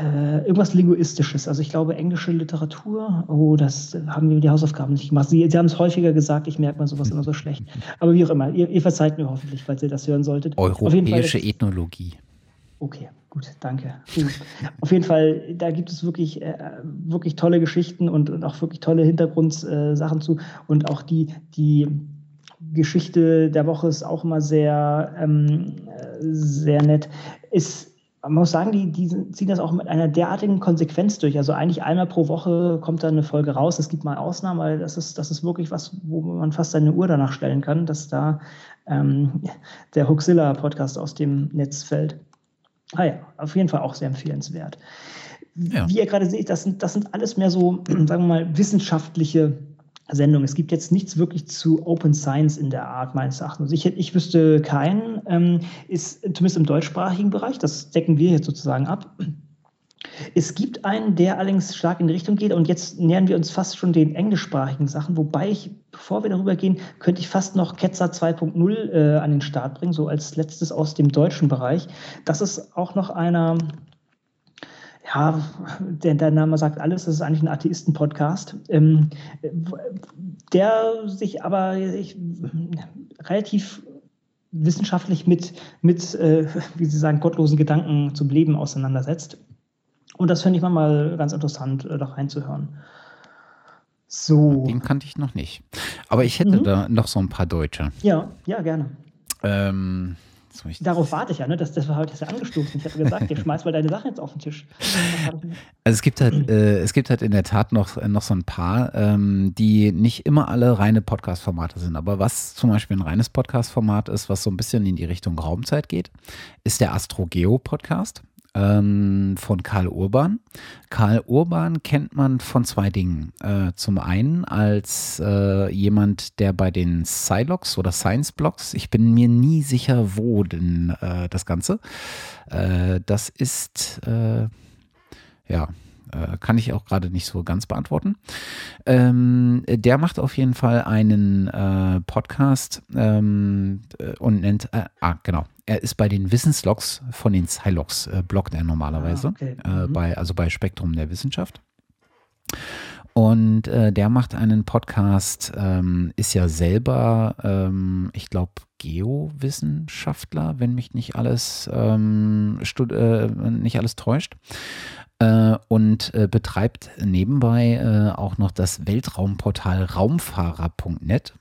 Äh, irgendwas Linguistisches. Also ich glaube englische Literatur. Oh, das haben wir die Hausaufgaben nicht gemacht. Sie, Sie haben es häufiger gesagt, ich merke mal sowas immer so schlecht. [laughs] Aber wie auch immer, ihr, ihr verzeiht mir hoffentlich, falls ihr das hören solltet. Europäische Fall, Ethnologie. Okay, gut, danke. Auf jeden Fall, da gibt es wirklich, äh, wirklich tolle Geschichten und, und, auch wirklich tolle Hintergrundsachen äh, zu. Und auch die, die Geschichte der Woche ist auch immer sehr, ähm, sehr nett. Ist, man muss sagen, die, die ziehen das auch mit einer derartigen Konsequenz durch. Also eigentlich einmal pro Woche kommt da eine Folge raus. Es gibt mal Ausnahmen, weil das ist, das ist wirklich was, wo man fast seine Uhr danach stellen kann, dass da ähm, der Huxilla-Podcast aus dem Netz fällt. Ah ja, auf jeden Fall auch sehr empfehlenswert. Ja. Wie ihr gerade seht, das sind, das sind alles mehr so, [clears throat] sagen wir mal, wissenschaftliche Sendung. Es gibt jetzt nichts wirklich zu Open Science in der Art, meines Erachtens. Ich, ich wüsste keinen, ähm, ist zumindest im deutschsprachigen Bereich, das decken wir jetzt sozusagen ab. Es gibt einen, der allerdings stark in die Richtung geht und jetzt nähern wir uns fast schon den englischsprachigen Sachen, wobei ich, bevor wir darüber gehen, könnte ich fast noch Ketzer 2.0 äh, an den Start bringen, so als letztes aus dem deutschen Bereich. Das ist auch noch einer, ja, der, der, Name sagt alles, das ist eigentlich ein Atheisten-Podcast, ähm, der sich aber ich, relativ wissenschaftlich mit, mit äh, wie Sie sagen, gottlosen Gedanken zum Leben auseinandersetzt. Und das finde ich mal ganz interessant, äh, da reinzuhören. So. Den kannte ich noch nicht. Aber ich hätte mhm. da noch so ein paar Deutsche. Ja, ja, gerne. Ähm, Darauf warte ich ja, ne? Das, das war heute ja angestoßen. Ich habe gesagt, ihr schmeißt mal deine Sachen jetzt auf den Tisch. Also es gibt halt, äh, es gibt halt in der Tat noch, noch so ein paar, ähm, die nicht immer alle reine Podcast-Formate sind. Aber was zum Beispiel ein reines Podcast-Format ist, was so ein bisschen in die Richtung Raumzeit geht, ist der Astrogeo-Podcast ähm, von Karl Urban. Karl Urban kennt man von zwei Dingen. Äh, zum einen als äh, jemand, der bei den Silox oder Science Blogs, ich bin mir nie sicher, wo denn äh, das Ganze. Äh, das ist, äh, ja, äh, kann ich auch gerade nicht so ganz beantworten. Ähm, der macht auf jeden Fall einen äh, Podcast ähm, und nennt, äh, ah, genau, er ist bei den Wissenslogs von den Silox, äh, bloggt er normalerweise, ah, okay. Äh, mhm. bei, also bei Spektrum der Wissenschaft. Und äh, der macht einen Podcast, ähm, ist ja selber, ähm, ich glaube, Geowissenschaftler, wenn mich nicht alles, ähm, äh, nicht alles täuscht. Äh, und äh, betreibt nebenbei äh, auch noch das Weltraumportal raumfahrer.net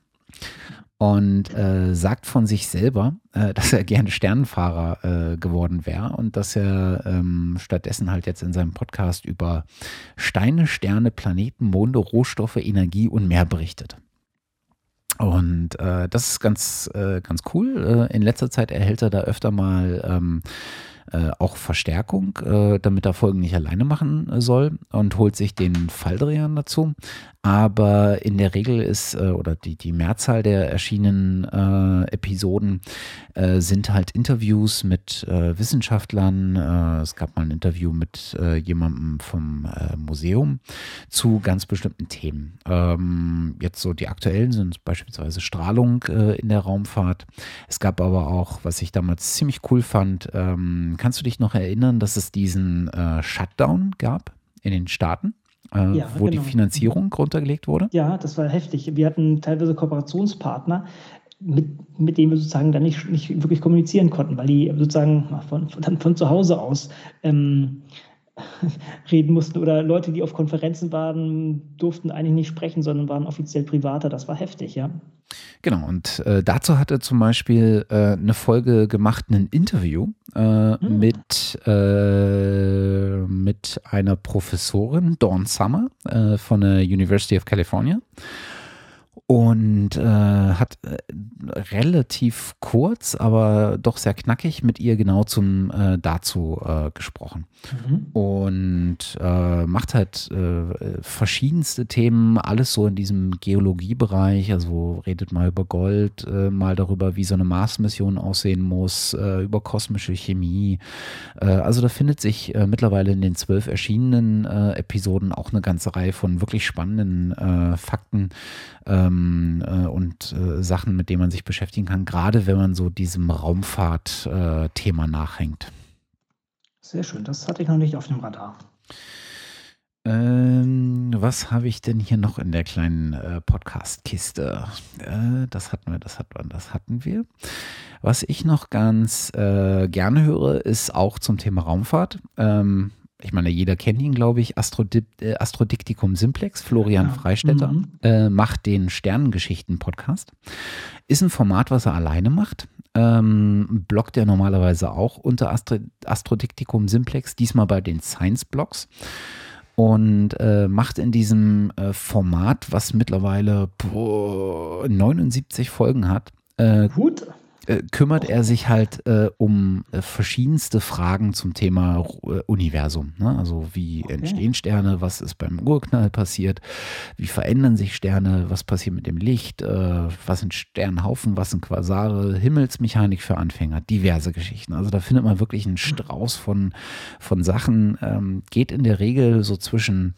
und äh, sagt von sich selber, äh, dass er gerne Sternenfahrer äh, geworden wäre und dass er ähm, stattdessen halt jetzt in seinem Podcast über Steine, Sterne, Planeten, Monde, Rohstoffe, Energie und mehr berichtet. Und äh, das ist ganz, äh, ganz cool. Äh, in letzter Zeit erhält er da öfter mal ähm, äh, auch Verstärkung, äh, damit er Folgen nicht alleine machen äh, soll und holt sich den Falldrehern dazu. Aber in der Regel ist, äh, oder die, die Mehrzahl der erschienenen Episoden sind halt Interviews mit Wissenschaftlern. Es gab mal ein Interview mit jemandem vom Museum zu ganz bestimmten Themen. Ähm, jetzt so die aktuellen sind beispielsweise Strahlung in der Raumfahrt. Es gab aber auch, was ich damals ziemlich cool fand, ähm, kannst du dich noch erinnern, dass es diesen äh, Shutdown gab in den Staaten? äh, Ja, wo genau. die Finanzierung runtergelegt wurde. Ja, das war heftig. Wir hatten teilweise Kooperationspartner, mit, mit denen wir sozusagen dann nicht, nicht wirklich kommunizieren konnten, weil die sozusagen von, von, von zu Hause aus ähm, [laughs] reden mussten oder Leute, die auf Konferenzen waren, durften eigentlich nicht sprechen, sondern waren offiziell privater. Das war heftig, ja. Genau, und äh, dazu hat er zum Beispiel äh, eine Folge gemacht, ein Interview äh, Hm. mit, äh, mit einer Professorin, Dawn Summer, äh, von der University of California. Und äh, hat äh, relativ kurz, aber doch sehr knackig mit ihr genau zum äh, dazu äh, gesprochen. Mhm. und äh, macht halt äh, verschiedenste Themen, alles so in diesem Geologiebereich, also redet mal über Gold, mal darüber, wie so eine Mars-Mission aussehen muss, über kosmische Chemie. Also da findet sich mittlerweile in den zwölf erschienenen Episoden auch eine ganze Reihe von wirklich spannenden Fakten ähm, äh, und äh, Sachen, mit denen man sich beschäftigen kann, gerade wenn man so diesem Raumfahrt-Thema nachhängt. Sehr schön, das hatte ich noch nicht auf dem Radar. Ähm, was habe ich denn hier noch in der kleinen äh, Podcast-Kiste? Äh, das hatten wir, das hatten wir, das hatten wir. Was ich noch ganz äh, gerne höre, ist auch zum Thema Raumfahrt. Ähm, ich meine, jeder kennt ihn, glaube ich, Astrodip äh, Astrodiktikum Simplex, Florian Ja. Freistetter, Mhm. äh, macht den Sternengeschichten-Podcast. Ist ein Format, was er alleine macht. Ähm, bloggt er normalerweise auch unter Astro Astrodiktikum Simplex, diesmal bei den Science-Blogs und äh, macht in diesem äh, Format, was mittlerweile boah, 79 Folgen hat, äh, Gut. Äh, kümmert er sich halt äh, um äh, verschiedenste Fragen zum Thema äh, Universum. Ne? Also wie Okay. entstehen Sterne, was ist beim Urknall passiert, wie verändern sich Sterne, was passiert mit dem Licht, äh, was sind Sternhaufen, was sind Quasare, Himmelsmechanik für Anfänger, diverse Geschichten. Also da findet man wirklich einen Strauß von, von Sachen. Ähm, geht in der Regel so zwischen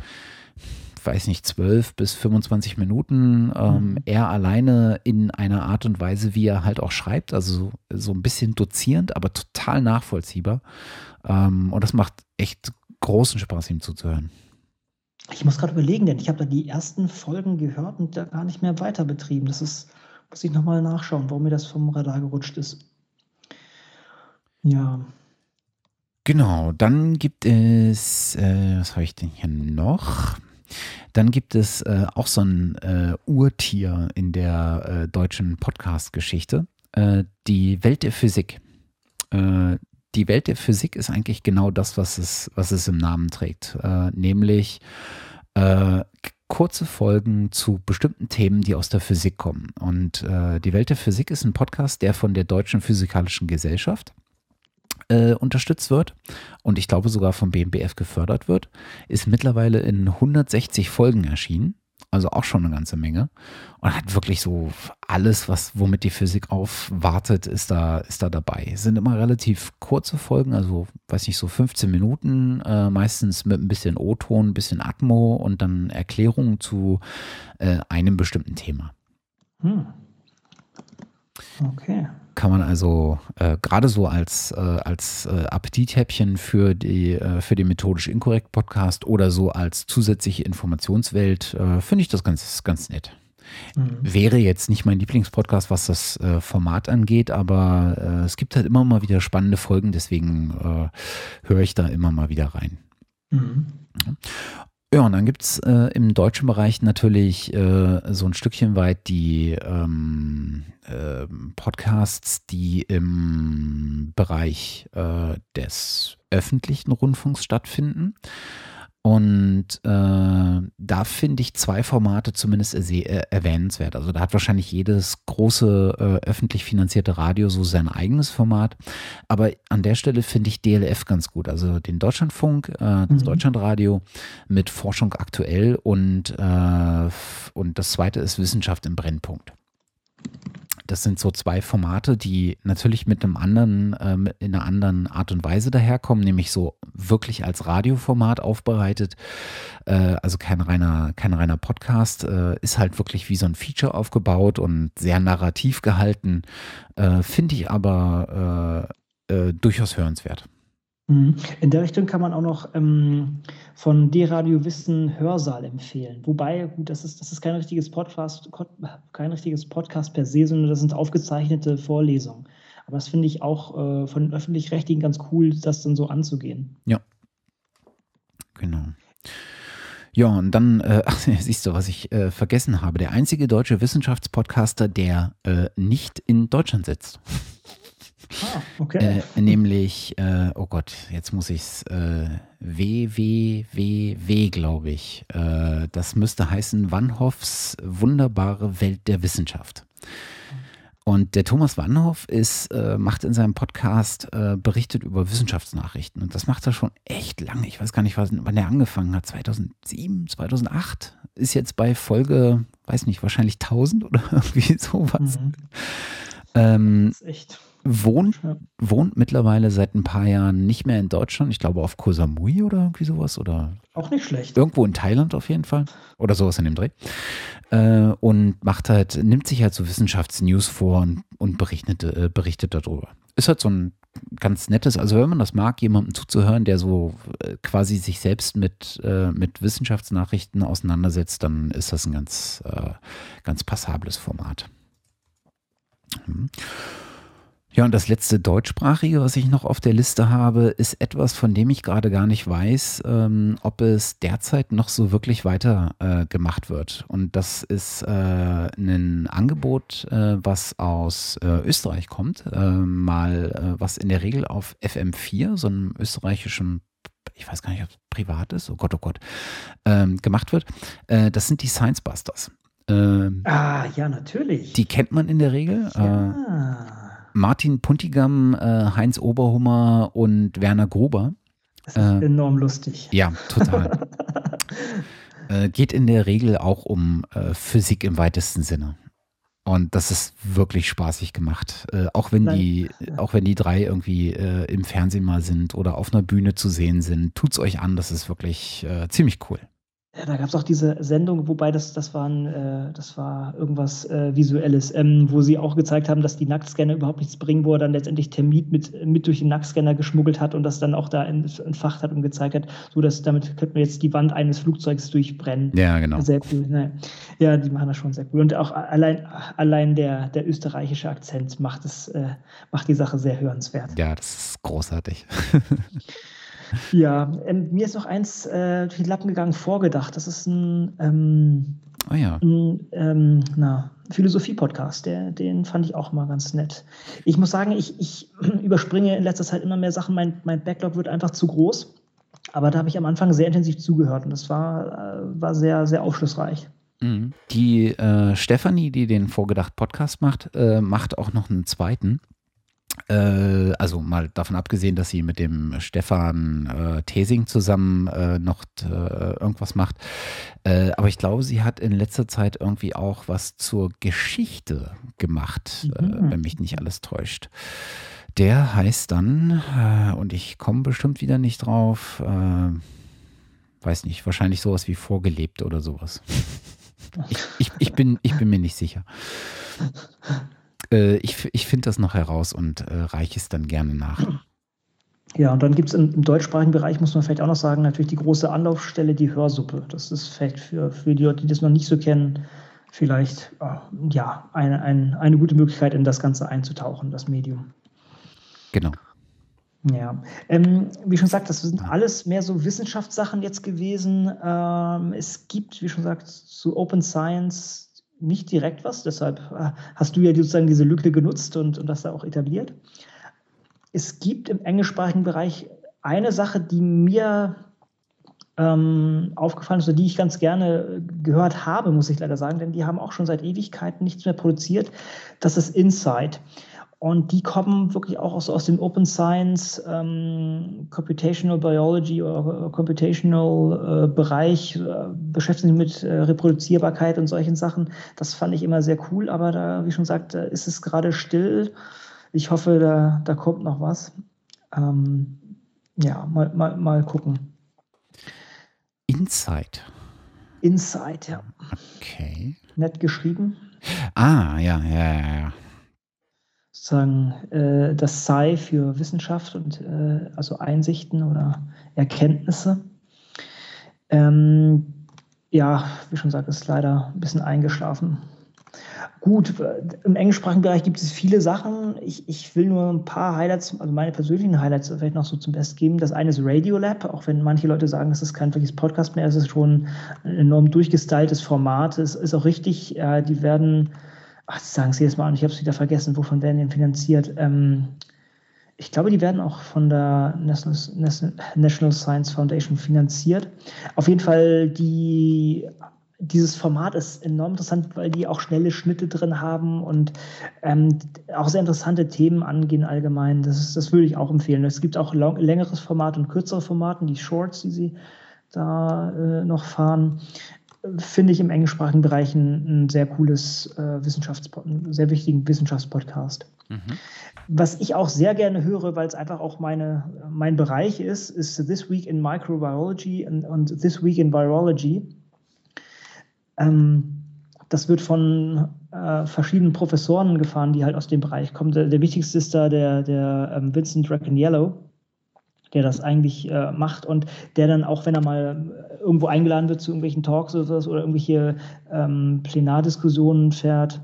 weiß nicht, 12 bis 25 Minuten, ähm, Mhm. er alleine in einer Art und Weise, wie er halt auch schreibt, also so, so ein bisschen dozierend, aber total nachvollziehbar. Ähm, und das macht echt großen Spaß, ihm zuzuhören. Ich muss gerade überlegen, denn ich habe da die ersten Folgen gehört und da gar nicht mehr weiter betrieben. Das ist, muss ich nochmal nachschauen, warum mir das vom Radar gerutscht ist. Ja. Genau, dann gibt es, äh, was habe ich denn hier noch? Dann gibt es äh, auch so ein äh, Urtier in der äh, deutschen Podcast-Geschichte, äh, die Welt der Physik. Äh, die Welt der Physik ist eigentlich genau das, was es, was es im Namen trägt, äh, nämlich kurze Folgen zu bestimmten Themen, die aus der Physik kommen. Und die Welt der Physik ist ein Podcast, der von der Deutschen Physikalischen Gesellschaft äh, unterstützt wird und ich glaube sogar vom BMBF gefördert wird, ist mittlerweile in 160 Folgen erschienen. Also auch schon eine ganze Menge. Und hat wirklich so alles, was, womit die Physik aufwartet, ist da, ist da dabei. Es sind immer relativ kurze Folgen, also weiß nicht, so 15 Minuten, äh, meistens mit ein bisschen O-Ton, ein bisschen Atmo und dann Erklärungen zu äh, einem bestimmten Thema. Hm. Okay. kann man also äh, gerade so als, äh, als äh, Appetithäppchen für die, äh, für den methodisch inkorrekt Podcast oder so als zusätzliche Informationswelt, äh, finde ich das ganz, ganz nett. Hm. Wäre jetzt nicht mein Lieblingspodcast, was das äh, Format angeht, aber äh, es gibt halt immer mal wieder spannende Folgen, deswegen äh, höre ich da immer mal wieder rein. Hm. Ja, und dann gibt es äh, im deutschen Bereich natürlich äh, so ein Stückchen weit die ähm, ähm, Podcasts, die im Bereich äh, des öffentlichen Rundfunks stattfinden. Und äh, da finde ich zwei Formate zumindest äh, erwähnenswert. Also da hat wahrscheinlich jedes große äh, öffentlich finanzierte Radio so sein eigenes Format. Aber an der Stelle finde ich DLF ganz gut. Also den Deutschlandfunk, äh, das mhm. Deutschlandradio mit Forschung aktuell und, äh, und das zweite ist Wissenschaft im Brennpunkt. Das sind so zwei Formate, die natürlich mit einem anderen, ähm, in einer anderen Art und Weise daherkommen, nämlich so wirklich als Radioformat aufbereitet. Äh, also kein reiner, kein reiner Podcast, äh, ist halt wirklich wie so ein Feature aufgebaut und sehr narrativ gehalten. Äh, Finde ich aber äh, äh, durchaus hörenswert. Mhm. In der Richtung kann man auch noch ähm, von D-Radio Wissen Hörsaal empfehlen. Wobei, gut, das ist, das ist kein richtiges Podcast, kein richtiges Podcast per se, sondern das sind aufgezeichnete Vorlesungen. Aber das finde ich auch äh, von den Öffentlich-Rechtlichen ganz cool, das dann so anzugehen. Ja. Genau. Ja, und dann, äh, [laughs] ach, siehst du, was ich äh, vergessen habe. Der einzige deutsche Wissenschaftspodcaster, der äh, nicht in Deutschland sitzt. Ah, okay. Äh, nämlich, äh, oh Gott, jetzt muss ich es, äh, WWWW, glaube ich. Äh, das müsste heißen Wannhoffs wunderbare Welt der Wissenschaft. Und der Thomas Wannhoff ist, äh, macht in seinem Podcast, äh, berichtet über Wissenschaftsnachrichten. Und das macht er schon echt lange. Ich weiß gar nicht, wann er angefangen hat. 2007, 2008? Ist jetzt bei Folge, weiß nicht, wahrscheinlich 1000 oder [laughs] irgendwie sowas. Mhm. Ähm, das ist echt wohnt, wohnt mittlerweile seit ein paar Jahren nicht mehr in Deutschland. Ich glaube auf Koh Samui oder irgendwie sowas. Oder Auch nicht schlecht. Irgendwo in Thailand auf jeden Fall. Oder sowas in dem Dreh. Äh, und macht halt, nimmt sich halt so Wissenschaftsnews vor und, und berichtet, äh, berichtet darüber. Ist halt so ein ganz nettes, also wenn man das mag, jemandem zuzuhören, der so äh, quasi sich selbst mit, äh, mit Wissenschaftsnachrichten auseinandersetzt, dann ist das ein ganz, äh, ganz passables Format. Mhm. Ja, und das letzte deutschsprachige, was ich noch auf der Liste habe, ist etwas, von dem ich gerade gar nicht weiß, ähm, ob es derzeit noch so wirklich weiter äh, gemacht wird. Und das ist äh, ein Angebot, äh, was aus äh, Österreich kommt, äh, mal äh, was in der Regel auf FM4, so einem österreichischen ich weiß gar nicht, ob es privat ist, oh Gott, oh Gott, ähm, gemacht wird. das sind die Science Busters. Ähm, ah, ja, natürlich. Die kennt man in der Regel. Ja. Martin Puntigam, äh, Heinz Oberhummer und Werner Gruber. Das ist äh, enorm lustig. Ja, total. [laughs] äh, geht in der Regel auch um äh, Physik im weitesten Sinne. Und das ist wirklich spaßig gemacht. Äh, auch wenn Nein. die, auch wenn die drei irgendwie äh, im Fernsehen mal sind oder auf einer Bühne zu sehen sind, tut's euch an, das ist wirklich ziemlich cool. Ja, da gab es auch diese Sendung, wobei das, das, waren, äh, das war irgendwas äh, Visuelles, ähm, wo sie auch gezeigt haben, dass die Nacktscanner überhaupt nichts bringen, wo er dann letztendlich Termit mit, mit durch den Nacktscanner geschmuggelt hat und das dann auch da entfacht hat und gezeigt hat, so dass damit könnte man jetzt die Wand eines Flugzeugs durchbrennen. Ja, genau. Sehr cool. Ne? Ja, die machen das schon sehr cool. Und auch allein, allein der, der österreichische Akzent macht, es, äh, macht die Sache sehr hörenswert. Ja, das ist großartig. [laughs] Ja, ähm, mir ist noch eins äh, durch die Lappen gegangen, vorgedacht. Das ist ein, ähm, oh ja. ein ähm, Philosophie-Podcast. Den fand ich auch mal ganz nett. Ich muss sagen, ich, ich [clears throat] überspringe in letzter Zeit immer mehr Sachen. Mein, mein Backlog wird einfach zu groß. Aber da habe ich am Anfang sehr intensiv zugehört und das war, äh, war sehr, sehr aufschlussreich. Mhm. Die äh, Stefanie, die den Vorgedacht Podcast macht, äh, macht auch noch einen zweiten. Äh, also mal davon abgesehen, dass sie mit dem Stefan äh, Tesing zusammen äh, noch äh, irgendwas macht. Äh, aber ich glaube, sie hat in letzter Zeit irgendwie auch was zur Geschichte gemacht, äh, mhm. wenn mich nicht alles täuscht. Der heißt dann, und ich komme bestimmt wieder nicht drauf, weiß nicht, wahrscheinlich sowas wie vorgelebt oder sowas. [laughs] Ich, ich, ich, bin, ich bin mir nicht sicher. Äh, ich ich finde das noch heraus und äh, reiche es dann gerne nach. [clears throat] Ja, und dann gibt es im, im, deutschsprachigen Bereich, muss man vielleicht auch noch sagen, natürlich die große Anlaufstelle, die Hörsuppe. Das ist vielleicht für, für die Leute, die das noch nicht so kennen, vielleicht äh, ja, eine, eine, eine gute Möglichkeit, in das Ganze einzutauchen, das Medium. Genau. Ja, ähm, wie schon gesagt, das sind alles mehr so Wissenschaftssachen jetzt gewesen. Ähm, es gibt, wie schon gesagt, zu Open Science nicht direkt was, deshalb äh, hast du ja sozusagen diese Lücke genutzt und, und das da auch etabliert. Es gibt im englischsprachigen Bereich eine Sache, die mir ähm, aufgefallen ist, oder die ich ganz gerne gehört habe, muss ich leider sagen, denn die haben auch schon seit Ewigkeiten nichts mehr produziert. Das ist Insight. Und die kommen wirklich auch aus, aus dem Open Science, ähm, Computational Biology oder Computational äh, Bereich, äh, beschäftigen sich mit äh, Reproduzierbarkeit und solchen Sachen. Das fand ich immer sehr cool, aber da, wie schon gesagt, ist es gerade still. Ich hoffe, da, da kommt noch was. Ähm, ja, mal, mal, mal gucken. Insight. Insight, ja. Okay. Nett geschrieben. Ah, ja, ja, ja, ja sozusagen äh, das Sci für Wissenschaft und äh, also Einsichten oder Erkenntnisse. Ähm, ja, wie schon gesagt, ist leider ein bisschen eingeschlafen. Gut, im englischsprachigen Bereich gibt es viele Sachen. Ich, ich will nur ein paar Highlights, also meine persönlichen Highlights vielleicht noch so zum Besten geben. Das eine ist Radiolab, auch wenn manche Leute sagen, es ist kein wirkliches Podcast mehr, es ist schon ein enorm durchgestyltes Format. Es ist auch richtig, äh, die werden ach, sagen Sie jetzt mal an, ich habe es wieder vergessen, wovon werden die finanziert? Ähm, ich glaube, die werden auch von der National Science Foundation finanziert. Auf jeden Fall, die, dieses Format ist enorm interessant, weil die auch schnelle Schnitte drin haben und ähm, auch sehr interessante Themen angehen allgemein. Das, ist, das würde ich auch empfehlen. Es gibt auch längeres Format und kürzere Formaten, die Shorts, die sie da äh, noch fahren finde ich im englischsprachigen Bereich ein, ein sehr cooles äh, Wissenschafts einen sehr wichtigen Wissenschaftspodcast. Mhm. Was ich auch sehr gerne höre, weil es einfach auch meine, mein Bereich ist, ist This Week in Microbiology und, und This Week in Virology. Ähm, das wird von äh, verschiedenen Professoren gefahren, die halt aus dem Bereich kommen. Der, der wichtigste ist da der, der ähm, Vincent Yellow der das eigentlich äh, macht und der dann auch, wenn er mal irgendwo eingeladen wird zu irgendwelchen Talks oder sowas oder irgendwelche ähm, Plenardiskussionen fährt,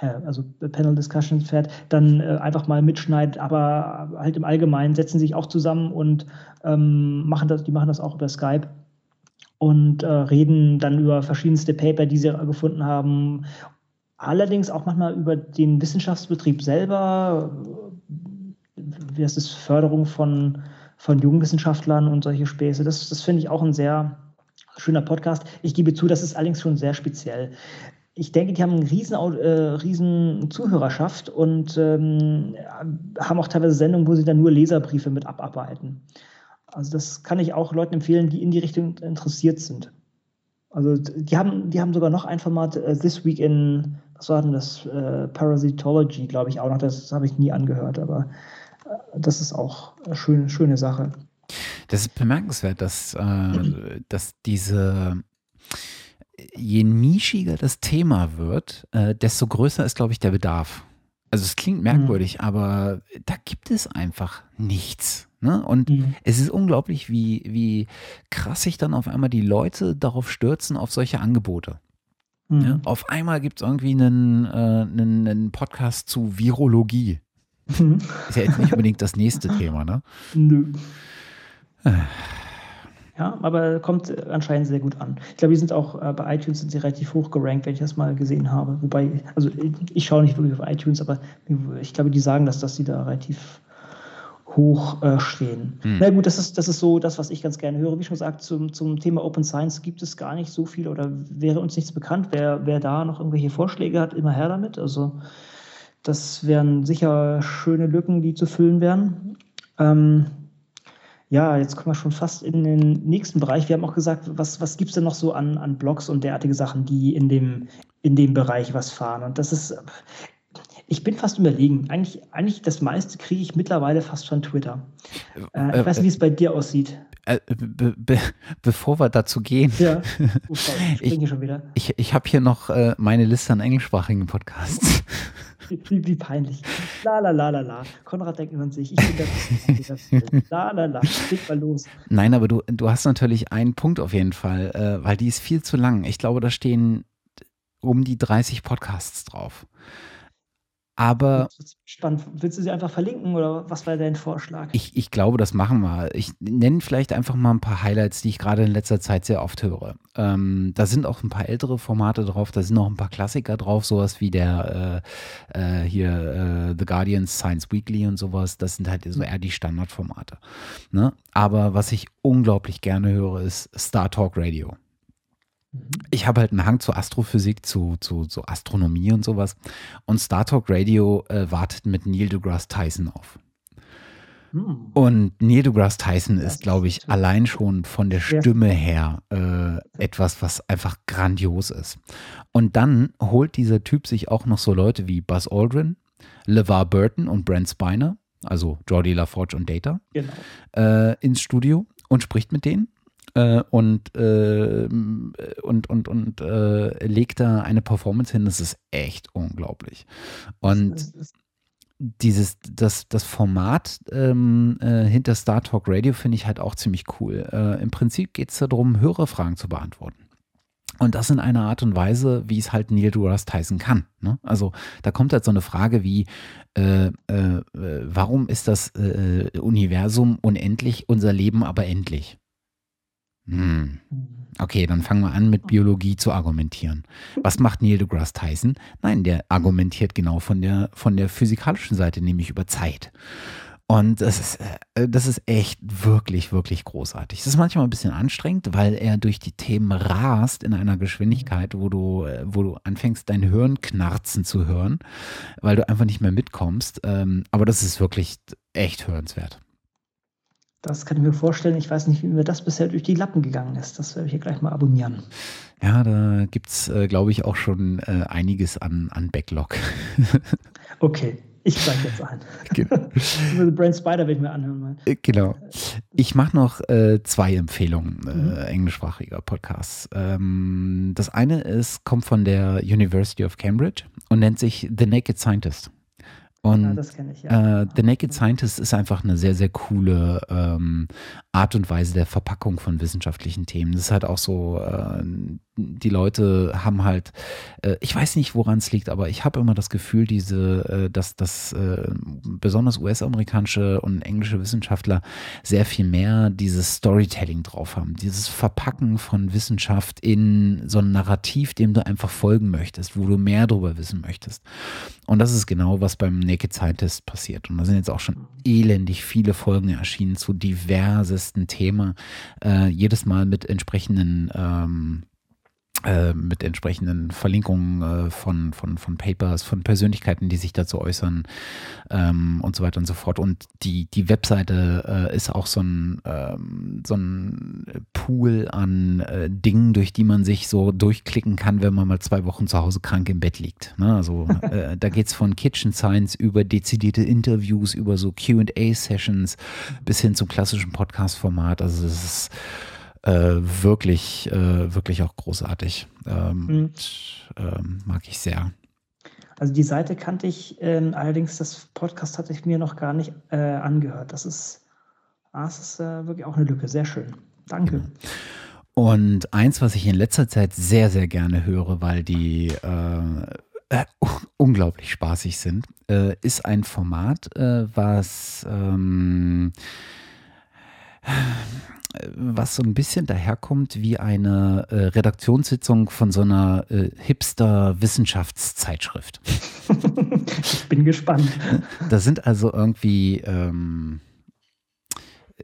äh, also Panel Discussions fährt, dann äh, einfach mal mitschneidet, aber halt im Allgemeinen setzen sich auch zusammen und ähm, machen das, die machen das auch über Skype und äh, reden dann über verschiedenste Paper, die sie gefunden haben. Allerdings auch manchmal über den Wissenschaftsbetrieb selber, wie heißt es, Förderung von von Jungwissenschaftlern und solche Späße. Das, das finde ich auch ein sehr schöner Podcast. Ich gebe zu, das ist allerdings schon sehr speziell. Ich denke, die haben eine riesen, äh, riesen Zuhörerschaft und ähm, haben auch teilweise Sendungen, wo sie dann nur Leserbriefe mit abarbeiten. Also das kann ich auch Leuten empfehlen, die in die Richtung interessiert sind. Also die haben, die haben sogar noch ein Format, uh, This Week in, was war denn das, uh, Parasitology, glaube ich auch noch, das habe ich nie angehört, aber das ist auch eine schöne, schöne Sache. Das ist bemerkenswert, dass, äh, dass diese, je nischiger das Thema wird, äh, desto größer ist, glaube ich, der Bedarf. Also es klingt merkwürdig, mhm. aber da gibt es einfach nichts. Ne? Und mhm. es ist unglaublich, wie, wie krass sich dann auf einmal die Leute darauf stürzen, auf solche Angebote. Mhm. Ja? Auf einmal gibt es irgendwie einen, äh, einen, einen Podcast zu Virologie. Mhm. Ist ja jetzt nicht unbedingt das nächste Thema, ne? Nö. Ja, aber kommt anscheinend sehr gut an. Ich glaube, die sind auch äh, bei iTunes sind sie relativ hoch gerankt, wenn ich das mal gesehen habe. Wobei, also ich, ich schaue nicht wirklich auf iTunes, aber ich glaube, die sagen das, dass sie da relativ hoch äh, stehen. Hm. Na gut, das ist, das ist so das, was ich ganz gerne höre. Wie schon gesagt, zum, zum Thema Open Science gibt es gar nicht so viel oder wäre uns nichts bekannt. Wer, wer da noch irgendwelche Vorschläge hat, immer her damit. Also das wären sicher schöne Lücken, die zu füllen wären. Ähm, ja, jetzt kommen wir schon fast in den nächsten Bereich. Wir haben auch gesagt, was, was gibt es denn noch so an, an Blogs und derartige Sachen, die in dem, in dem Bereich was fahren? Und das ist, ich bin fast überlegen. Eigentlich, eigentlich das meiste kriege ich mittlerweile fast von Twitter. Äh, ich weiß nicht, wie es bei dir aussieht. Äh, be, be, bevor wir dazu gehen, ja. [laughs] oh, ich, ich, ich, ich habe hier noch äh, meine Liste an englischsprachigen Podcasts. Wie, wie, peinlich. La la la la la. Konrad denkt an sich. Ich bin das. la la la. Leg mal los. Nein, aber du, du hast natürlich einen Punkt auf jeden Fall, äh, weil die ist viel zu lang. Ich glaube, da stehen um die 30 Podcasts drauf. Aber. Spannend. Willst du sie einfach verlinken oder was war dein Vorschlag? Ich, ich glaube, das machen wir. Ich nenne vielleicht einfach mal ein paar Highlights, die ich gerade in letzter Zeit sehr oft höre. Ähm, da sind auch ein paar ältere Formate drauf, da sind auch ein paar Klassiker drauf, sowas wie der äh, äh, hier äh, The Guardian Science Weekly und sowas. Das sind halt so eher die Standardformate. Ne? Aber was ich unglaublich gerne höre, ist Star Talk Radio. Mhm. Ich habe halt einen Hang zur Astrophysik, zu, zu, zu Astronomie und sowas. Und Star Talk Radio äh, wartet mit Neil deGrasse Tyson auf. Hm. Und Neil deGrasse Tyson ist, glaube ich, allein schon von der Stimme her äh, etwas, was einfach grandios ist. Und dann holt dieser Typ sich auch noch so Leute wie Buzz Aldrin, LeVar Burton und Brent Spiner, also Jordi LaForge und Data, genau. äh, ins Studio und spricht mit denen äh, und, äh, und, und, und äh, legt da eine Performance hin, das ist echt unglaublich. Und dieses, das, das Format ähm, äh, hinter Star Talk Radio finde ich halt auch ziemlich cool. Äh, Im Prinzip geht es darum, Hörerfragen zu beantworten. Und das in einer Art und Weise, wie es halt Neil deGrasse Tyson kann. Ne? Also da kommt halt so eine Frage wie, äh, äh, warum ist das äh, Universum unendlich, unser Leben aber endlich? Hm. Okay, dann fangen wir an, mit Biologie zu argumentieren. Was macht Neil deGrasse Tyson? Nein, der argumentiert genau von der, von der physikalischen Seite, nämlich über Zeit. Und das ist, äh, das ist echt wirklich, wirklich großartig. Es ist manchmal ein bisschen anstrengend, weil er durch die Themen rast in einer Geschwindigkeit, wo du, äh, wo du anfängst, dein Hirn knarzen zu hören, weil du einfach nicht mehr mitkommst. Ähm, aber das ist wirklich echt hörenswert. Das kann ich mir vorstellen. Ich weiß nicht, wie mir das bisher durch die Lappen gegangen ist. Das werde ich hier gleich mal abonnieren. Ja, da gibt es, äh, glaube ich, auch schon äh, einiges an, an Backlog. [laughs] okay, ich steige jetzt ein. [laughs] Genau. [laughs] Brain Spider will ich mir anhören. Mal. Äh, genau. Ich mache noch äh, zwei Empfehlungen äh, mhm. englischsprachiger Podcasts. Ähm, das eine ist, kommt von der University of Cambridge und nennt sich The Naked Scientist. Und ja, das ich, ja. äh, The Naked Scientist ist einfach eine sehr, sehr coole ähm, Art und Weise der Verpackung von wissenschaftlichen Themen. Das ist halt auch so, äh, die Leute haben halt, äh, ich weiß nicht, woran es liegt, aber ich habe immer das Gefühl, diese, äh, dass, dass äh, besonders US-amerikanische und englische Wissenschaftler sehr viel mehr dieses Storytelling drauf haben. Dieses Verpacken von Wissenschaft in so ein Narrativ, dem du einfach folgen möchtest, wo du mehr darüber wissen möchtest. Und das ist genau, was beim Naked Scientist passiert. Und da sind jetzt auch schon elendig viele Folgen erschienen zu diversesten Themen. Äh, jedes Mal mit entsprechenden ähm, äh, mit entsprechenden Verlinkungen äh, von, von, von Papers, von Persönlichkeiten, die sich dazu äußern ähm, und so weiter und so fort. Und die, die Webseite äh, ist auch so ein, ähm, so ein Pool an äh, Dingen, durch die man sich so durchklicken kann, wenn man mal zwei Wochen zu Hause krank im Bett liegt. Ne? Also [laughs] äh, da geht es von Kitchen Science über dezidierte Interviews, über so QA-Sessions bis hin zum klassischen Podcast-Format. Also es ist äh, wirklich, äh, wirklich auch großartig. Ähm, mhm. und, ähm, mag ich sehr. Also die Seite kannte ich, ähm, allerdings das Podcast hatte ich mir noch gar nicht äh, angehört. Das ist, ah, das ist äh, wirklich auch eine Lücke. Sehr schön. Danke. Genau. Und eins, was ich in letzter Zeit sehr, sehr gerne höre, weil die äh, äh, unglaublich spaßig sind, äh, ist ein Format, äh, was ähm, was so ein bisschen daherkommt wie eine äh, Redaktionssitzung von so einer äh, Hipster-Wissenschaftszeitschrift. ich bin gespannt. Da sind also irgendwie ähm,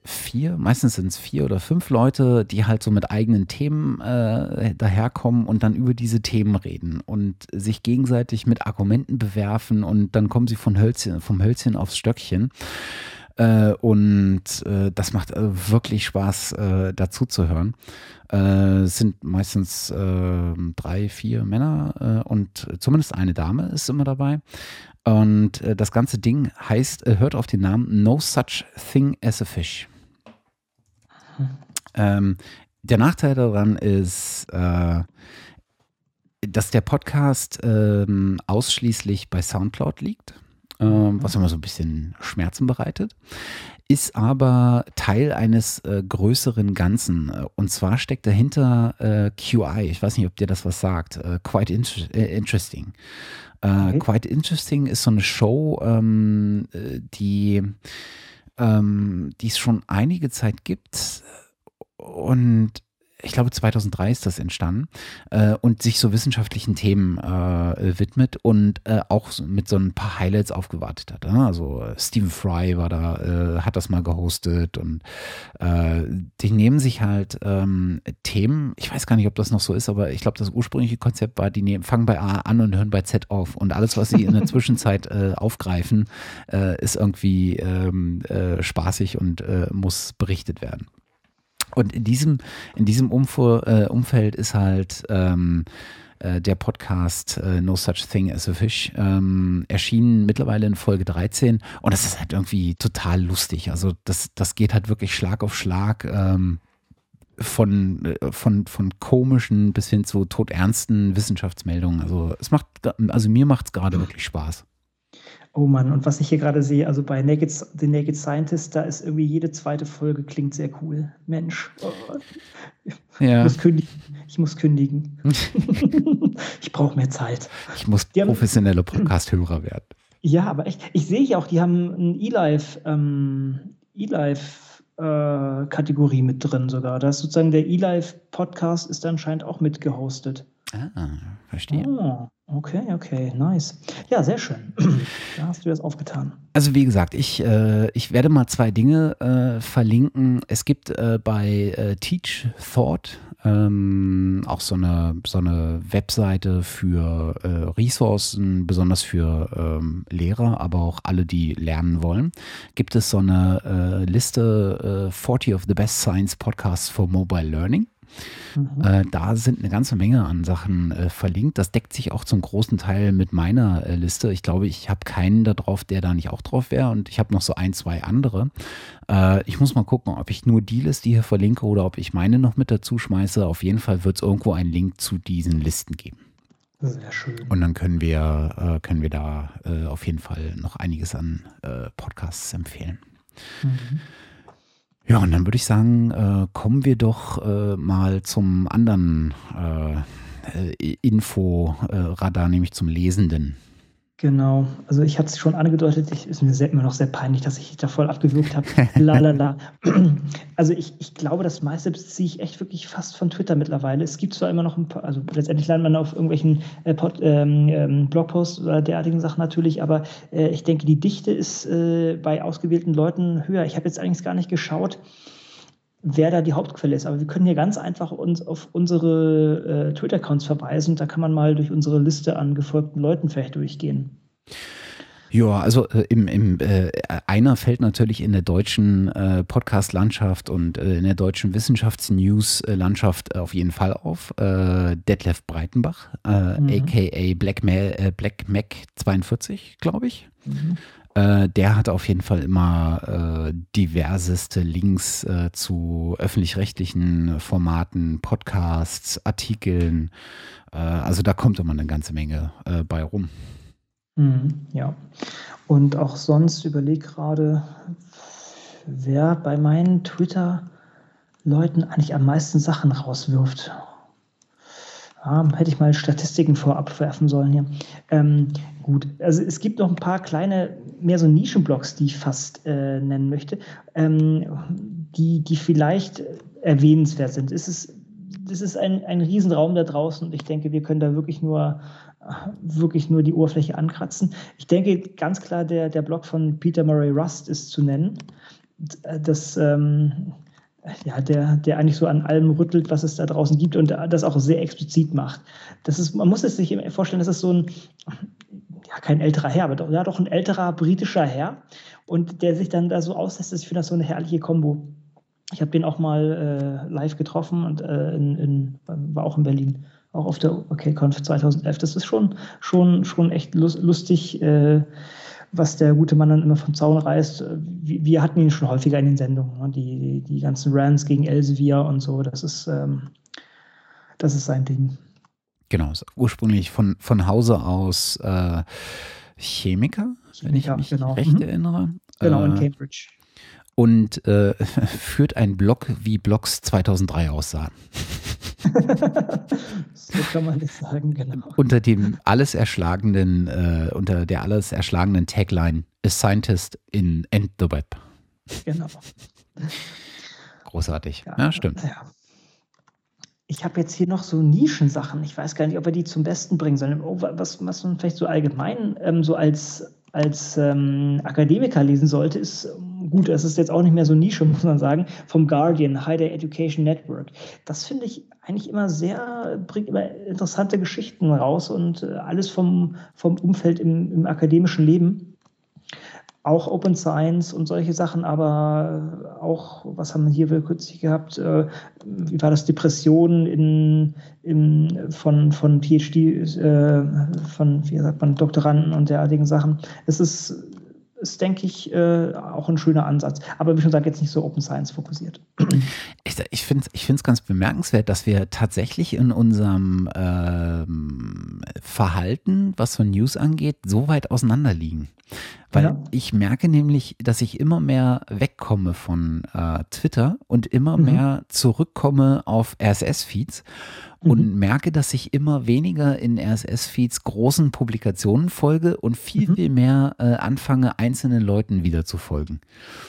vier, meistens sind es vier oder fünf Leute, die halt so mit eigenen Themen äh, daherkommen und dann über diese Themen reden und sich gegenseitig mit Argumenten bewerfen und dann kommen sie von Hölzchen, vom Hölzchen aufs Stöckchen. Äh, und äh, das macht äh, wirklich Spaß, äh, dazu zu hören. Äh, es sind meistens äh, drei, vier Männer und zumindest eine Dame ist immer dabei. Und das ganze Ding heißt, hört auf den Namen No Such Thing as a Fish. Hm. Ähm, der Nachteil daran ist, dass der Podcast ähm, ausschließlich bei Soundcloud liegt äh, was immer so ein bisschen Schmerzen bereitet, ist aber Teil eines äh, größeren Ganzen. Und zwar steckt dahinter äh, QI. Ich weiß nicht, ob dir das was sagt. Äh, quite inter äh, interesting. Äh, okay. Quite interesting ist so eine Show, ähm, die ähm, die es schon einige Zeit gibt und ich glaube 2003 ist das entstanden äh, und sich so wissenschaftlichen Themen äh, widmet und äh, auch mit so ein paar Highlights aufgewartet hat. Ne? Also Stephen Fry war da, äh, hat das mal gehostet und äh, die nehmen sich halt ähm, Themen, ich weiß gar nicht, ob das noch so ist, aber ich glaube, das ursprüngliche Konzept war, die nehmen, fangen bei A an und hören bei Z auf und alles, was sie in der [laughs] Zwischenzeit äh, aufgreifen, ist irgendwie ähm, spaßig und muss berichtet werden. Und in diesem, in diesem Umfu äh, Umfeld ist halt ähm, äh, der Podcast äh, No Such Thing as a Fish ähm, erschienen mittlerweile in Folge 13 und das ist halt irgendwie total lustig. Also das, das geht halt wirklich Schlag auf Schlag. Ähm, von, äh, von, von komischen bis hin zu todernsten Wissenschaftsmeldungen. Also es macht, also mir macht es gerade wirklich Spaß. Oh Mann, und was ich hier gerade sehe, also bei Naked, The Naked Scientist, da ist irgendwie jede zweite Folge klingt sehr cool. Mensch. Oh. Ja. Ich muss kündigen. Ich, muss kündigen. [laughs] ich brauche mehr Zeit. Ich muss die professionelle Podcast-Hörer werden. Ja, aber echt, ich sehe hier auch, die haben ein E-Live, ähm, E-Live-Kategorie äh, mit drin sogar. Da ist sozusagen der E-Live-Podcast ist anscheinend auch mit gehostet. Ah, verstehe. Oh. Okay, okay, nice. Ja, sehr schön. [clears throat] da hast du das aufgetan. Also wie gesagt, ich, äh, ich werde mal zwei Dinge äh, verlinken. Es gibt äh, bei äh, Teach Thought ähm, auch so eine, so eine Webseite für äh, Ressourcen, besonders für ähm, Lehrer, aber auch alle, die lernen wollen. Gibt es so eine äh, Liste 40 of the Best Science Podcasts for Mobile Learning. Mhm. Äh, da sind eine ganze Menge an Sachen äh, verlinkt. Das deckt sich auch zum großen Teil mit meiner äh, Liste. Ich glaube, ich habe keinen da drauf, der da nicht auch drauf wäre. Und ich habe noch so ein, zwei andere. Äh, ich muss mal gucken, ob ich nur die Liste hier verlinke oder ob ich meine noch mit dazu schmeiße. Auf jeden Fall wird es irgendwo einen Link zu diesen Listen geben. Sehr schön. Und dann können wir, äh, können wir da äh, auf jeden Fall noch einiges an Podcasts empfehlen. Mhm. Ja, und dann würde ich sagen, äh, kommen wir doch äh, mal zum anderen äh, äh Info-Radar, nämlich zum Lesenden. Genau, also ich hatte es schon angedeutet, ich, ist mir sehr, immer noch sehr peinlich, dass ich da voll abgewürgt habe. Lalala. [laughs] [clears throat] Also ich, ich glaube, das meiste beziehe ich echt wirklich fast von Twitter mittlerweile. Es gibt zwar immer noch ein paar, also letztendlich lernt man auf irgendwelchen äh, Pod, ähm, ähm, Blogposts oder derartigen Sachen natürlich, aber äh, ich denke, die Dichte ist äh, bei ausgewählten Leuten höher. Ich habe jetzt eigentlich gar nicht geschaut, wer da die Hauptquelle ist. Aber wir können hier ganz einfach uns auf unsere äh, Twitter-Accounts verweisen. Da kann man mal durch unsere Liste an gefolgten Leuten vielleicht durchgehen. Ja, also äh, im, im äh, einer fällt natürlich in der deutschen äh, Podcast-Landschaft und äh, in der deutschen Wissenschaftsnews-Landschaft auf jeden Fall auf. Äh, Detlef Breitenbach, äh, mhm. aka Black, Ma Black Mac 42, glaube ich. Mhm. Äh, der hat auf jeden Fall immer äh, diverseste Links äh, zu öffentlich-rechtlichen Formaten, Podcasts, Artikeln. Äh, also da kommt immer eine ganze Menge äh, bei rum. Mhm, ja. Und auch sonst überleg gerade, wer bei meinen Twitter-Leuten eigentlich am meisten Sachen rauswirft. Ja, hätte ich mal Statistiken vorab werfen sollen hier. Ähm, gut, also es gibt noch ein paar kleine mehr so Nischenblocks, die ich fast äh, nennen möchte, ähm, die, die vielleicht erwähnenswert sind. Es ist, das ist ein, ein Riesenraum da draußen und ich denke, wir können da wirklich nur, wirklich nur die Oberfläche ankratzen. Ich denke ganz klar, der, der Blog von Peter Murray Rust ist zu nennen. Das, ähm, ja, der, der eigentlich so an allem rüttelt, was es da draußen gibt und das auch sehr explizit macht. Das ist, man muss es sich vorstellen, das ist so ein, ja, kein älterer Herr, aber doch, ja, doch ein älterer britischer Herr und der sich dann da so auslässt. Ich finde das so eine herrliche Kombo. Ich habe den auch mal äh, live getroffen und äh, in, in, war auch in Berlin, auch auf der OKConf 2011. Das ist schon, schon, schon echt lustig, äh, was der gute Mann dann immer vom Zaun reißt. Wir hatten ihn schon häufiger in den Sendungen, ne? die, die, die ganzen Rants gegen Elsevier und so. Das ist, ähm, das ist sein Ding. Genau, ursprünglich von, von Hause aus äh, Chemiker, wenn ich mich genau. recht mhm. erinnere. Genau, in äh, Cambridge. Und äh, [laughs] führt einen Blog, wie Blogs 2003 aussahen. [laughs] so kann man nicht sagen, genau. Unter dem alles erschlagenden, äh, unter der alles erschlagenen Tagline A Scientist in End the Web. Genau. Großartig. Ja, ja stimmt. Ja. Ich habe jetzt hier noch so Nischensachen. Ich weiß gar nicht, ob wir die zum Besten bringen sollen. Oh, was, was man vielleicht so allgemein ähm, so als, als ähm, Akademiker lesen sollte, ist gut, das ist jetzt auch nicht mehr so Nische, [laughs] muss man sagen, vom Guardian, High Day Education Network. Das finde ich eigentlich immer sehr, bringt immer interessante Geschichten raus und äh, alles vom, vom Umfeld im, im akademischen Leben auch Open Science und solche Sachen, aber auch, was haben wir hier kürzlich gehabt, äh, wie war das, Depressionen in, in, von, von PhD, äh, von, wie sagt man, Doktoranden und derartigen Sachen. Es ist ist, denke ich, äh, auch ein schöner Ansatz. Aber wie schon gesagt, jetzt nicht so Open Science fokussiert. Ich, ich finde es ganz bemerkenswert, dass wir tatsächlich in unserem ähm, Verhalten, was so News angeht, so weit auseinander liegen. Weil ja. ich merke nämlich, dass ich immer mehr wegkomme von äh, Twitter und immer mhm. mehr zurückkomme auf RSS-Feeds und mhm. merke, dass ich immer weniger in RSS-Feeds großen Publikationen folge und viel, mhm. viel mehr äh, anfange, einzelnen Leuten wieder zu folgen.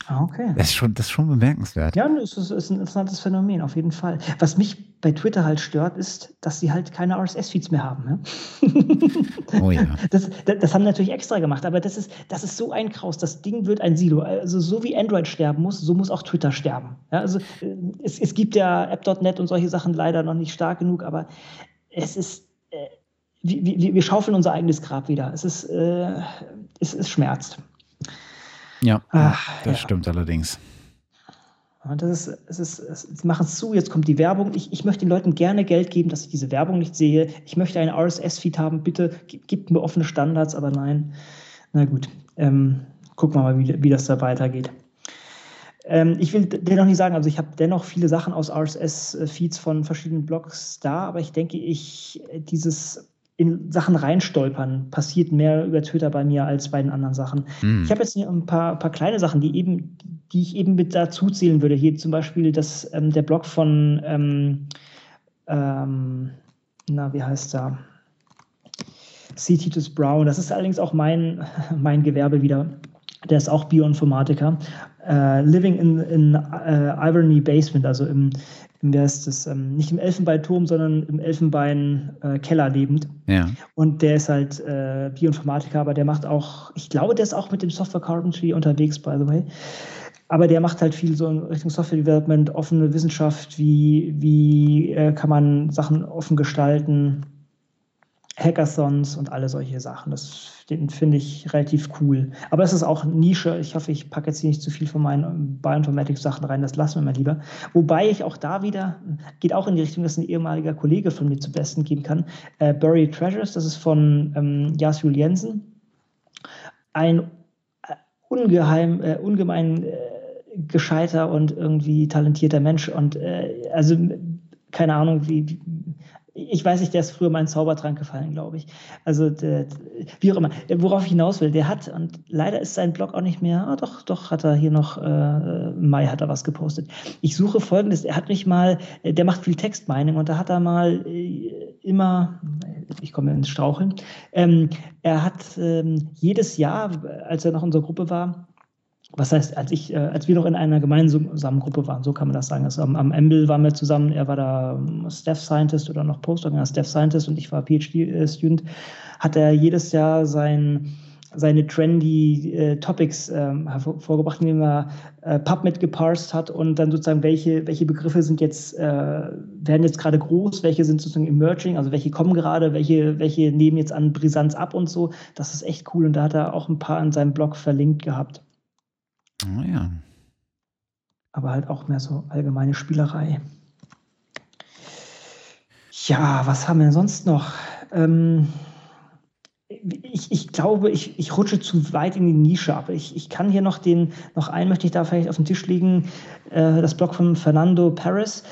Ah, okay. Das ist schon, das ist schon bemerkenswert. Ja, das ist, ist ein interessantes Phänomen, auf jeden Fall. Was mich bei Twitter halt stört, ist, dass sie halt keine RSS-Feeds mehr haben. Ne? [laughs] oh ja. Das, das, das, haben natürlich extra gemacht, aber das ist, das ist so ein Kraus. Das Ding wird ein Silo. Also so wie Android sterben muss, so muss auch Twitter sterben. Ja, also äh, es, es gibt ja App.net und solche Sachen leider noch nicht stark genug, aber es ist, äh, wir, wir, schaufeln unser eigenes Grab wieder. Es ist, äh, es, es schmerzt. Ja, Ach, das ja. stimmt allerdings. Und das ist, es ist, es machen es zu, jetzt kommt die Werbung. Ich, ich möchte den Leuten gerne Geld geben, dass ich diese Werbung nicht sehe. Ich möchte einen RSS-Feed haben, bitte gebt mir offene Standards, aber nein. Na gut, ähm, gucken wir mal, wie, wie das da weitergeht. Ähm, ich will dennoch nicht sagen, also ich habe dennoch viele Sachen aus RSS-Feeds von verschiedenen Blogs da, aber ich denke, ich dieses in Sachen reinstolpern passiert mehr über Twitter bei mir als bei den anderen Sachen. Mhm. Ich habe jetzt ein paar, paar kleine Sachen, die eben, die ich eben mit dazu zählen würde. Hier zum Beispiel das, ähm, der Blog von, ähm, ähm, na, wie heißt er? C. Titus Brown. Das ist allerdings auch mein, [laughs] mein Gewerbe wieder. Der ist auch Bioinformatiker. Uh, living in, in uh, Ivory Basement, also im, im wie heißt das, ähm, nicht im Elfenbeinturm, sondern im Elfenbein-Keller äh, lebend. Ja. Und der ist halt äh, Bioinformatiker, aber der macht auch, ich glaube, der ist auch mit dem Software Carpentry unterwegs, by the way. Aber der macht halt viel so in Richtung Software Development, offene Wissenschaft, wie, wie äh, kann man Sachen offen gestalten, Hackathons und alle solche Sachen. Das finde ich relativ cool. Aber es ist auch Nische. Ich hoffe, ich packe jetzt hier nicht zu viel von meinen Bioinformatics-Sachen rein. Das lassen wir mal lieber. Wobei ich auch da wieder, geht auch in die Richtung, dass ein ehemaliger Kollege von mir zu Besten geben kann. Äh, Buried Treasures, das ist von ähm, Jas Jensen. Ein äh, ungeheim, äh, ungemein äh, gescheiter und irgendwie talentierter Mensch. Und äh, also keine Ahnung, wie, ich weiß nicht, der ist früher mal in Zaubertrank gefallen, glaube ich. Also, der, wie auch immer. Worauf ich hinaus will, der hat, und leider ist sein Blog auch nicht mehr, ah, doch, doch, hat er hier noch, äh, Mai hat er was gepostet. Ich suche folgendes, er hat mich mal, äh, der macht viel Textmining und da hat er mal äh, immer, ich komme ins Straucheln, ähm, er hat ähm, jedes Jahr, als er noch in unserer Gruppe war, was heißt, als ich, äh, als wir noch in einer gemeinsamen Gruppe waren, so kann man das sagen. Also am, am Embel waren wir zusammen, er war da ähm, Staff Scientist oder noch Postdoc, ja, Staff Scientist und ich war PhD-Student, hat er jedes Jahr sein, seine trendy äh, Topics ähm, hervorgebracht, indem er äh, PubMed geparsed hat und dann sozusagen, welche, welche Begriffe sind jetzt, äh, werden jetzt gerade groß, welche sind sozusagen emerging, also welche kommen gerade, welche, welche nehmen jetzt an Brisanz ab und so. Das ist echt cool und da hat er auch ein paar in seinem Blog verlinkt gehabt. Oh ja. Aber halt auch mehr so allgemeine Spielerei. Ja, was haben wir sonst noch? Ähm, ich, ich, glaube, ich, ich rutsche zu weit in die Nische ab. Ich, ich kann hier noch den, noch einen möchte ich da vielleicht auf den Tisch legen, äh, das Blog von Fernando Paris,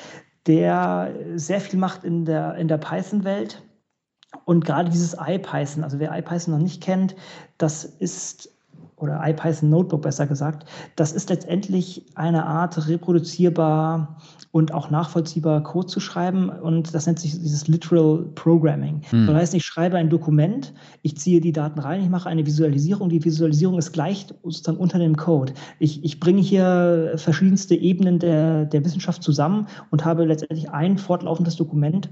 der sehr viel macht in der, in der Python-Welt Und gerade dieses IPython, also wer IPython noch nicht kennt, das ist oder IPython Notebook besser gesagt, das ist letztendlich eine Art reproduzierbar und auch nachvollziehbar Code zu schreiben und das nennt sich dieses Literal Programming. Hm. Das heißt, ich schreibe ein Dokument, ich ziehe die Daten rein, ich mache eine Visualisierung, die Visualisierung ist gleich sozusagen unter dem Code. Ich, ich bringe hier verschiedenste Ebenen der, der Wissenschaft zusammen und habe letztendlich ein fortlaufendes Dokument,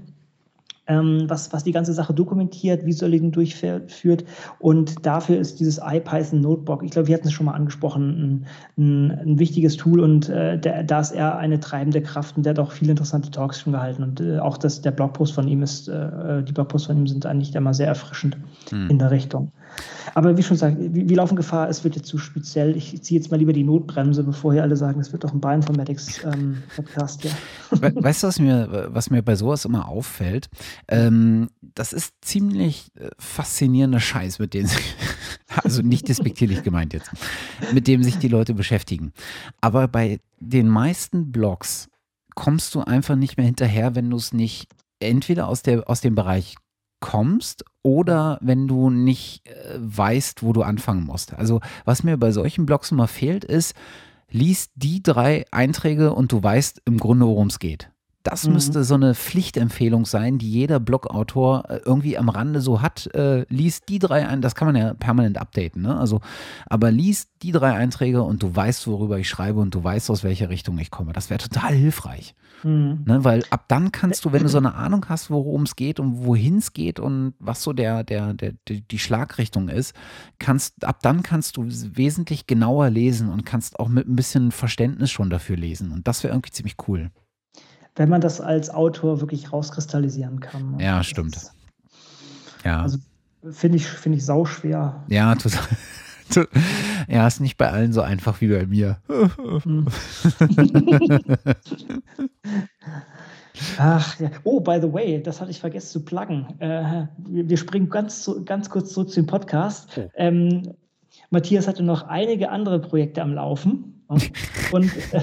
ähm, was, was die ganze Sache dokumentiert, Visualisierung durchführt. Und dafür ist dieses IPython Notebook, ich glaube, wir hatten es schon mal angesprochen, ein, ein, ein wichtiges Tool und äh, der, da ist er eine treibende Kraft und der hat auch viele interessante Talks schon gehalten. Und äh, auch das, der Blogpost von ihm ist, äh, die Blogposts von ihm sind eigentlich immer sehr erfrischend hm. in der Richtung. Aber wie schon gesagt, wir, laufen Gefahr, es wird jetzt zu speziell. Ich ziehe jetzt mal lieber die Notbremse, bevor hier alle sagen, es wird doch ein Bioinformatics-Podcast. Ähm, ja. Weißt du, was mir, was mir bei sowas immer auffällt? Ähm, das ist ziemlich äh, faszinierender Scheiß, mit dem sich, [laughs] also nicht despektierlich gemeint jetzt, mit dem sich die Leute beschäftigen. Aber bei den meisten Blogs kommst du einfach nicht mehr hinterher, wenn du es nicht entweder aus, der, aus dem Bereich kommst oder wenn du nicht äh, weißt, wo du anfangen musst. Also was mir bei solchen Blogs immer fehlt, ist, liest die drei Einträge und du weißt im Grunde, worum es geht. Das mhm. müsste so eine Pflichtempfehlung sein, die jeder Blogautor äh, irgendwie am Rande so hat. Äh, liest die drei ein, das kann man ja permanent updaten, ne? Also, aber liest die drei Einträge und du weißt, worüber ich schreibe und du weißt, aus welcher Richtung ich komme. Das wäre total hilfreich. Mhm. Ne? Weil ab dann kannst du, wenn du so [clears throat] eine Ahnung hast, worum es geht und wohin es geht und was so der, der, der, die Schlagrichtung ist, kannst, ab dann kannst du wesentlich genauer lesen und kannst auch mit ein bisschen Verständnis schon dafür lesen. Und das wäre irgendwie ziemlich cool wenn man das als Autor wirklich rauskristallisieren kann. Ja, das stimmt. Ja. Also finde ich, find ich sau schwer. Ja, total. [laughs] Ja, ist nicht bei allen so einfach wie bei mir. Hm. [laughs] Ach ja. Oh, by the way, das hatte ich vergessen zu pluggen. Äh, wir, wir, springen ganz, ganz kurz zurück zu dem Podcast. Oh. Ähm, Matthias hatte noch einige andere Projekte am Laufen. Und äh,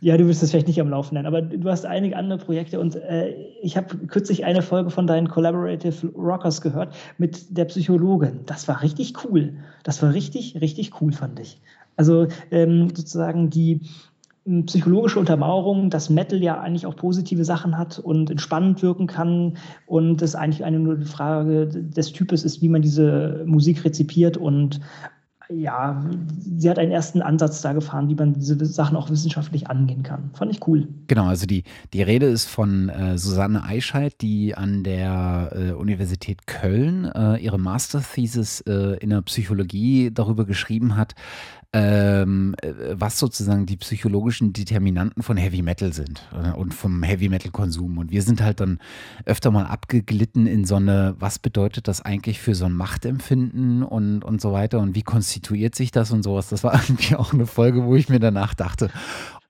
ja, du wirst es vielleicht nicht am Laufen nennen, aber du hast einige andere Projekte und äh, ich habe kürzlich eine Folge von deinen Collaborative Rockers gehört mit der Psychologin. Das war richtig cool. Das war richtig, richtig cool, fand ich. Also ähm, sozusagen die hm, psychologische Untermauerung, dass Metal ja eigentlich auch positive Sachen hat und entspannend wirken kann und es eigentlich eine nur die Frage des Types ist, wie man diese Musik rezipiert und ja, sie hat einen ersten Ansatz da gefahren, wie man diese Sachen auch wissenschaftlich angehen kann. Fand ich cool. Genau, also die, die Rede ist von äh, Susanne Eichheit, die an der äh, Universität Köln äh, ihre Masterthesis äh, in der Psychologie darüber geschrieben hat, ähm, äh, was sozusagen die psychologischen Determinanten von Heavy Metal sind äh, und vom Heavy Metal Konsum. Und wir sind halt dann öfter mal abgeglitten in so eine, was bedeutet das eigentlich für so ein Machtempfinden und, und so weiter und wie konstituiert sich das und sowas. Das war [laughs] irgendwie auch eine Folge, wo ich mir danach dachte,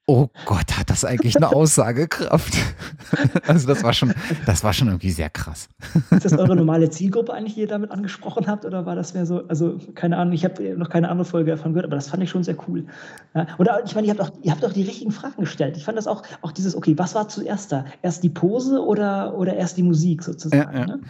oh Gott, hat das eigentlich eine [laughs] Aussagekraft? [laughs] also das war schon, das war schon irgendwie sehr krass. Ist das eure normale Zielgruppe eigentlich, die ihr damit angesprochen habt? Oder war das mehr so, also keine Ahnung, ich habe noch keine andere Folge davon gehört, aber das fand ich schon sehr cool. Ja, oder ich meine, ihr habt, auch, ihr habt auch die richtigen Fragen gestellt. Ich fand das auch, auch dieses, okay, was war zuerst da? Erst die Pose oder, oder erst die Musik sozusagen? Ja, ja. Ne?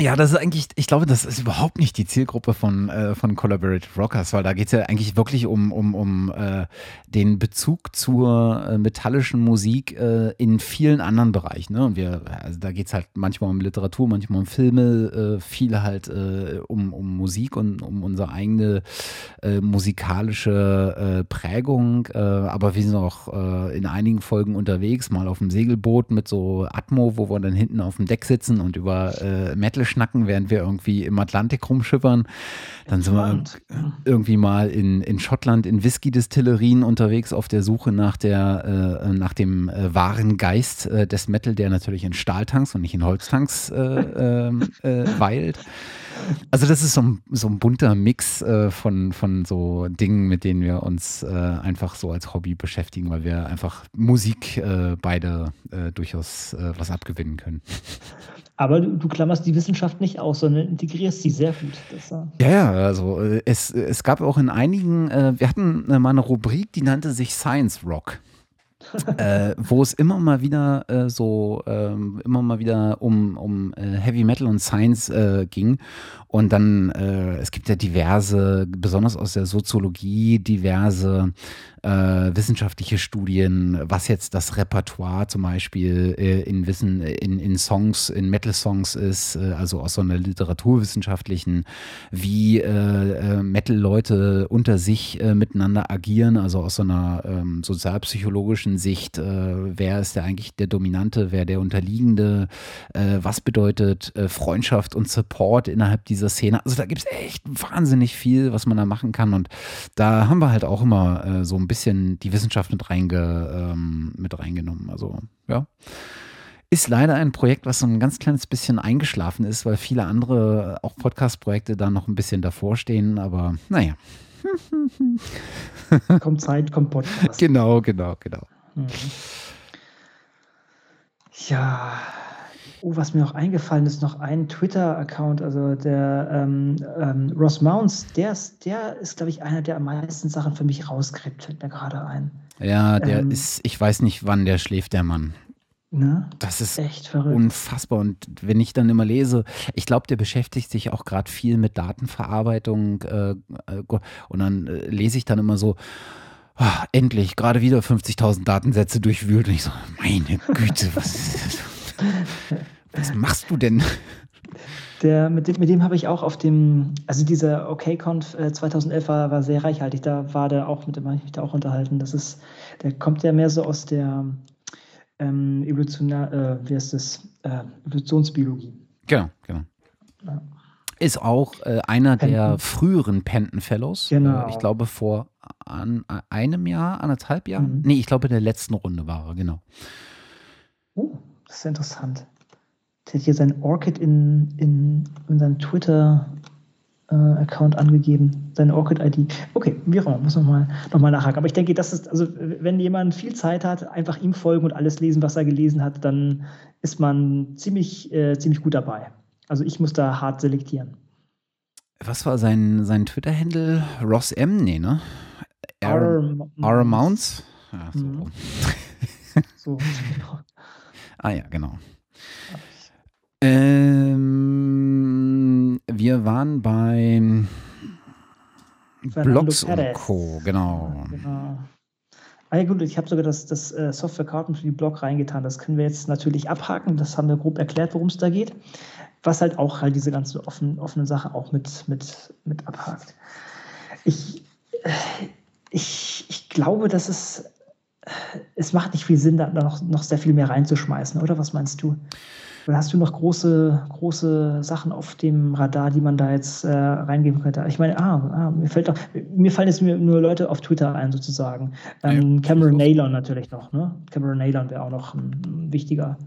Ja, das ist eigentlich, ich glaube, das ist überhaupt nicht die Zielgruppe von, äh, von Collaborative Rockers, weil da geht es ja eigentlich wirklich um, um, um äh, den Bezug zur äh, metallischen Musik äh, in vielen anderen Bereichen. Ne? Und wir, also da geht es halt manchmal um Literatur, manchmal um Filme, äh, viel halt äh, um, um Musik und um unsere eigene musikalische Prägung. aber wir sind auch in einigen Folgen unterwegs, mal auf dem Segelboot mit so Atmo, wo wir dann hinten auf dem Deck sitzen und über Metal Metal schnacken, während wir irgendwie im Atlantik rumschippern. Dann sind wir irgendwie mal in, in Schottland in Whisky-Distillerien unterwegs auf der Suche nach, der, äh, nach dem äh, wahren Geist äh, des Metal, der natürlich in Stahltanks und nicht in Holztanks äh, ähm, äh, weilt. Also das ist so ein, so ein bunter Mix äh, von, von so Dingen, mit denen wir uns einfach so als Hobby beschäftigen, weil wir einfach Musik beide durchaus was abgewinnen können. Aber du, du, klammerst die Wissenschaft nicht aus, sondern integrierst sie sehr gut. Das, äh ja, ja, also äh, es, es gab auch in einigen, äh, wir hatten äh, mal eine Rubrik, die nannte sich Science Rock. [laughs] äh, wo es immer mal wieder äh, so, ähm, immer mal wieder um, um äh, Heavy Metal und Science äh, ging. Und dann, äh, es gibt ja diverse, besonders aus der Soziologie, diverse äh, wissenschaftliche Studien, was jetzt das Repertoire zum Beispiel äh, in Wissen, in, in Songs, in Metal-Songs ist, äh, also aus so einer literaturwissenschaftlichen, wie äh, äh, Metal-Leute unter sich miteinander agieren, also aus so einer ähm, sozialpsychologischen Sicht, wer ist der eigentlich der Dominante, wer der Unterliegende, was bedeutet Freundschaft und Support innerhalb dieser Szene. Also da gibt es echt wahnsinnig viel, was man da machen kann und da haben wir halt auch immer so ein bisschen die Wissenschaft mit, reinge, ähm, mit reingenommen. Also, ja. Ist leider ein Projekt, was so ein ganz kleines bisschen eingeschlafen ist, weil viele andere, auch Podcast-Projekte, da noch ein bisschen davor stehen, aber naja. [laughs] kommt Zeit, kommt Podcast. Genau, genau, genau. Mhm. Ja, Oh, was mir auch eingefallen ist, noch ein Twitter-Account, also der ähm, ähm, Ross Mounts, der ist, der ist, glaube ich, einer, der am meisten Sachen für mich rauskriegt, fällt mir gerade ein. Ja, der ähm, ist, ich weiß nicht, wann der schläft, der Mann. Ne? Das ist echt verrückt. unfassbar. Und wenn ich dann immer lese, ich glaube, der beschäftigt sich auch gerade viel mit Datenverarbeitung. Äh, äh, und dann äh, lese ich dann immer so, oh, endlich, gerade wieder 50.000 Datensätze durchwühlt. Und ich so, meine Güte, was ist das? [laughs] [laughs] Was machst du denn? Der, mit dem, mit dem habe ich auch auf dem, also dieser OKConf äh, 2011 war, war sehr reichhaltig. Da war der auch, mit dem habe ich mich da auch unterhalten. Das ist, der kommt ja mehr so aus der ähm, Evolutionar, äh, wie heißt das, äh, Evolutionsbiologie. Genau, genau. Ja. Ist auch äh, einer Penton. der früheren Penton Fellows. Genau. Äh, ich glaube vor an, einem Jahr, anderthalb Jahren. Mhm. Nee, ich glaube in der letzten Runde war er, genau. Oh, das ist interessant. Der hat hier sein Orchid in, in, in seinem Twitter-Account äh, angegeben, seine Orchid-ID. Okay, wie auch immer, muss man mal, noch mal nachhaken. Aber ich denke, das ist, also wenn jemand viel Zeit hat, einfach ihm folgen und alles lesen, was er gelesen hat, dann ist man ziemlich, äh, ziemlich gut dabei. Also ich muss da hart selektieren. Was war sein, sein Twitter-Handle? Ross M? Nee, ne? R, Mounts? Ja, so. Mhm. [laughs] so, [laughs] genau. Ah ja, genau. Ähm, wir waren bei Blogs und Co. Genau. genau. Ah ja, gut, ich habe sogar das, das äh, Software-Karten für die Blog reingetan. Das können wir jetzt natürlich abhaken. Das haben wir grob erklärt, worum es da geht. Was halt auch halt diese ganze offen, offene Sache auch mit, mit, mit abhakt. Ich, ich, ich glaube, dass es es macht nicht viel Sinn, da noch, noch sehr viel mehr reinzuschmeißen, oder? Was meinst du? Hast du noch große, große Sachen auf dem Radar, die man da jetzt äh, reingeben könnte? Ich meine, ah, ah, mir fällt doch, mir fallen jetzt nur Leute auf Twitter ein, sozusagen. Ähm, ja, Cameron Naylor natürlich noch, ne? Cameron Naylor wäre auch noch ein, ein wichtiger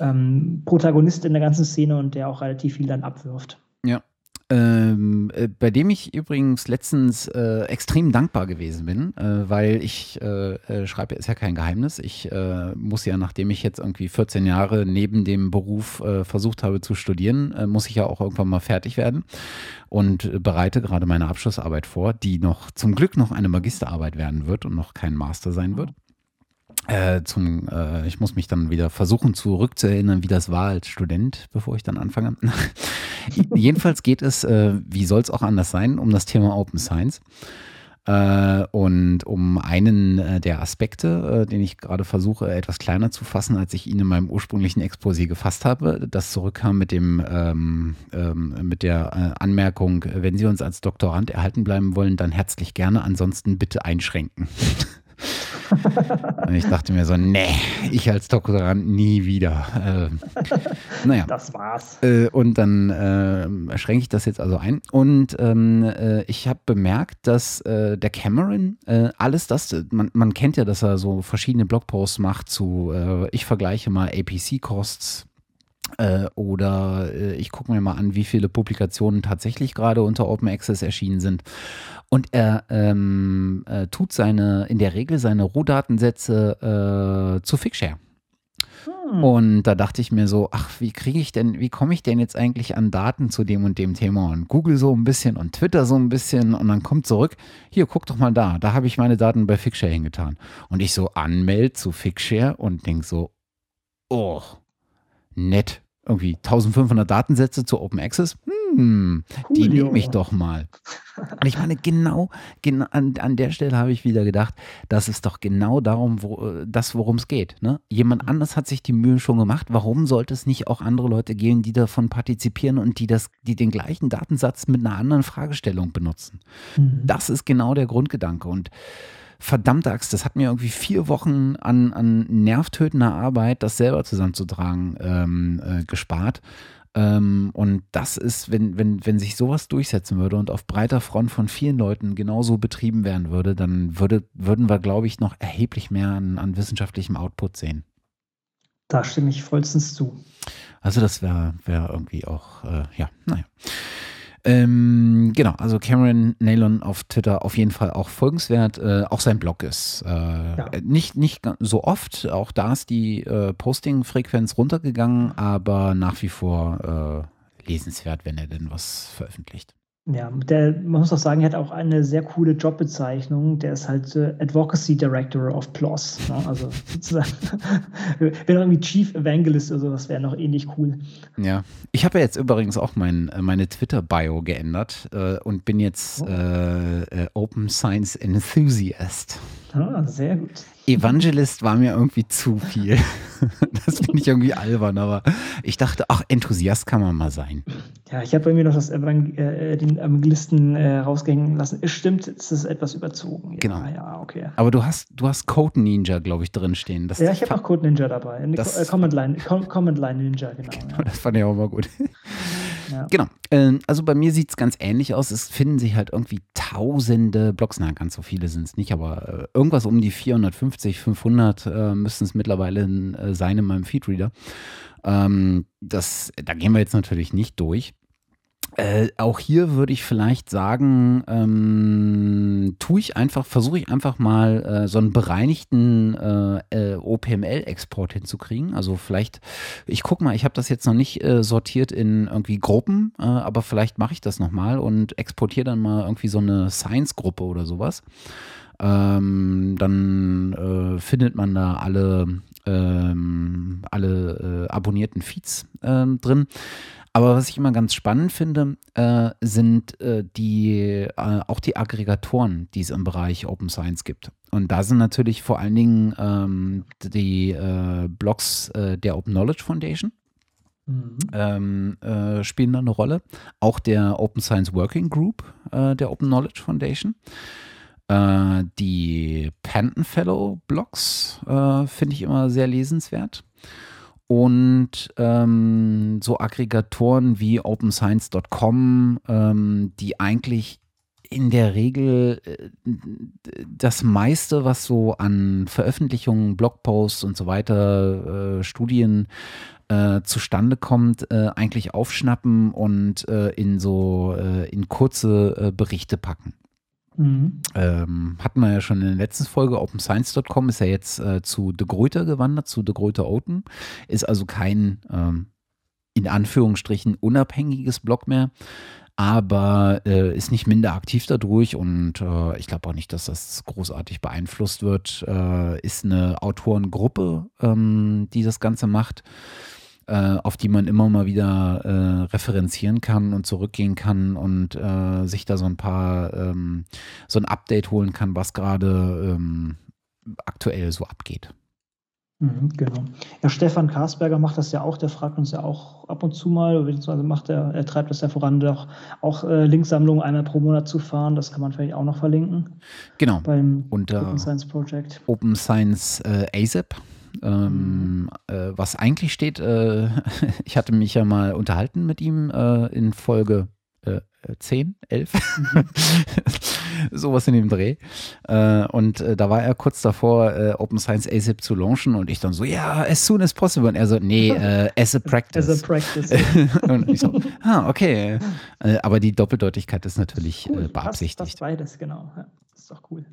ähm, Protagonist in der ganzen Szene und der auch relativ viel dann abwirft. Ja, ähm, äh, bei dem ich übrigens letztens äh, extrem dankbar gewesen bin, äh, weil ich äh, äh schreibe, ist ja kein Geheimnis. Ich äh, muss ja, nachdem ich jetzt irgendwie 14 Jahre neben dem Beruf versucht habe zu studieren, muss ich ja auch irgendwann mal fertig werden und bereite gerade meine Abschlussarbeit vor, die noch zum Glück noch eine Magisterarbeit werden wird und noch kein Master sein wird. Äh, zum, äh, ich muss mich dann wieder versuchen zurückzuerinnern, wie das war als Student, bevor ich dann anfange. [laughs] Jedenfalls geht es, äh, wie soll es auch anders sein, um das Thema Open Science. Äh, und um einen äh, der Aspekte, den ich gerade versuche, etwas kleiner zu fassen, als ich ihn in meinem ursprünglichen Exposé gefasst habe, das zurückkam mit dem ähm, ähm, mit der Anmerkung, wenn Sie uns als Doktorand erhalten bleiben wollen, dann herzlich gerne, ansonsten bitte einschränken. [laughs] und ich dachte mir so, nee, ich als Doktorand nie wieder. Äh, naja. Das war's. Äh, und dann äh, schränke ich das jetzt also ein. Und ähm, äh, ich habe bemerkt, dass äh, der Cameron äh, alles das, man, man, kennt ja, dass er so verschiedene Blogposts macht zu, ich vergleiche mal APC-Costs oder ich gucke mir mal an, wie viele Publikationen tatsächlich gerade unter Open Access erschienen sind. Und er ähm, äh, tut seine, in der Regel seine Rohdatensätze äh, zu Figshare. Hm. Und da dachte ich mir so, ach, wie kriege ich denn, wie komme ich denn jetzt eigentlich an Daten zu dem und dem Thema? Und Google so ein bisschen und Twitter so ein bisschen und dann kommt zurück, hier, guck doch mal da, da habe ich meine Daten bei Figshare hingetan. Und ich so anmelde zu Figshare und denke so, oh, nett, irgendwie 1500 Datensätze zu Open Access. Hm, cool, die nehme ich doch mal. Und ich meine, genau, genau an, an der Stelle habe ich wieder gedacht, das ist doch genau darum, wo, das, worum es geht. Ne? Jemand anders hat sich die Mühe schon gemacht. Warum sollte es nicht auch andere Leute geben, die davon partizipieren und die, das, die den gleichen Datensatz mit einer anderen Fragestellung benutzen? Mhm. Das ist genau der Grundgedanke. Und verdammte Axt, das hat mir irgendwie vier Wochen an, an nervtötender Arbeit, das selber zusammenzutragen, ähm, äh, gespart. Ähm, und das ist, wenn, wenn, wenn sich sowas durchsetzen würde und auf breiter Front von vielen Leuten genauso betrieben werden würde, dann würde, würden wir, glaube ich, noch erheblich mehr an, an wissenschaftlichem Output sehen. Da stimme ich vollstens zu. Also das wäre wär irgendwie auch, äh, ja, naja. Ähm, genau, also Cameron Nalon auf Twitter auf jeden Fall auch folgenswert. Äh, auch sein Blog ist äh, ja. nicht, nicht so oft. Auch da ist die äh, Posting-Frequenz runtergegangen, aber nach wie vor äh, lesenswert, wenn er denn was veröffentlicht. Ja, der, man muss auch sagen, er hat auch eine sehr coole Jobbezeichnung. Der ist halt äh, Advocacy Director of PLOS. Ne? Also sozusagen, [laughs] wenn irgendwie Chief Evangelist oder sowas wäre noch ähnlich cool. Ja, ich habe ja jetzt übrigens auch mein, äh, meine Twitter-Bio geändert äh, und bin jetzt oh. Äh, äh, Open Science Enthusiast. Ah, sehr gut. Evangelist war mir irgendwie zu viel. [laughs] Das finde ich irgendwie albern, aber ich dachte, ach, Enthusiast kann man mal sein. Ja, ich habe bei mir noch das Evangel äh, den Evangelisten äh, rausgehen lassen. Es stimmt, es ist etwas überzogen. Ja, genau. Ja, okay. Aber du hast, du hast Code Ninja, glaube ich, drinstehen. ja, ich habe auch Code Ninja dabei. Das, äh, Command, Line, Command Line Ninja, genau. genau [laughs] ja. Das fand ich auch mal gut. Ja. Genau. Ähm, also bei mir sieht es ganz ähnlich aus. Es finden sich halt irgendwie tausende Blogs, na ganz so viele sind es nicht, aber äh, irgendwas um die 450, 500 äh, müssen es mittlerweile äh, sein in meinem Feedreader. Ähm, das, da gehen wir jetzt natürlich nicht durch. Äh, auch hier würde ich vielleicht sagen, ähm, tue ich einfach, versuche ich einfach mal äh, so einen bereinigten äh, äh OPML-Export hinzukriegen. Also vielleicht, ich gucke mal, ich habe das jetzt noch nicht äh, sortiert in irgendwie Gruppen, äh, aber vielleicht mache ich das nochmal und exportiere dann mal irgendwie so eine Science-Gruppe oder sowas. Ähm, dann findet man da alle, ähm, alle abonnierten Feeds ähm, drin. Aber was ich immer ganz spannend finde, äh, sind äh, die, äh, auch die Aggregatoren, die es im Bereich Open Science gibt. Und da sind natürlich vor allen Dingen ähm, die äh, Blogs äh, der Open Knowledge Foundation. Mhm. Ähm, äh, spielen da eine Rolle. Auch der Open Science Working Group der Open Knowledge Foundation. die Panton Fellow Blogs finde ich immer sehr lesenswert und ähm, so Aggregatoren wie OpenScience.com, ähm, die eigentlich in der Regel äh, das meiste, was so an Veröffentlichungen, Blogposts und so weiter, äh, Studien äh, zustande kommt, äh, eigentlich aufschnappen und äh, in so äh, in kurze Berichte packen. Mhm. Ähm, hatten wir ja schon in der letzten Folge, OpenScience.com ist ja jetzt äh, zu De Gruyter gewandert, zu De Gruyter Open. Ist also kein, ähm, in Anführungsstrichen, unabhängiges Blog mehr, aber äh, ist nicht minder aktiv dadurch und äh, ich glaube auch nicht, dass das großartig beeinflusst wird. Äh, ist eine Autorengruppe, ähm, die das Ganze macht äh, auf die man immer mal wieder äh, referenzieren kann und zurückgehen kann und äh, sich da so ein paar, ähm, so ein Update holen kann, was gerade ähm, aktuell so abgeht. Mhm, genau. Ja, Stefan Karsberger macht das ja auch, der fragt uns ja auch ab und zu mal, beziehungsweise macht er, er treibt das ja voran, auch, auch äh, Linksammlungen einmal pro Monat zu fahren. Das kann man vielleicht auch noch verlinken. Genau. Beim Unter Open Science Project. Open Science äh, ASAP ähm, mhm. äh, was eigentlich steht, äh, [laughs] ich hatte mich ja mal unterhalten mit ihm äh, in Folge äh, 10, 11, mhm. [laughs] sowas in dem Dreh. Äh, und äh, da war er kurz davor, äh, Open Science ASIP zu launchen und ich dann so, ja, as soon as possible. Und er so, nee, äh, as a practice. As a practice. [laughs] und ich so, ah, okay. Aber die Doppeldeutigkeit ist natürlich cool, beabsichtigt. Das, das beides, genau. Ja, das ist doch cool.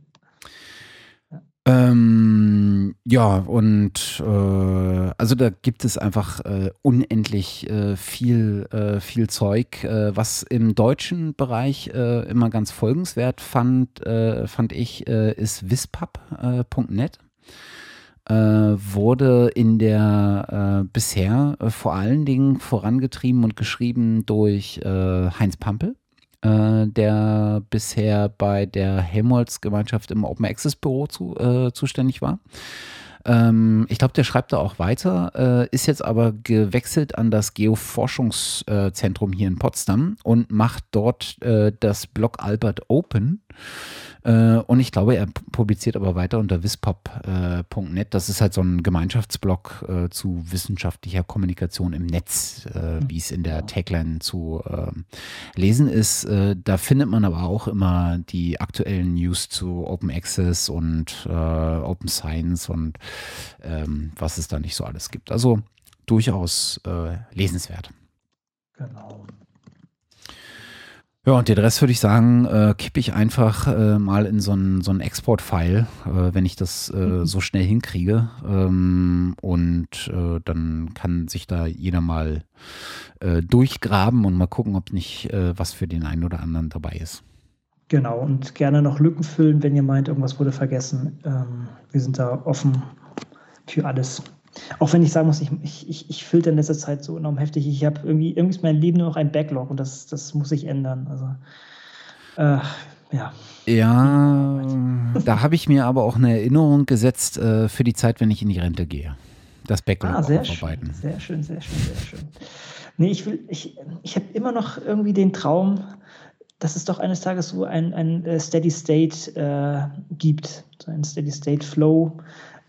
Ähm, ja, und äh, also da gibt es einfach äh, unendlich äh, viel, äh, viel Zeug, äh, was im deutschen Bereich äh, immer ganz folgenswert fand, fand ich, ist wispub.net. wurde in der bisher vor allen Dingen vorangetrieben und geschrieben durch Heinz Pampel äh, der bisher bei der Helmholtz-Gemeinschaft im Open Access Büro zu, äh, zuständig war. Ähm, ich glaube, der schreibt da auch weiter, äh, ist jetzt aber gewechselt an das Geoforschungszentrum hier in Potsdam und macht dort äh, das Blog Albert Open. Äh, und ich glaube, er publiziert aber weiter unter wispop.net. Äh, das ist halt so ein Gemeinschaftsblog äh, zu wissenschaftlicher Kommunikation im Netz, mhm. wie es in der Tagline zu ähm, lesen ist. Da findet man aber auch immer die aktuellen News zu Open Access und Open Science und ähm, was es da nicht so alles gibt. Also durchaus lesenswert. Genau. Ja, und den Rest würde ich sagen, äh, kippe ich einfach äh, mal in so einen so Export-File, äh, wenn ich das äh, mhm. so schnell hinkriege. Ähm, und äh, dann kann sich da jeder mal äh, durchgraben und mal gucken, ob nicht was für den einen oder anderen dabei ist. Genau, und gerne noch Lücken füllen, wenn ihr meint, irgendwas wurde vergessen. Ähm, wir sind da offen für alles. Auch wenn ich sagen muss, ich, ich, ich filter in letzter Zeit so enorm heftig. Ich habe irgendwie, irgendwie ist mein Leben nur noch ein Backlog und das, das muss sich ändern. Also, äh, ja. Ja, da habe ich mir aber auch eine Erinnerung gesetzt äh, für die Zeit, wenn ich in die Rente gehe. Das Backlog ah, sehr aufarbeiten. Schön, sehr schön, sehr schön, sehr schön. Nee, ich will, ich, ich habe immer noch irgendwie den Traum, dass es doch eines Tages so ein, ein äh, Steady State äh, gibt, so ein Steady State Flow,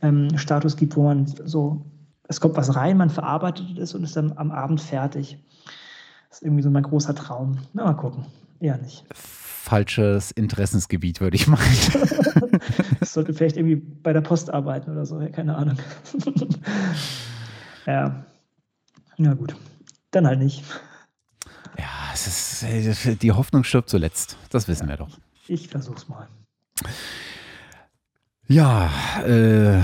ähm, Status gibt, wo man so, es kommt was rein, man verarbeitet es und ist dann am Abend fertig. Das ist irgendwie so mein großer Traum. Na, mal gucken. Eher nicht. Falsches Interessensgebiet, würde ich meinen. [laughs] ich sollte vielleicht irgendwie bei der Post arbeiten oder so, keine Ahnung. [laughs] ja. Na gut. Dann halt nicht. Ja, es ist, die Hoffnung stirbt zuletzt. Das wissen ja, wir doch. Ich versuch's mal. Ja, äh,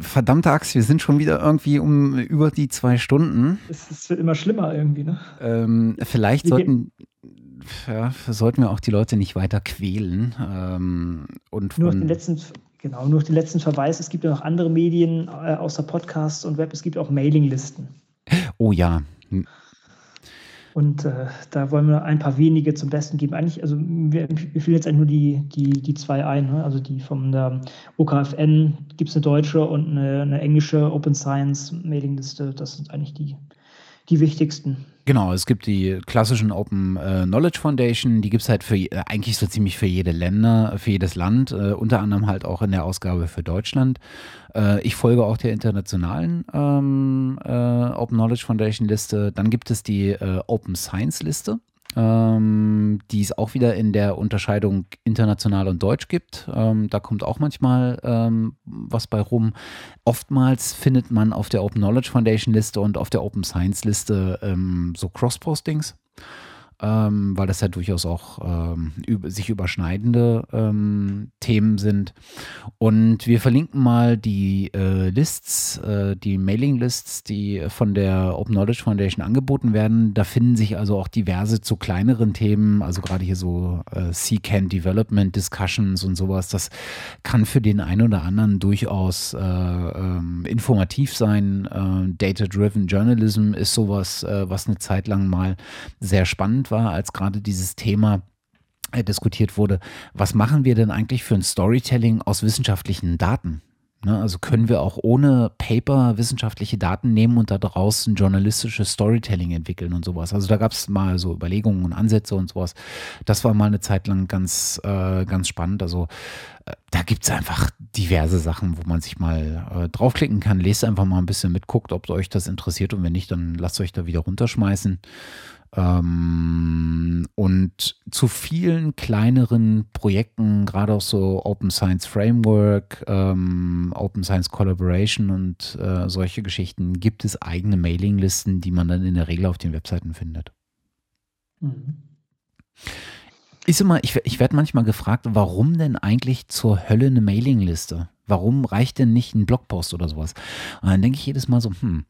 verdammte Axt, wir sind schon wieder irgendwie um über die zwei Stunden. Es wird immer schlimmer irgendwie, ne? Ähm, vielleicht sollten, ja, sollten wir auch die Leute nicht weiter quälen. Ähm, und nur den letzten, genau, nur den letzten Verweis, es gibt ja noch andere Medien äh, außer Podcasts und Web, es gibt auch Mailinglisten. Oh ja, und äh, da wollen wir ein paar wenige zum Besten geben. Eigentlich, also wir, wir fühlen jetzt eigentlich nur die, die, die zwei ein. Ne? Also die von der OKFN gibt es eine deutsche und eine, eine englische Open Science Mailingliste. Das sind eigentlich die, die wichtigsten. Genau, es gibt die klassischen Open äh, Knowledge Foundation, die gibt es halt für äh, eigentlich so ziemlich für jede Länder, für jedes Land, äh, unter anderem halt auch in der Ausgabe für Deutschland. Äh, ich folge auch der internationalen ähm, äh, Open Knowledge Foundation Liste. Dann gibt es die äh, Open Science Liste ähm, die es auch wieder in der Unterscheidung international und deutsch gibt. Ähm, da kommt auch manchmal ähm, was bei rum. Oftmals findet man auf der Open Knowledge Foundation Liste und auf der Open Science Liste ähm, so Cross-Postings ähm, weil das ja durchaus auch ähm, über, sich überschneidende ähm, Themen sind. Und wir verlinken mal die äh, Lists, äh, die Mailing-Lists, die von der Open Knowledge Foundation angeboten werden. Da finden sich also auch diverse zu kleineren Themen, also gerade hier so äh, C-Can Development Discussions und sowas. Das kann für den einen oder anderen durchaus äh, ähm, informativ sein. Äh, Data-Driven Journalism ist sowas, äh, was eine Zeit lang mal sehr spannend spannend war, als gerade dieses Thema äh, diskutiert wurde, was machen wir denn eigentlich für ein Storytelling aus wissenschaftlichen Daten? Ne, also können wir auch ohne Paper wissenschaftliche Daten nehmen und da draußen journalistisches Storytelling entwickeln und sowas. Also da gab es mal so Überlegungen und Ansätze und sowas. Das war mal eine Zeit lang ganz, äh, ganz spannend. Also äh, da gibt es einfach diverse Sachen, wo man sich mal äh, draufklicken kann. Lest einfach mal ein bisschen mit, guckt, ob euch das interessiert und wenn nicht, dann lasst euch da wieder runterschmeißen. Ähm, und zu vielen kleineren Projekten, gerade auch so Open Science Framework, ähm, Open Science Collaboration und äh, solche Geschichten, gibt es eigene Mailinglisten, die man dann in der Regel auf den Webseiten findet. Mhm. Ist immer, ich, ich werde manchmal gefragt, warum denn eigentlich zur Hölle eine Mailingliste? Warum reicht denn nicht ein Blogpost oder sowas? Und dann denke ich jedes Mal so, hm,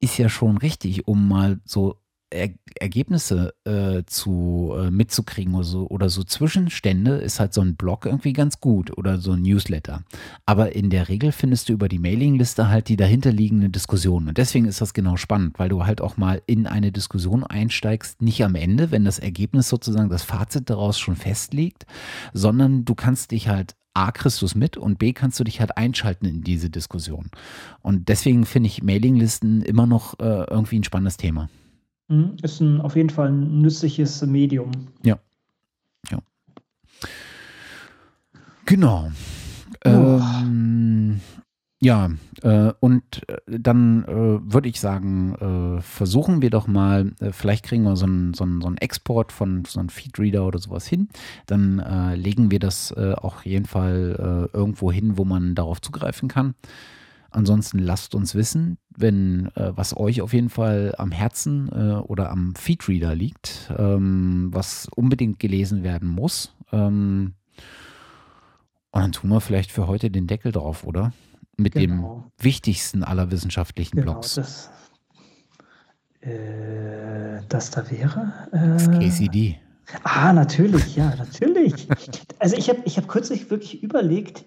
ist ja schon richtig, um mal so er Ergebnisse äh, zu äh, mitzukriegen oder so, oder so Zwischenstände ist halt so ein Blog irgendwie ganz gut oder so ein Newsletter. Aber in der Regel findest du über die Mailingliste halt die dahinterliegende Diskussion. Und deswegen ist das genau spannend, weil du halt auch mal in eine Diskussion einsteigst, nicht am Ende, wenn das Ergebnis sozusagen, das Fazit daraus schon festliegt, sondern du kannst dich halt A, kriegst du es mit und B, kannst du dich halt einschalten in diese Diskussion. Und deswegen finde ich Mailinglisten immer noch äh, irgendwie ein spannendes Thema. Mhm, ist ein, auf jeden Fall ein nützliches Medium. Ja. ja. Genau. Oh. Ähm, ja, äh, und äh, dann äh, würde ich sagen, äh, versuchen wir doch mal, äh, vielleicht kriegen wir so einen so so ein Export von so einem Feedreader oder sowas hin. Dann äh, legen wir das auch jeden Fall irgendwo hin, wo man darauf zugreifen kann. Ansonsten lasst uns wissen, wenn äh, was euch auf jeden Fall am Herzen äh, oder am Feedreader liegt, ähm, was unbedingt gelesen werden muss. Ähm, und dann tun wir vielleicht für heute den Deckel drauf, oder? Mit genau. dem wichtigsten aller wissenschaftlichen genau, Blogs. Das, äh, das da wäre? das KCD. Ah, natürlich, ja, natürlich. [laughs] also ich habe ich hab kürzlich wirklich überlegt,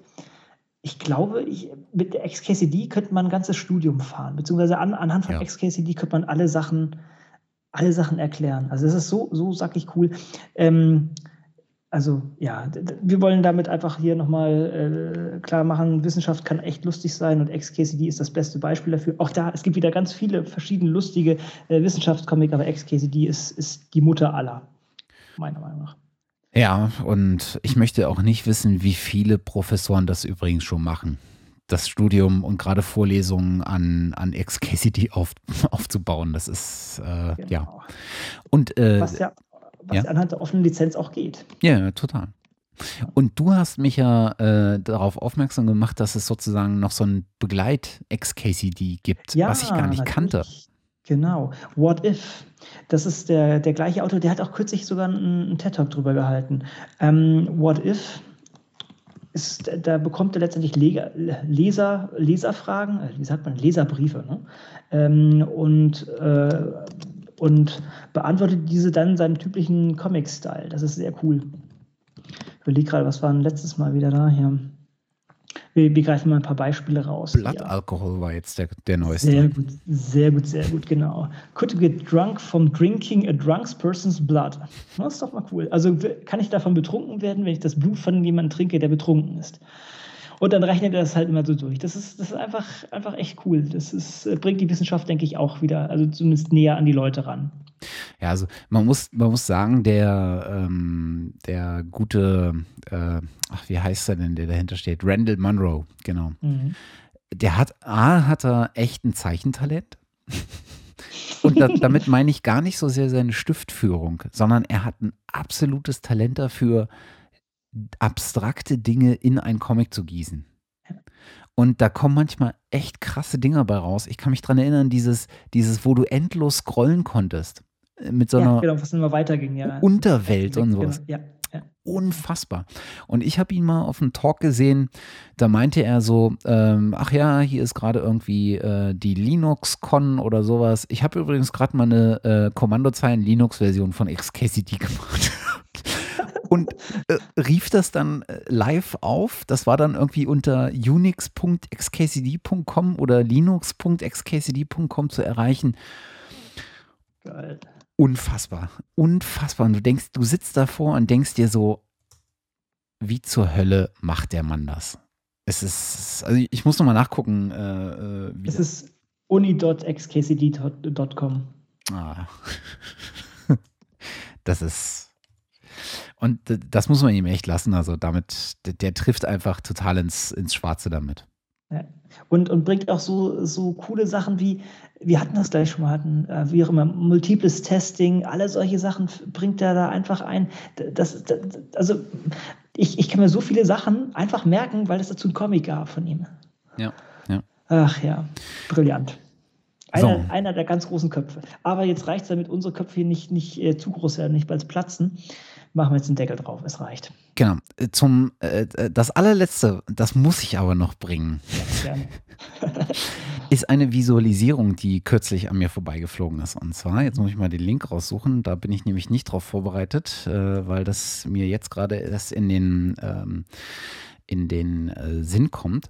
ich glaube, ich, mit der XKCD könnte man ein ganzes Studium fahren, beziehungsweise an, anhand von ja. XKCD könnte man alle Sachen, alle Sachen erklären. Also es ist so, so sackig cool. Ähm, also ja, wir wollen damit einfach hier nochmal äh, klar machen, Wissenschaft kann echt lustig sein und XKCD ist das beste Beispiel dafür. Auch da, es gibt wieder ganz viele verschiedene lustige äh, Wissenschaftscomic, aber XKCD ist, ist die Mutter aller, meiner Meinung nach. Ja, und ich möchte auch nicht wissen, wie viele Professoren das übrigens schon machen. Das Studium und gerade Vorlesungen an, an XKCD [laughs] auf, aufzubauen. Das ist, äh, genau. ja. Und, äh, was ja, was ja? anhand der offenen Lizenz auch geht. Ja, total. Und du hast mich ja äh, darauf aufmerksam gemacht, dass es sozusagen noch so ein Begleit-XKCD gibt, ja, was ich gar nicht natürlich. kannte. Genau. What if? Das ist der, der gleiche Autor, der hat auch kürzlich sogar einen, einen TED-Talk drüber gehalten. Ähm, What if? Ist, da bekommt er letztendlich Leser, Leserfragen, äh, wie sagt man, Leserbriefe, ne? Ähm, und, äh, und beantwortet diese dann in seinem typischen Comic-Style. Das ist sehr cool. Ich überlege gerade, was war denn letztes Mal wieder da hier? Wir, wir greifen mal ein paar Beispiele raus. Blattalkohol ja. war jetzt der, der neueste. Sehr gut, sehr gut, sehr gut, genau. Could you get drunk from drinking a drunk person's blood? Das ist doch mal cool. Also kann ich davon betrunken werden, wenn ich das Blut von jemandem trinke, der betrunken ist? Und dann rechnet er das halt immer so durch. Das ist, das ist einfach, einfach echt cool. Das ist, äh, bringt die Wissenschaft, denke ich, auch wieder, also zumindest näher an die Leute ran. Ja, also man muss, man muss sagen, der, ähm, der gute, äh, ach, wie heißt er denn, der dahinter steht? Randall Monroe, genau. Mhm. Der hat, A, hat er echt ein Zeichentalent. Und da, damit meine ich gar nicht so sehr seine Stiftführung, sondern er hat ein absolutes Talent dafür, abstrakte Dinge in einen Comic zu gießen. Und da kommen manchmal echt krasse Dinge bei raus. Ich kann mich daran erinnern, dieses, dieses, wo du endlos scrollen konntest. Äh, mit so ja, einer genau, was immer weiterging, ja. Unterwelt ja, und sowas. Genau, ja, Unfassbar. Und ich habe ihn mal auf einem Talk gesehen, da meinte er so, ähm, ach ja, hier ist gerade irgendwie äh, die Linux-Con oder sowas. Ich habe übrigens gerade mal eine äh, Kommandozeilen-Linux-Version von XKCD gemacht [laughs] und äh, rief das dann äh, live auf. Das war dann irgendwie unter unix.xkcd.com oder linux.xkcd.com zu erreichen. Geil. Unfassbar. Unfassbar. Und du denkst, du sitzt davor und denkst dir so, wie zur Hölle macht der Mann das? Es ist, also ich muss nochmal nachgucken. Äh, äh wie es ist uni.xkcd.com. Ah. [laughs] das ist und das muss man ihm echt lassen. Also damit, der, trifft einfach total ins, ins Schwarze damit. Ja. Und, und bringt auch so, so coole Sachen wie, wir hatten das gleich schon mal, hatten, äh, wie auch immer, multiples Testing, alle solche Sachen bringt er da einfach ein. Das, das, also ich, ich kann mir so viele Sachen einfach merken, weil es dazu einen Comic gab von ihm. Ja, ja. Ach ja, brillant. Einer, so. einer der ganz großen Köpfe. Aber jetzt reicht es damit, unsere Köpfe hier nicht, nicht äh, zu groß werden, nicht bald platzen machen wir jetzt den Deckel drauf, es reicht. Genau. Zum äh, das allerletzte, das muss ich aber noch bringen. Ja, gerne. [laughs] ist eine Visualisierung, die kürzlich an mir vorbeigeflogen ist. Und zwar, jetzt muss ich mal den Link raussuchen, da bin ich nämlich nicht drauf vorbereitet, äh, weil das mir jetzt gerade erst in den ähm, in den äh, Sinn kommt.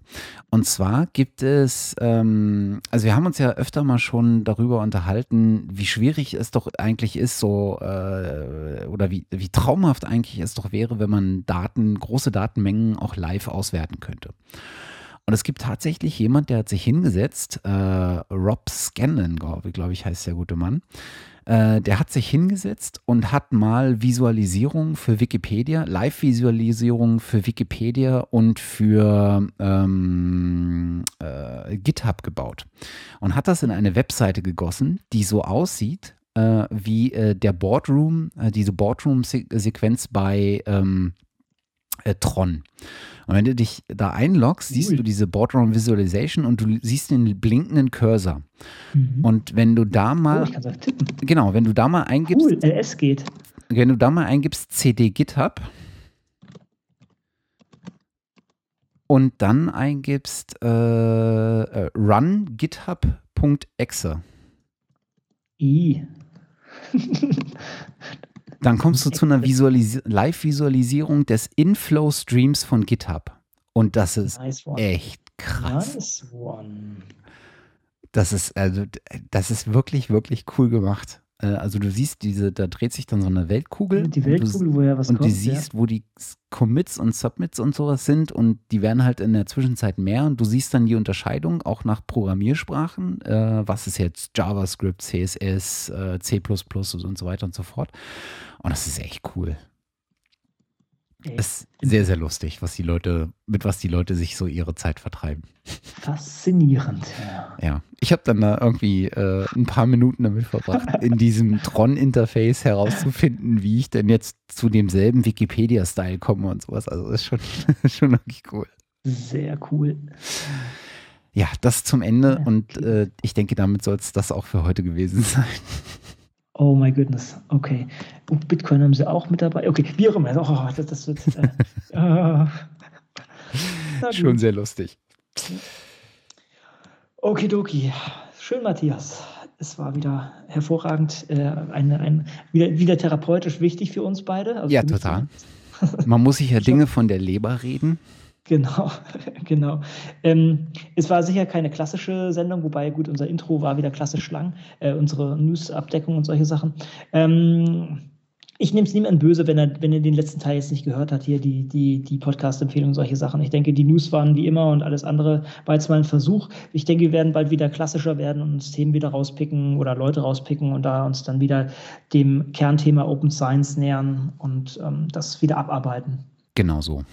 Und zwar gibt es, ähm, also wir haben uns ja öfter mal schon darüber unterhalten, wie schwierig es doch eigentlich ist, so äh, oder wie, wie traumhaft eigentlich es doch wäre, wenn man Daten, große Datenmengen auch live auswerten könnte. Und es gibt tatsächlich jemand, der hat sich hingesetzt, äh, Rob Scanlon, glaube glaub ich, heißt der gute Mann. Äh, der hat sich hingesetzt und hat mal Visualisierung für Wikipedia, Live-Visualisierung für Wikipedia und für ähm, äh, GitHub gebaut. Und hat das in eine Webseite gegossen, die so aussieht, äh, wie äh, der Boardroom, äh, diese Boardroom-Sequenz bei ähm, äh, Tron. Und wenn du dich da einloggst, siehst du diese Boardroom Visualization und du siehst den blinkenden Cursor. Mhm. Und wenn du da mal. Oh, ich kann tippen. Genau, wenn du da mal eingibst. Cool, LS geht. Wenn du da mal eingibst CD GitHub und dann eingibst äh, äh, run github.exe. I. [laughs] Dann kommst du zu einer Visualis Live-Visualisierung des Inflow-Streams von GitHub. Und das ist nice echt krass. Nice one. Das ist, also, das ist wirklich, wirklich cool gemacht. Äh, also du siehst diese, da dreht sich dann so eine Weltkugel. Die Weltkugel, wo ja was Und kommt, du siehst, ja. wo die Commits und Submits und sowas sind und die werden halt in der Zwischenzeit mehr und du siehst dann die Unterscheidung auch nach Programmiersprachen. Äh, was ist jetzt JavaScript, CSS, äh, C und so weiter und so fort. Und das ist echt cool. Es ist sehr, sehr lustig, was die Leute, mit was die Leute sich so ihre Zeit vertreiben. Faszinierend, ja. Ja, ich habe dann da irgendwie äh, ein paar Minuten damit verbracht, in diesem [laughs] Tron-Interface herauszufinden, wie ich denn jetzt zu demselben Wikipedia-Style komme und sowas. Also ist schon, [laughs] schon wirklich cool. Sehr cool. Ja, das zum Ende ja. und äh, ich denke, damit soll es das auch für heute gewesen [laughs] sein. Oh my goodness, okay. Und Bitcoin haben sie auch mit dabei. Okay, wie auch immer. Oh, das, das wird. Äh, [laughs] äh. Schon sehr lustig. Okidoki. Schön, Matthias. Es war wieder hervorragend, äh, eine, ein, wieder, wieder therapeutisch wichtig für uns beide. Also ja, total. Man muss sich ja [laughs] Dinge von der Leber reden. Genau, [laughs] genau. Ähm, es war sicher keine klassische Sendung, wobei gut, unser Intro war wieder klassisch lang, äh, unsere News-Abdeckung und solche Sachen. Ähm, ich nehme es niemand böse, wenn er, wenn er den letzten Teil jetzt nicht gehört hat, hier die, die, die Podcast-Empfehlung, solche Sachen. Ich denke, die News waren wie immer und alles andere war jetzt mal ein Versuch. Ich denke, wir werden bald wieder klassischer werden und uns Themen wieder rauspicken oder Leute rauspicken und da uns dann wieder dem Kernthema Open Science nähern und ähm, das wieder abarbeiten. Genau so.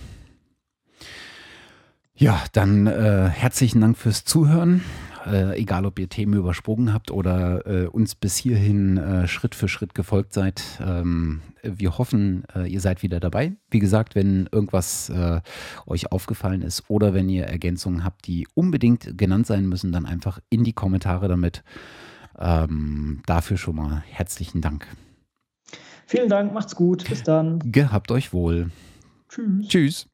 Ja, dann äh, herzlichen Dank fürs Zuhören. Äh, egal, ob ihr Themen übersprungen habt oder äh, uns bis hierhin äh, Schritt für Schritt gefolgt seid. Ähm, wir hoffen, äh, ihr seid wieder dabei. Wie gesagt, wenn irgendwas äh, euch aufgefallen ist oder wenn ihr Ergänzungen habt, die unbedingt genannt sein müssen, dann einfach in die Kommentare damit. Ähm, dafür schon mal herzlichen Dank. Vielen Dank, macht's gut. Bis dann. Gehabt euch wohl. Tschüss. Tschüss.